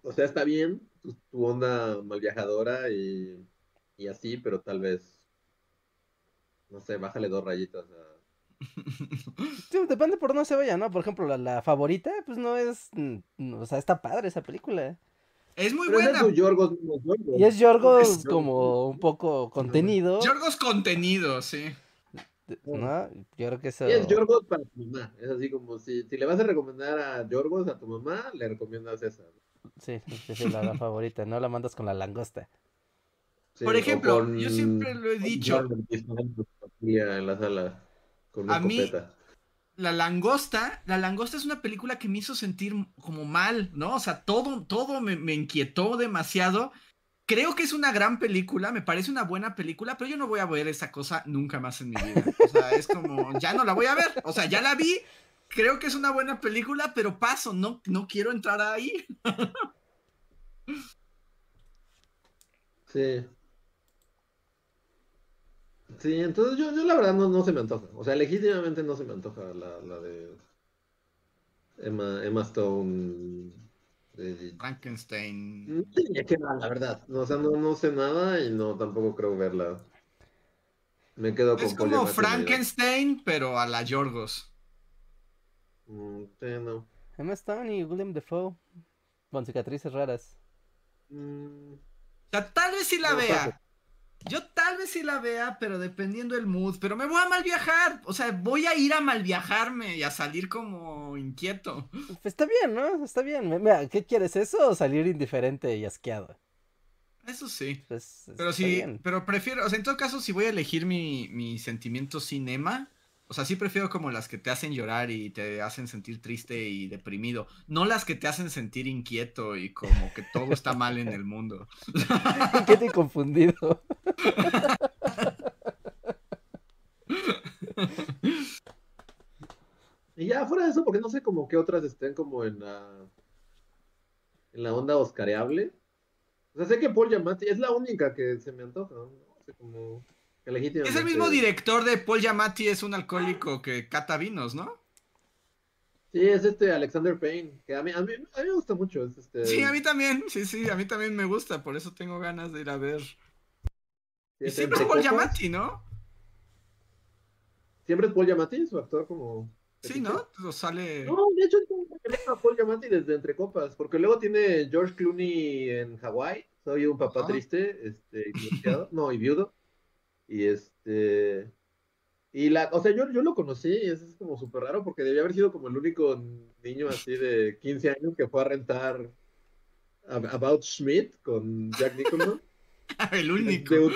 o sea, está bien tu, tu onda mal viajadora y, y así, pero tal vez, no sé, bájale dos rayitas a... <laughs> Sí, depende por dónde se vaya, ¿no? Por ejemplo, la, la favorita, pues no es. mm, O sea, está padre esa película. Es muy Pero ese es buena. su Yorgos, no es Yorgos. Y es Yorgos Es- como un poco contenido. Yorgos contenido, sí. ¿No? Yo creo que eso. Y es Yorgos para tu mamá, es así como si, si le vas a recomendar a Yorgos a tu mamá, le recomiendas esa. Sí, sí, sí, la, la favorita, no la mandas con la langosta. Sí, Por ejemplo, con- yo siempre lo he dicho. En la sala con A mí-. La langosta, la langosta es una película que me hizo sentir como mal, ¿no? O sea, todo, todo me, me inquietó demasiado. Creo que es una gran película, me parece una buena película, pero yo no voy a ver esa cosa nunca más en mi vida. O sea, es como, ya no la voy a ver. O sea, ya la vi, creo que es una buena película, pero paso, no, no quiero entrar ahí. Sí. Sí, entonces yo, yo la verdad no, no se me antoja. O sea, legítimamente no se me antoja la, la de Emma, Emma Stone. de- Frankenstein. A qué va, la verdad. No, o sea, no, no sé nada y no tampoco creo verla. Me quedo con Es como. Frankenstein, pero a la Yorgos. Mm, sí, no. Emma Stone y William Defoe. Con cicatrices raras. Mm, O sea, tal vez sí la No, vea. Yo tal vez sí la vea, pero dependiendo del mood. Pero me voy a mal viajar. O sea, voy a ir a mal viajarme y a salir como inquieto. Pues está bien, ¿no? Está bien. Mira, ¿qué quieres? ¿Eso o salir indiferente y asqueado? Eso sí. Pues, Pero sí, bien. pero prefiero, o sea, en todo caso, si voy a elegir mi, mi sentimiento cinema, o sea, sí prefiero como las que te hacen llorar y te hacen sentir triste y deprimido, no las que te hacen sentir inquieto y como que todo está mal en el mundo. <laughs> Inquieto y confundido. <laughs> Y ya fuera de eso, porque no sé como qué otras estén como en la en la onda oscareable. O sea, sé que Paul Giamatti es la única que se me antoja, ¿no? O sea, como Es el mismo director de Paul Giamatti, es un alcohólico que cata vinos, ¿no? Sí, es este Alexander Payne, que a mí, a mí, a mí me gusta mucho. Es este, Sí, a mí también, sí, sí, a mí también me gusta, por eso tengo ganas de ir a ver. sí, Y es siempre es Paul copas. Giamatti, ¿no? Siempre es Paul Giamatti, su actor como... Sí, ¿no? Lo sale... No, de hecho, a Paul Giamatti desde Entre Copas, porque luego tiene George Clooney en Hawái, soy un papá triste, este, y no, y viudo, y este, y la, o sea, yo, yo lo conocí, y eso es como súper raro, porque debía haber sido como el único niño así de 15 años que fue a rentar Ab- About Schmidt con Jack Nicholson. <laughs> El único. De un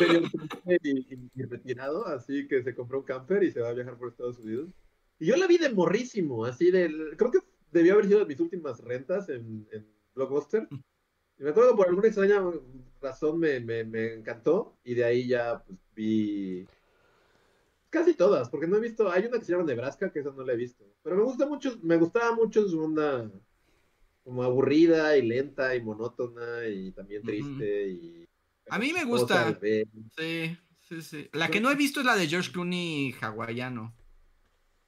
y, y- y retirado, así que se compró un camper y se va a viajar por Estados Unidos. Y yo la vi de morrísimo, así de. Creo que debió haber sido de mis últimas rentas en, en Blockbuster. <laughs> Y me acuerdo que por alguna extraña razón me, me, me encantó y de ahí ya pues, vi casi todas, porque no he visto. Hay una que se llama Nebraska, que esa no la he visto. Pero me gusta mucho, me gustaba mucho su onda como aburrida y lenta y monótona y también triste y. A mí me gusta. Sí, sí, sí. La que no he visto es la de George Clooney hawaiano.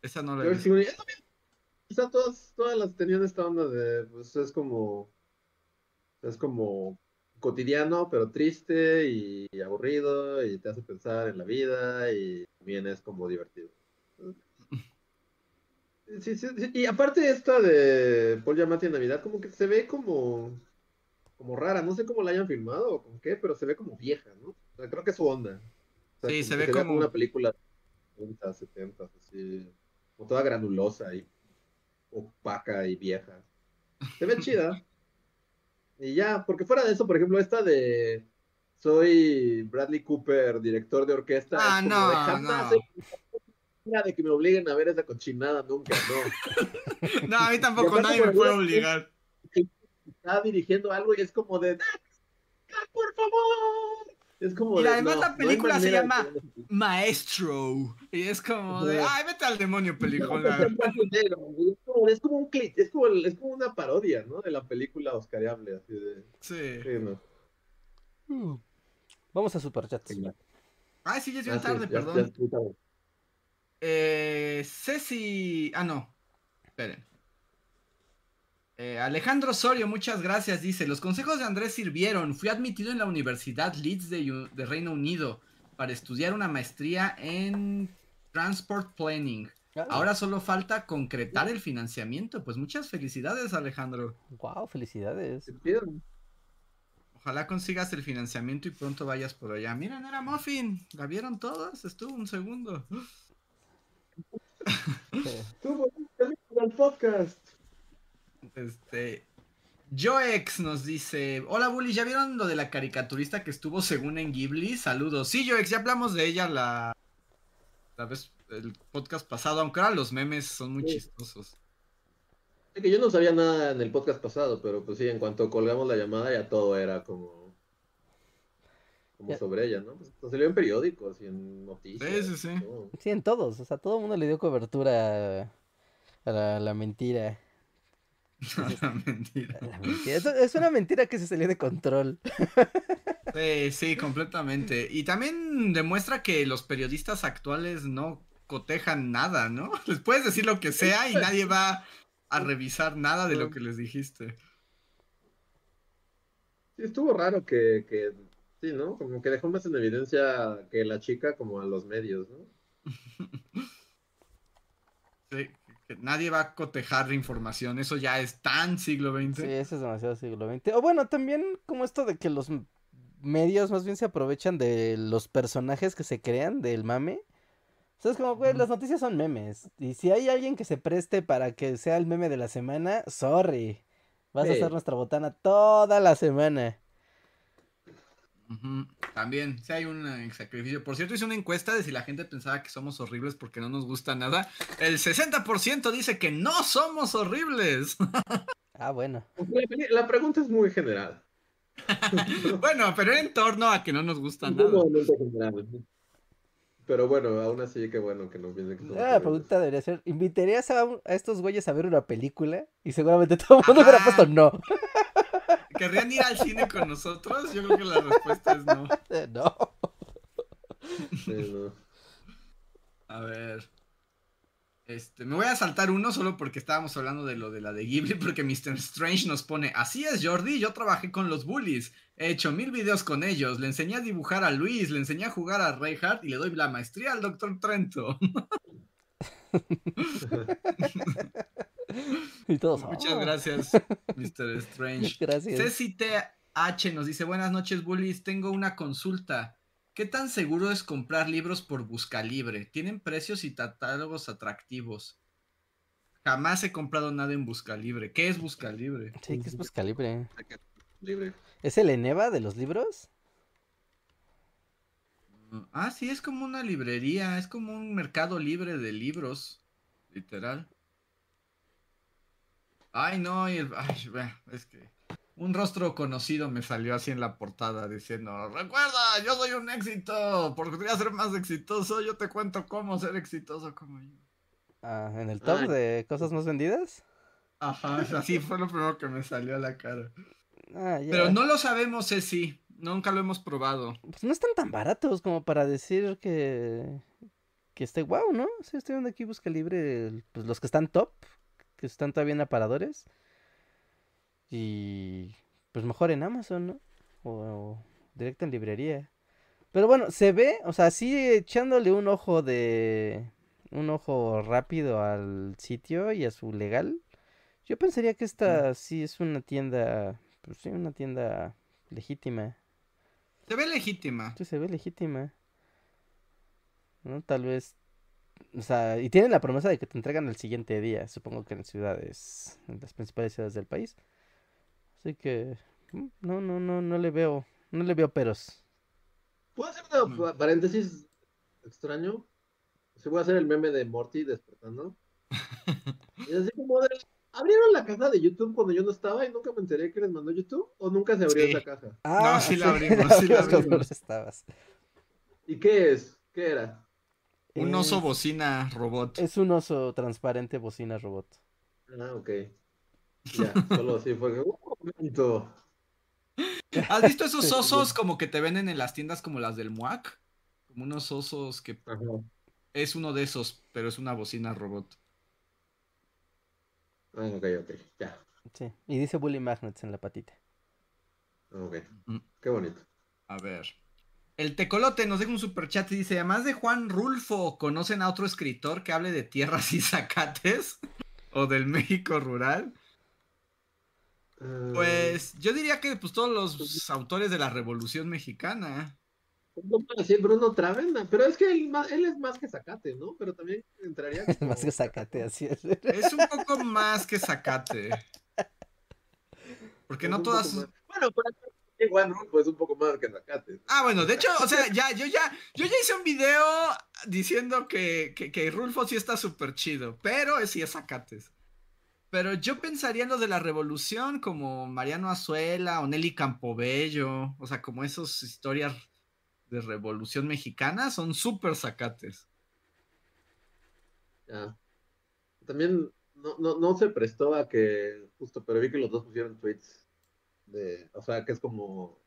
Esa no la he George visto. Clooney, sea, todas, todas las tenían esta onda de, pues es como, es como cotidiano, pero triste y aburrido y te hace pensar en la vida y también es como divertido. <laughs> Sí, sí, sí. Y aparte esta de Paul Giamatti en Navidad, como que se ve como, como rara, no sé cómo la hayan filmado o con qué, pero se ve como vieja, ¿no? O sea, creo que es su onda. O sea, Sí, se ve vea como- una película de 70, 70, así, como toda granulosa y opaca y vieja. Se ve chida. <laughs> Y ya, porque fuera de eso, por ejemplo, esta de soy Bradley Cooper, director de orquesta. Ah, no, de jamás no. he- de que me obliguen a ver esa cochinada nunca, no. <laughs> No, a mí tampoco, nadie me puede obligar. Está dirigiendo algo y es como de "Ah, por favor. Es como Y de, además no, la no película se de llama que- Maestro. Y es como de, ay, vete al demonio, <laughs> película. es como, es como un clip, es como, es como una parodia, ¿no? De la película oscariable, así de. Sí. Sí, no. Mm. Vamos a superchats. Venga. Ay, sí, ya es bien Ah, sí, tarde, ya- perdón. ya tarde. Eh, Ceci. Ah, no. Esperen. Eh, Alejandro Osorio, muchas gracias. Dice: Los consejos de Andrés sirvieron. Fui admitido en la Universidad Leeds de, U- de Reino Unido para estudiar una maestría en Transport Planning. Ah, Ahora solo falta concretar el financiamiento. Pues muchas felicidades, Alejandro. Wow, felicidades. Ojalá consigas el financiamiento y pronto vayas por allá. Miren, era Muffin. ¿La vieron todas? Estuvo un segundo. Volviste al podcast. Este. Joex nos dice: Hola Bully, ¿ya vieron lo de la caricaturista que estuvo según en Ghibli? Saludos. Sí, Joex, ya hablamos de ella la, la vez, el podcast pasado, aunque ahora los memes son muy Sí. chistosos. Es que yo no sabía nada en el podcast pasado, pero pues sí, en cuanto colgamos la llamada ya todo era como. Como Ya. sobre ella, ¿no? Pues salió en periódicos y en noticias. Sí, sí, sí. todo. Sí, en todos. O sea, todo el mundo le dio cobertura a la, la mentira. <laughs> Mentira. Mentira. Es, es una mentira que se salió de control. <laughs> Sí, sí, completamente. Y también demuestra que los periodistas actuales no cotejan nada, ¿no? <laughs> Les puedes decir lo que sea y nadie va a revisar nada de lo que les dijiste. Sí, estuvo raro que, que, sí, ¿no? Como que dejó más en evidencia que la chica como a los medios, ¿no? Sí, que nadie va a cotejar información, eso ya es tan siglo XX. Sí, eso es demasiado siglo XX. O bueno, también como esto de que los medios más bien se aprovechan de los personajes que se crean del mame. O sea, es como, güey, las noticias son memes. Y si hay alguien que se preste para que sea el meme de la semana, sorry. Vas a ser nuestra botana toda la semana. También, si hay un eh, sacrificio. Por cierto, hice una encuesta de si la gente pensaba que somos horribles porque no nos gusta nada. El 60% dice que no somos horribles. <laughs> Ah, bueno. La pregunta es muy general. <laughs> bueno, pero en torno a que no nos gusta nada. general. Pero bueno, aún así, qué bueno que no piensen que somos Ah, la pregunta debería ser, ¿invitarías a, a estos güeyes a ver una película? Y seguramente todo el mundo hubiera puesto no. <laughs> ¿Querrían ir al cine con nosotros? Yo creo que la respuesta es no. Eh, no. A ver. Este, me voy a saltar uno solo porque estábamos hablando de lo de la de Ghibli, porque Mr. Strange nos pone, así es Jordi, yo trabajé con los bullies, he hecho mil videos con ellos, le enseñé a dibujar a Luis, le enseñé a jugar a Reinhardt y le doy la maestría al Dr. Trento. <laughs> <laughs> Y todos. Muchas "Oh". gracias, Mr. Strange. <laughs> Gracias. Ceci TH nos dice, buenas noches bullies, tengo una consulta. ¿Qué tan seguro es comprar libros por Buscalibre? Tienen precios y catálogos atractivos. Jamás he comprado nada en Buscalibre. ¿Qué es Buscalibre? Sí, que es pues calibre. Libre. ¿Es el Eneva de los libros? Ah, sí, es como una librería, es como un mercado libre de libros, literal. Ay, no, y el- ay, vea, es que un rostro conocido me salió así en la portada diciendo, recuerda, yo soy un éxito, porque quería ser más exitoso, yo te cuento cómo ser exitoso como yo. Ah, ¿En el top Ay. de cosas más vendidas? Ajá, así fue lo primero que me salió a la cara. Ah, ya. Pero no lo sabemos, Ceci, nunca lo hemos probado. Pues no están tan baratos como para decir que... Que esté guau, ¿no? Sí, estoy viendo aquí busca libre pues los que están top, que están todavía en aparadores. Y pues mejor en Amazon, ¿no? O, o directo en librería. Pero bueno, se ve, o sea, sí echándole un ojo de... Un ojo rápido al sitio y a su legal. Yo pensaría que esta sí es una tienda, pues sí, una tienda legítima. Se ve legítima. Sí, se ve legítima. ¿No? Tal vez. O sea, y tienen la promesa de que te entregan el siguiente día, supongo que en ciudades, en las principales ciudades del país. Así que mm, no, no, no, no le veo, no le veo peros. ¿Puedo hacer una Mm. pa- paréntesis extraño? Se voy a hacer el meme de Morty despertando. <laughs> Y así como de, ¿abrieron la caja de YouTube cuando yo no estaba y nunca me enteré que les mandó YouTube? ¿O nunca se abrió Sí. esa caja? Ah, sí la abrimos, <laughs> sí la abrimos. no estabas. ¿Y qué es? ¿Qué era? Un oso Es- bocina robot. Es un oso transparente bocina robot. Ah, ok. Ya, solo así fue que, "Uh, un momento. ¿Has visto esos <laughs> osos como que te venden en las tiendas como las del MUAC? Como unos osos que Ajá. es uno de esos, pero es una bocina robot. Ah, ok, ok, ya. Sí. Y dice Bully Magnets en la patita. Ok, Mm. qué bonito. A ver. El tecolote nos deja un superchat y dice, además de Juan Rulfo, ¿conocen a otro escritor que hable de tierras y zacates? ¿O del México rural? Ah, Pues yo diría que pues todos los autores de la Revolución Mexicana. No puedo decir Bruno Travena, pero es que él, es más que Zacate, ¿no? Pero también entraría <laughs> como... Más que sacate, así es. Es un poco más que zacate. Porque es no todas... Bueno, pero Juan Rulfo es un poco más que Zacate. Ah, bueno, de hecho, o sea, ya, yo ya, yo ya hice un video diciendo que, que, que Rulfo sí está súper chido, pero sí es Zacates. Pero yo pensaría en los de la revolución, como Mariano Azuela o Nelly Campobello, o sea, como esas historias de revolución mexicana son súper Zacates. Ya. También no, no, no se prestó a que, justo, pero vi que los dos pusieron tweets de, o sea, que es como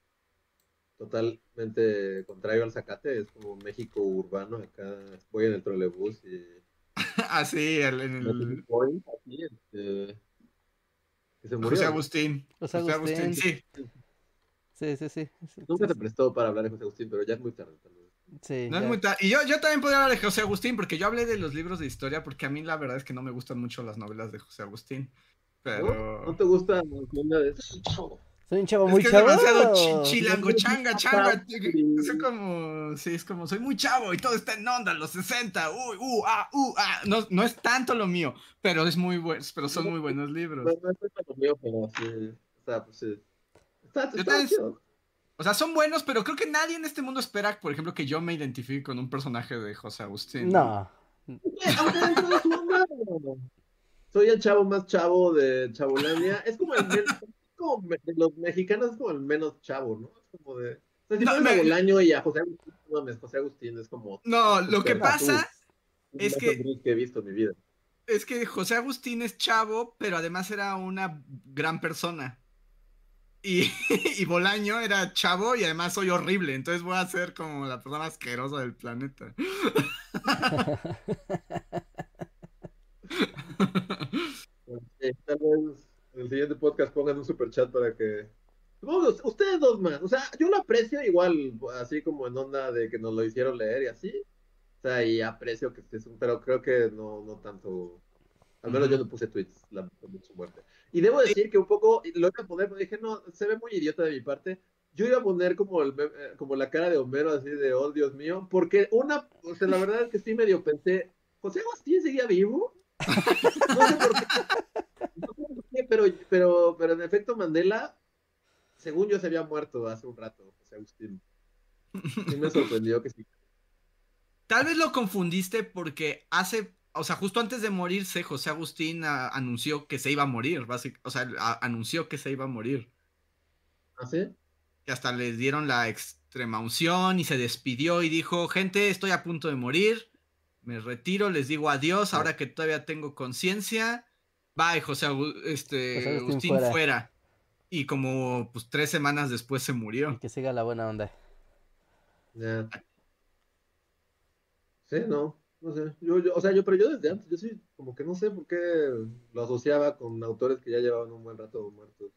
totalmente contrario al Zacate, es como México urbano, acá voy en el trolebús y <laughs> Así, el, en el- Point, así, este, que se murió. José. Agustín. José José Agustín, sí. Sí, sí, sí. sí, Nunca sí, se prestó para hablar de José Agustín, pero ya es muy tarde. tal vez. sí, No es ya. muy tarde. Y yo, yo también podría hablar de José Agustín, porque yo hablé de los libros de historia, porque a mí la verdad es que no me gustan mucho las novelas de José Agustín. Pero. ¿No te gusta la onda de Soy un chavo Es muy que es chavo. demasiado chi- chilango, changa, changa. Sí. Es como, sí, es como, soy muy chavo y todo está en onda, los 60, uy, uh, ah, uh, ah. No, no es tanto lo mío, pero es muy bueno, pero son muy buenos libros. No, no es lo mío, pero sí. O sea, pues sí. Está, también- chido. O sea, son buenos, pero creo que nadie en este mundo espera, por ejemplo, que yo me identifique con un personaje de José Agustín. No. Eh, Soy el chavo más chavo de Chabolandia. Es como el como los mexicanos es como el menos chavo, ¿no? Es como de. O sea, si No, pones me- a Bolaño y a José Agustín, no José Agustín es como. No, lo que pasa Batú. es más que- que he visto en mi vida. es que José Agustín es chavo, pero además era una gran persona. Y, <laughs> y Bolaño era chavo y además soy horrible, entonces voy a ser como la persona asquerosa del planeta. <laughs> Sí, tal vez en el siguiente podcast pongan un super chat para que. Ustedes dos más. O sea, yo lo aprecio igual, así como en onda de que nos lo hicieron leer y así. O sea, y aprecio que estés, pero creo que no, no tanto. Al menos yo no puse tweets lamentando su muerte. Y debo decir que un poco lo iba a poner, pero dije, no, se ve muy idiota de mi parte. Yo iba a poner como, el, eh, como la cara de Homero, así de, oh Dios mío, porque una, o sea, la verdad es que sí medio pensé, ¿José Agustín seguía vivo? <laughs> No sé por qué. No <laughs> sé pero, pero, pero en efecto Mandela, según yo, se había muerto hace un rato, José Agustín. Sí me sorprendió que sí. Tal vez lo confundiste porque hace, o sea, justo antes de morirse, José Agustín ah, anunció que se iba a morir, básic- o sea, a- anunció que se iba a morir. ¿Ah, sí? Que hasta les dieron la extrema unción y se despidió y dijo, gente, estoy a punto de morir, me retiro, les digo adiós, ahora que todavía tengo conciencia. Bye, José, este, José Agustín fuera. fuera. Y como pues tres semanas después se Y murió. que siga la buena onda. Ya. Sí, no, no sé. Yo, yo, o sea, yo, pero yo desde antes, yo sí, como que no sé por qué lo asociaba con autores que ya llevaban un buen rato muertos.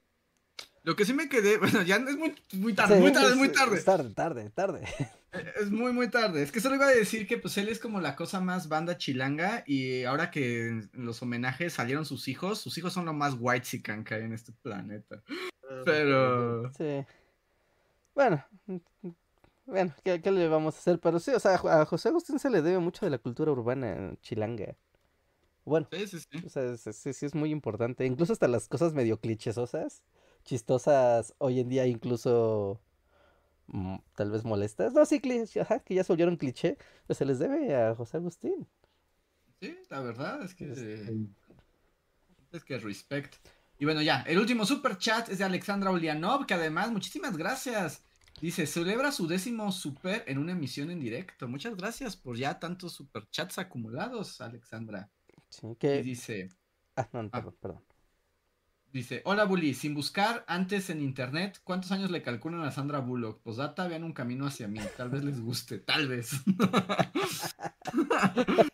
Lo que sí me quedé, <laughs> bueno, ya es muy, muy tarde, Sí, muy tarde, es- muy tarde. Es tarde, tarde, tarde. Eh, Es muy, muy tarde. Es que solo iba a decir que pues él es como la cosa más banda chilanga y ahora que en los homenajes salieron sus hijos, sus hijos son lo más white que hay en este planeta. Ah, Pero... Sí. Bueno, bueno, ¿qué, qué le vamos a hacer? Pero sí, o sea, a José Agustín se le debe mucho de la cultura urbana chilanga. Bueno, Sí, sí, sí. o sea, sí, sí es muy importante. Incluso hasta las cosas medio clichesosas, chistosas, hoy en día incluso mm, tal vez molestas. No, sí, ajá, que ya se volvieron cliché, pues se les debe a José Agustín. Sí, la verdad es que... Sí. Es que respect. Y bueno, ya, el último super chat es de Alexandra Ulianov, que además, muchísimas gracias. Dice, celebra su décimo super en una emisión en directo. Muchas gracias por ya tantos super chats acumulados, Alexandra. Sí, Y dice, Ah, no, no, perdón, perdón. Dice, hola Bully, sin buscar antes en internet, ¿cuántos años le calculan a Sandra Bullock? Pues data, vean un camino hacia mí, tal vez les guste, tal vez. <laughs>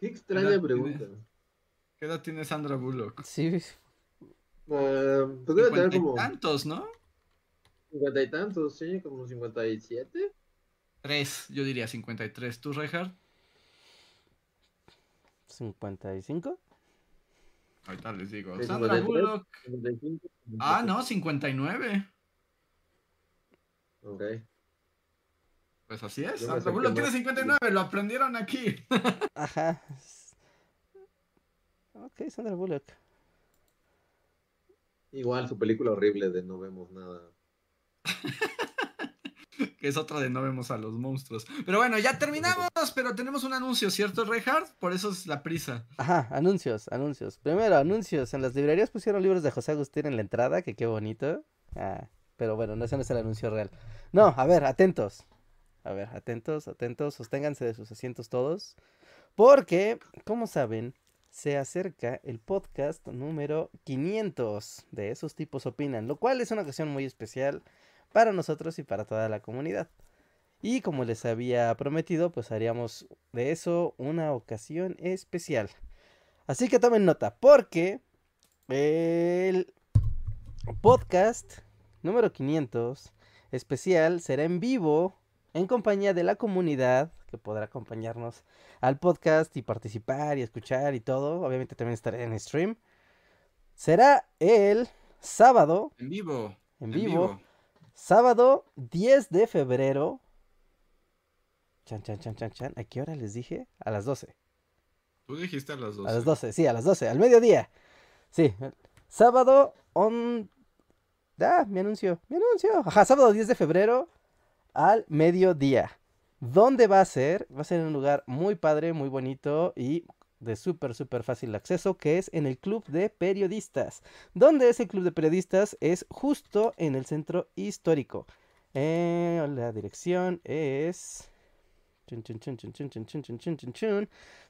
Qué extraña pregunta. tiene. ¿Qué edad tiene Sandra Bullock? Sí, Ah, pues debe tener Cincuenta y como tantos, ¿no? cincuenta y tantos, sí, como 57. Tres, yo diría 53. ¿Tú, Reinhardt? 55. Ahorita les digo. Sí, Sandra 53. Bullock. 55. Ah, no, 59. Ok. Pues así es. Sandra Bullock tiene más. 59, lo aprendieron aquí. <laughs> Ajá. Ok, Sandra Bullock. Igual su película horrible de No vemos nada. <laughs> <laughs> que es otra de no vemos a los monstruos. Pero bueno, ya terminamos, pero tenemos un anuncio, ¿cierto, Reinhardt? Por eso es la prisa. Ajá, anuncios, anuncios. Primero, anuncios. En las librerías pusieron libros de José Agustín en la entrada, que qué bonito. Ah, pero bueno, no, ese no es el anuncio real. No, a ver, atentos. A ver, atentos, atentos. Sosténganse de sus asientos todos. Porque, como saben, se acerca el podcast número 500 de Esos tipos opinan, lo cual es una ocasión muy especial para nosotros y para toda la comunidad. Y como les había prometido, pues haríamos de eso una ocasión especial. Así que tomen nota, porque el podcast número 500 especial será en vivo en compañía de la comunidad que podrá acompañarnos al podcast y participar y escuchar y todo. Obviamente también estaré en stream. Será el sábado, En vivo. en vivo, sábado 10 de febrero. Chan, chan, chan, chan, chan. ¿A qué hora les dije? A las 12. Tú dijiste a las dos. A las 12, sí, a las 12, al mediodía. Sí, sábado on... Ah, mi anuncio, mi anuncio. Ajá, sábado 10 de febrero al mediodía. ¿Dónde va a ser? Va a ser en un lugar muy padre, muy bonito y de súper, súper fácil acceso, que es en el Club de Periodistas. Donde ese Club de Periodistas es justo en el centro histórico. Eh, la dirección es...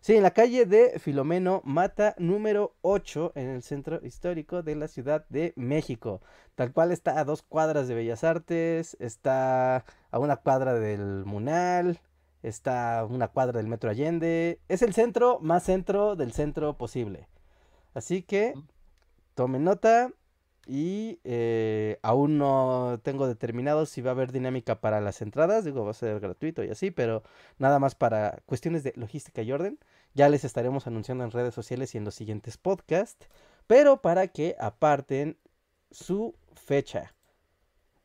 Sí, en la calle de Filomeno Mata número 8 en el centro histórico de la Ciudad de México. Tal cual está a dos cuadras de Bellas Artes, está a una cuadra del Munal, está una cuadra del Metro Allende. Es el centro más centro del centro posible. Así que tomen nota y eh, aún no tengo determinado si va a haber dinámica para las entradas. Digo, va a ser gratuito y así, pero nada más para cuestiones de logística y orden. Ya les estaremos anunciando en redes sociales y en los siguientes podcasts. Pero para que aparten su fecha.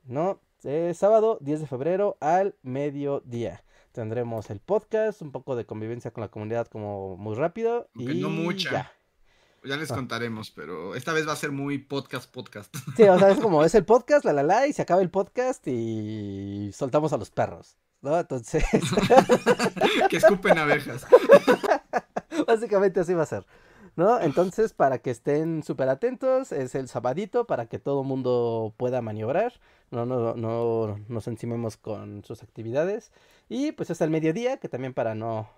¿No? Eh, sábado 10 de febrero al mediodía. Tendremos el podcast, un poco de convivencia con la comunidad como muy rápido. Aunque y no mucha. ya. Ya les Ah. contaremos, pero esta vez va a ser muy podcast, podcast. Sí, o sea, es como <laughs> es el podcast, la la la, y se acaba el podcast y soltamos a los perros, ¿no? Entonces, <laughs> que escupen abejas. <laughs> básicamente así va a ser, ¿no? Entonces, para que estén súper atentos, es el sabadito para que todo mundo pueda maniobrar, no, no, no nos encimemos con sus actividades. Y pues es al mediodía, que también para no,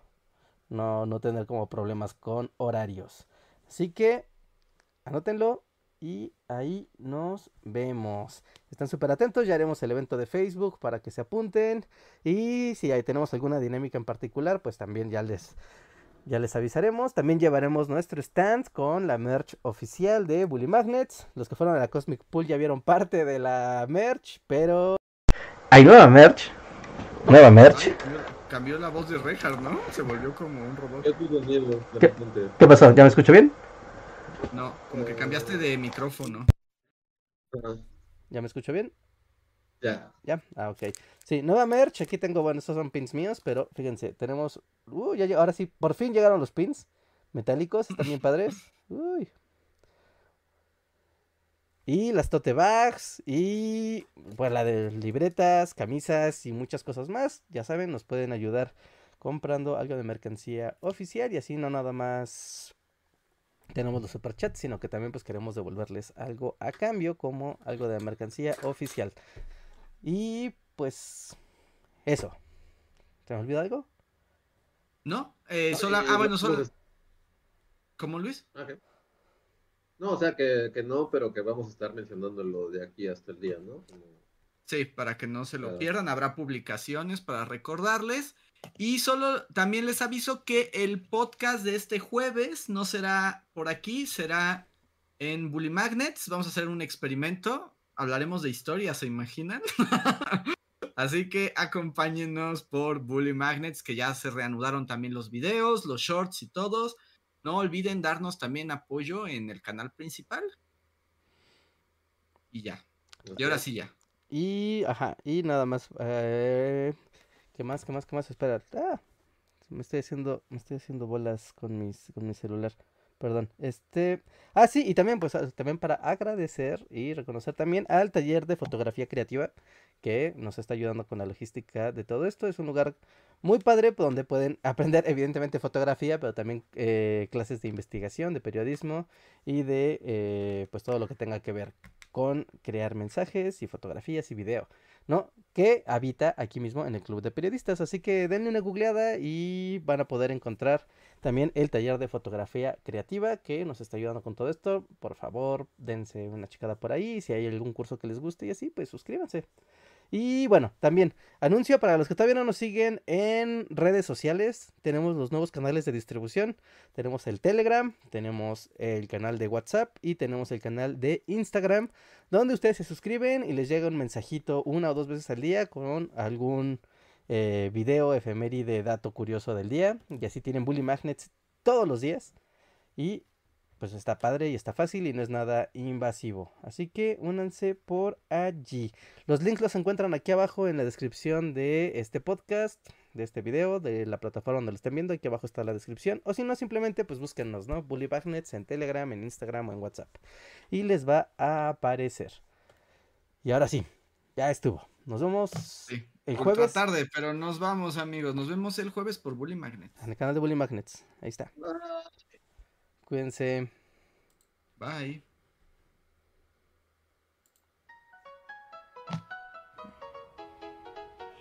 no, no tener como problemas con horarios. Así que, anótenlo y ahí nos vemos. Están súper atentos, ya haremos el evento de Facebook para que se apunten. Y si ahí tenemos alguna dinámica en particular, pues también ya les, ya les avisaremos. También llevaremos nuestro stand con la merch oficial de Bully Magnets. Los que fueron a la Cosmic Pool ya vieron parte de la merch, pero... Hay nueva merch. Nueva merch. Ay, cambió, cambió la voz de Reinhardt, ¿no? Se volvió como un robot. ¿Qué? ¿Qué pasó? ¿Ya me escucho bien? No, como que cambiaste de micrófono. Ajá. ¿Ya me escucho bien? Ya. Ya, ah, ok. Sí, nueva merch. Aquí tengo, bueno, estos son pins míos, pero fíjense, tenemos. Uh, ya, ahora sí, por fin llegaron los pins metálicos, están bien padres. <laughs> Uy. Y las tote bags, y pues la de libretas, camisas y muchas cosas más. Ya saben, nos pueden ayudar comprando algo de mercancía oficial y así no nada más tenemos los superchats, sino que también pues queremos devolverles algo a cambio como algo de mercancía oficial. Y pues eso. ¿Se me olvidó algo? ¿No? Eh, sola- Eh, ah, bueno, no, solo. ¿Cómo Luis? No, o sea que, que no, pero que vamos a estar mencionándolo de aquí hasta el día, ¿no? Sí, para que no se lo Claro. pierdan, habrá publicaciones para recordarles. Y solo también les aviso que el podcast de este jueves no será por aquí, será en Bully Magnets. Vamos a hacer un experimento. Hablaremos de historia, ¿se imaginan? <laughs> Así que acompáñenos por Bully Magnets, que ya se reanudaron también los videos, los shorts y todos. No olviden darnos también apoyo en el canal principal. Y ya. Y ahora sí ya. Y, ajá, y nada más. eh, ¿Qué más? ¿Qué más? ¿Qué más? Espera. Ah, me estoy haciendo, me estoy haciendo bolas con mis, con mi celular. Perdón. Este. Ah, sí, y también, pues, también para agradecer y reconocer también al taller de fotografía creativa que nos está ayudando con la logística de todo esto. Es un lugar muy padre donde pueden <laughs> aprender, evidentemente, fotografía, pero también eh, clases de investigación, de periodismo y de, eh, pues, todo lo que tenga que ver con crear mensajes y fotografías y video, ¿no? Que habita aquí mismo en el Club de Periodistas. Así que denle una googleada y van a poder encontrar también el taller de fotografía creativa que nos está ayudando con todo esto. Por favor, dense una checada por ahí. Si hay algún curso que les guste y así, pues suscríbanse. Y bueno, también anuncio para los que todavía no nos siguen en redes sociales. Tenemos los nuevos canales de distribución. Tenemos el Telegram, tenemos el canal de WhatsApp y tenemos el canal de Instagram, donde ustedes se suscriben y les llega un mensajito una o dos veces al día con algún eh, video efeméride, dato curioso del día. Y así tienen Bully Magnets todos los días. Y pues está padre y está fácil y no es nada invasivo. Así que únanse por allí. Los links los encuentran aquí abajo en la descripción de este podcast, de este video, de la plataforma donde lo estén viendo. Aquí abajo está la descripción. O si no, simplemente pues búsquennos, ¿no? Bully Magnets en Telegram, en Instagram o en WhatsApp. Y les va a aparecer. Y ahora sí, ya estuvo. Nos vemos Sí. El jueves tarde, pero nos vamos, amigos. Nos vemos el jueves por Bully Magnet. en el canal de Bully Magnets. Ahí está. Cuídense. Bye.